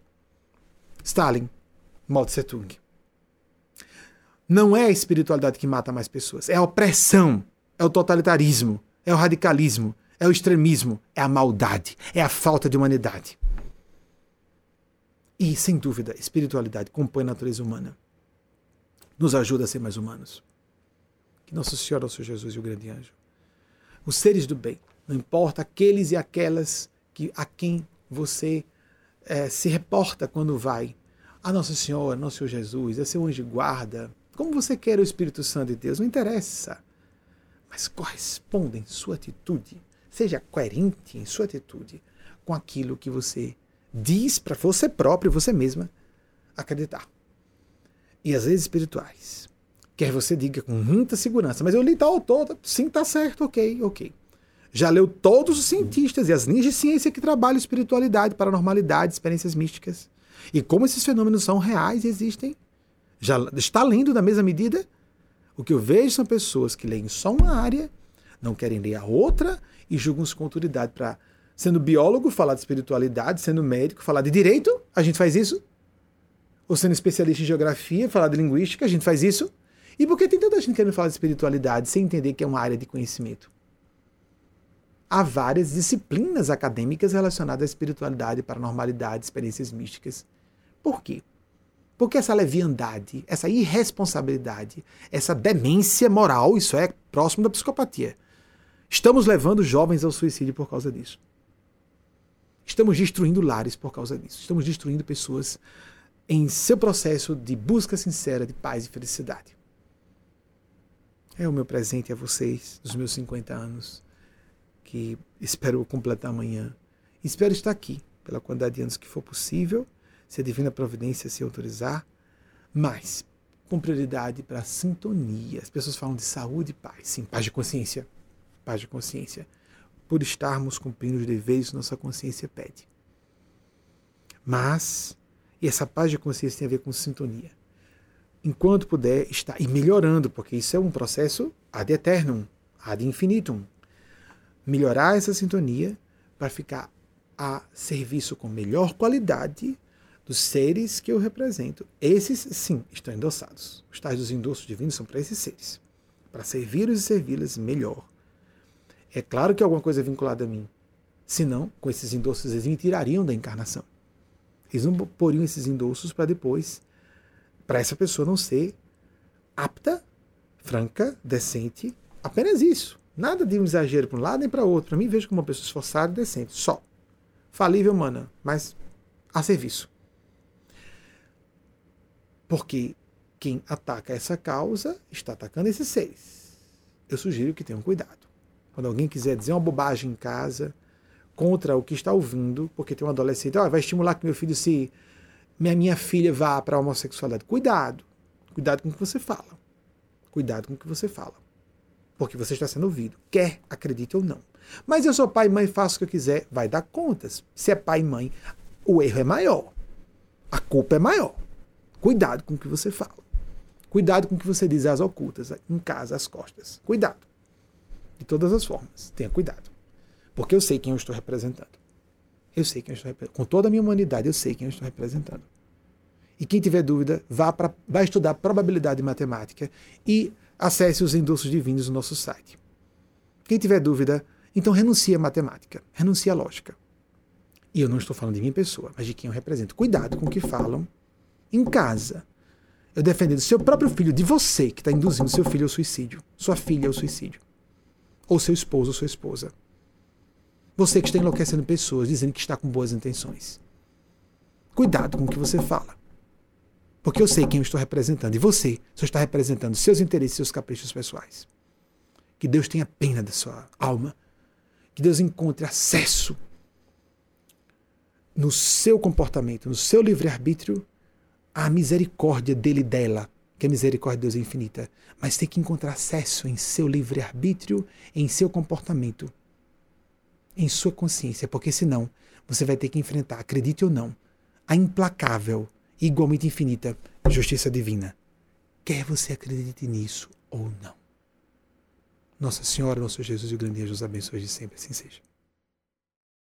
Stalin, Mao Tse Tung. Não é a espiritualidade que mata mais pessoas, é a opressão, é o totalitarismo, é o radicalismo, é o extremismo, é a maldade, é a falta de humanidade. E, sem dúvida, espiritualidade compõe a natureza humana. Nos ajuda a ser mais humanos. Que Nossa Senhora, Nosso Jesus e o grande anjo. Os seres do bem, não importa aqueles e aquelas que a quem você é, se reporta quando vai. A Nossa Senhora, Nosso Senhor Jesus, é seu anjo guarda. Como você quer o Espírito Santo de Deus, não interessa. Mas corresponda em sua atitude. Seja coerente em sua atitude com aquilo que você diz para você próprio, você mesma, acreditar. E as vezes espirituais. Quer você diga com muita segurança, mas eu li tal todo, sim, tá certo, ok, ok. Já leu todos os cientistas e as linhas de ciência que trabalham espiritualidade, paranormalidade, experiências místicas. E como esses fenômenos são reais e existem. Já está lendo na mesma medida? O que eu vejo são pessoas que leem só uma área, não querem ler a outra e julgam-se com autoridade para Sendo biólogo, falar de espiritualidade, sendo médico, falar de direito, a gente faz isso. Ou sendo especialista em geografia, falar de linguística, a gente faz isso. E por que tem tanta gente querendo falar de espiritualidade sem entender que é uma área de conhecimento? Há várias disciplinas acadêmicas relacionadas à espiritualidade, paranormalidade, experiências místicas. Por quê? Porque essa leviandade, essa irresponsabilidade, essa demência moral, isso é próximo da psicopatia. Estamos levando jovens ao suicídio por causa disso. Estamos destruindo lares por causa disso. Estamos destruindo pessoas em seu processo de busca sincera de paz e felicidade. É o meu presente a vocês, dos meus 50 anos, que espero completar amanhã. Espero estar aqui pela quantidade de anos que for possível, se a divina providência se autorizar, mas com prioridade para a sintonia. As pessoas falam de saúde e paz. Sim, paz de consciência. Paz de consciência por estarmos cumprindo os deveres nossa consciência pede. Mas, e essa paz de consciência tem a ver com sintonia. Enquanto puder estar, e melhorando, porque isso é um processo ad eternum, ad infinitum. Melhorar essa sintonia para ficar a serviço com melhor qualidade dos seres que eu represento. Esses, sim, estão endossados. Os tais dos endossos divinos são para esses seres. Para servi-los e servi-las melhor é claro que alguma coisa é vinculada a mim. Senão, com esses endossos, eles me tirariam da encarnação. Eles não poriam esses endossos para depois, para essa pessoa não ser apta, franca, decente, apenas isso. Nada de um exagero para um lado nem para outro. Para mim, vejo como uma pessoa esforçada e decente. Só. Falível humana, mas a serviço. Porque quem ataca essa causa está atacando esses seres. Eu sugiro que tenham cuidado. Quando alguém quiser dizer uma bobagem em casa contra o que está ouvindo, porque tem um adolescente, oh, vai estimular que meu filho se. Minha, minha filha vá para a homossexualidade. Cuidado. Cuidado com o que você fala. Cuidado com o que você fala. Porque você está sendo ouvido. Quer, acredite ou não. Mas eu sou pai e mãe, faço o que eu quiser. Vai dar contas. Se é pai e mãe, o erro é maior. A culpa é maior. Cuidado com o que você fala. Cuidado com o que você diz às ocultas, em casa, às costas. Cuidado. De todas as formas. Tenha cuidado. Porque eu sei quem eu estou representando. Eu sei quem eu estou representando. Com toda a minha humanidade, eu sei quem eu estou representando. E quem tiver dúvida, vá, pra, vá estudar probabilidade matemática e acesse os endossos divinos no nosso site. Quem tiver dúvida, então renuncie à matemática, renuncie à lógica. E eu não estou falando de minha pessoa, mas de quem eu represento. Cuidado com o que falam em casa. Eu defendendo seu próprio filho, de você que está induzindo seu filho ao suicídio, sua filha ao suicídio ou seu esposo ou sua esposa. Você que está enlouquecendo pessoas dizendo que está com boas intenções. Cuidado com o que você fala. Porque eu sei quem eu estou representando. E você só está representando seus interesses seus caprichos pessoais. Que Deus tenha pena da sua alma. Que Deus encontre acesso no seu comportamento, no seu livre-arbítrio, à misericórdia dele e dela que a misericórdia de Deus é infinita, mas tem que encontrar acesso em seu livre-arbítrio, em seu comportamento, em sua consciência, porque senão você vai ter que enfrentar, acredite ou não, a implacável igualmente infinita justiça divina. Quer você acredite nisso ou não. Nossa Senhora, nosso Jesus e o grande Deus abençoe de sempre, assim seja.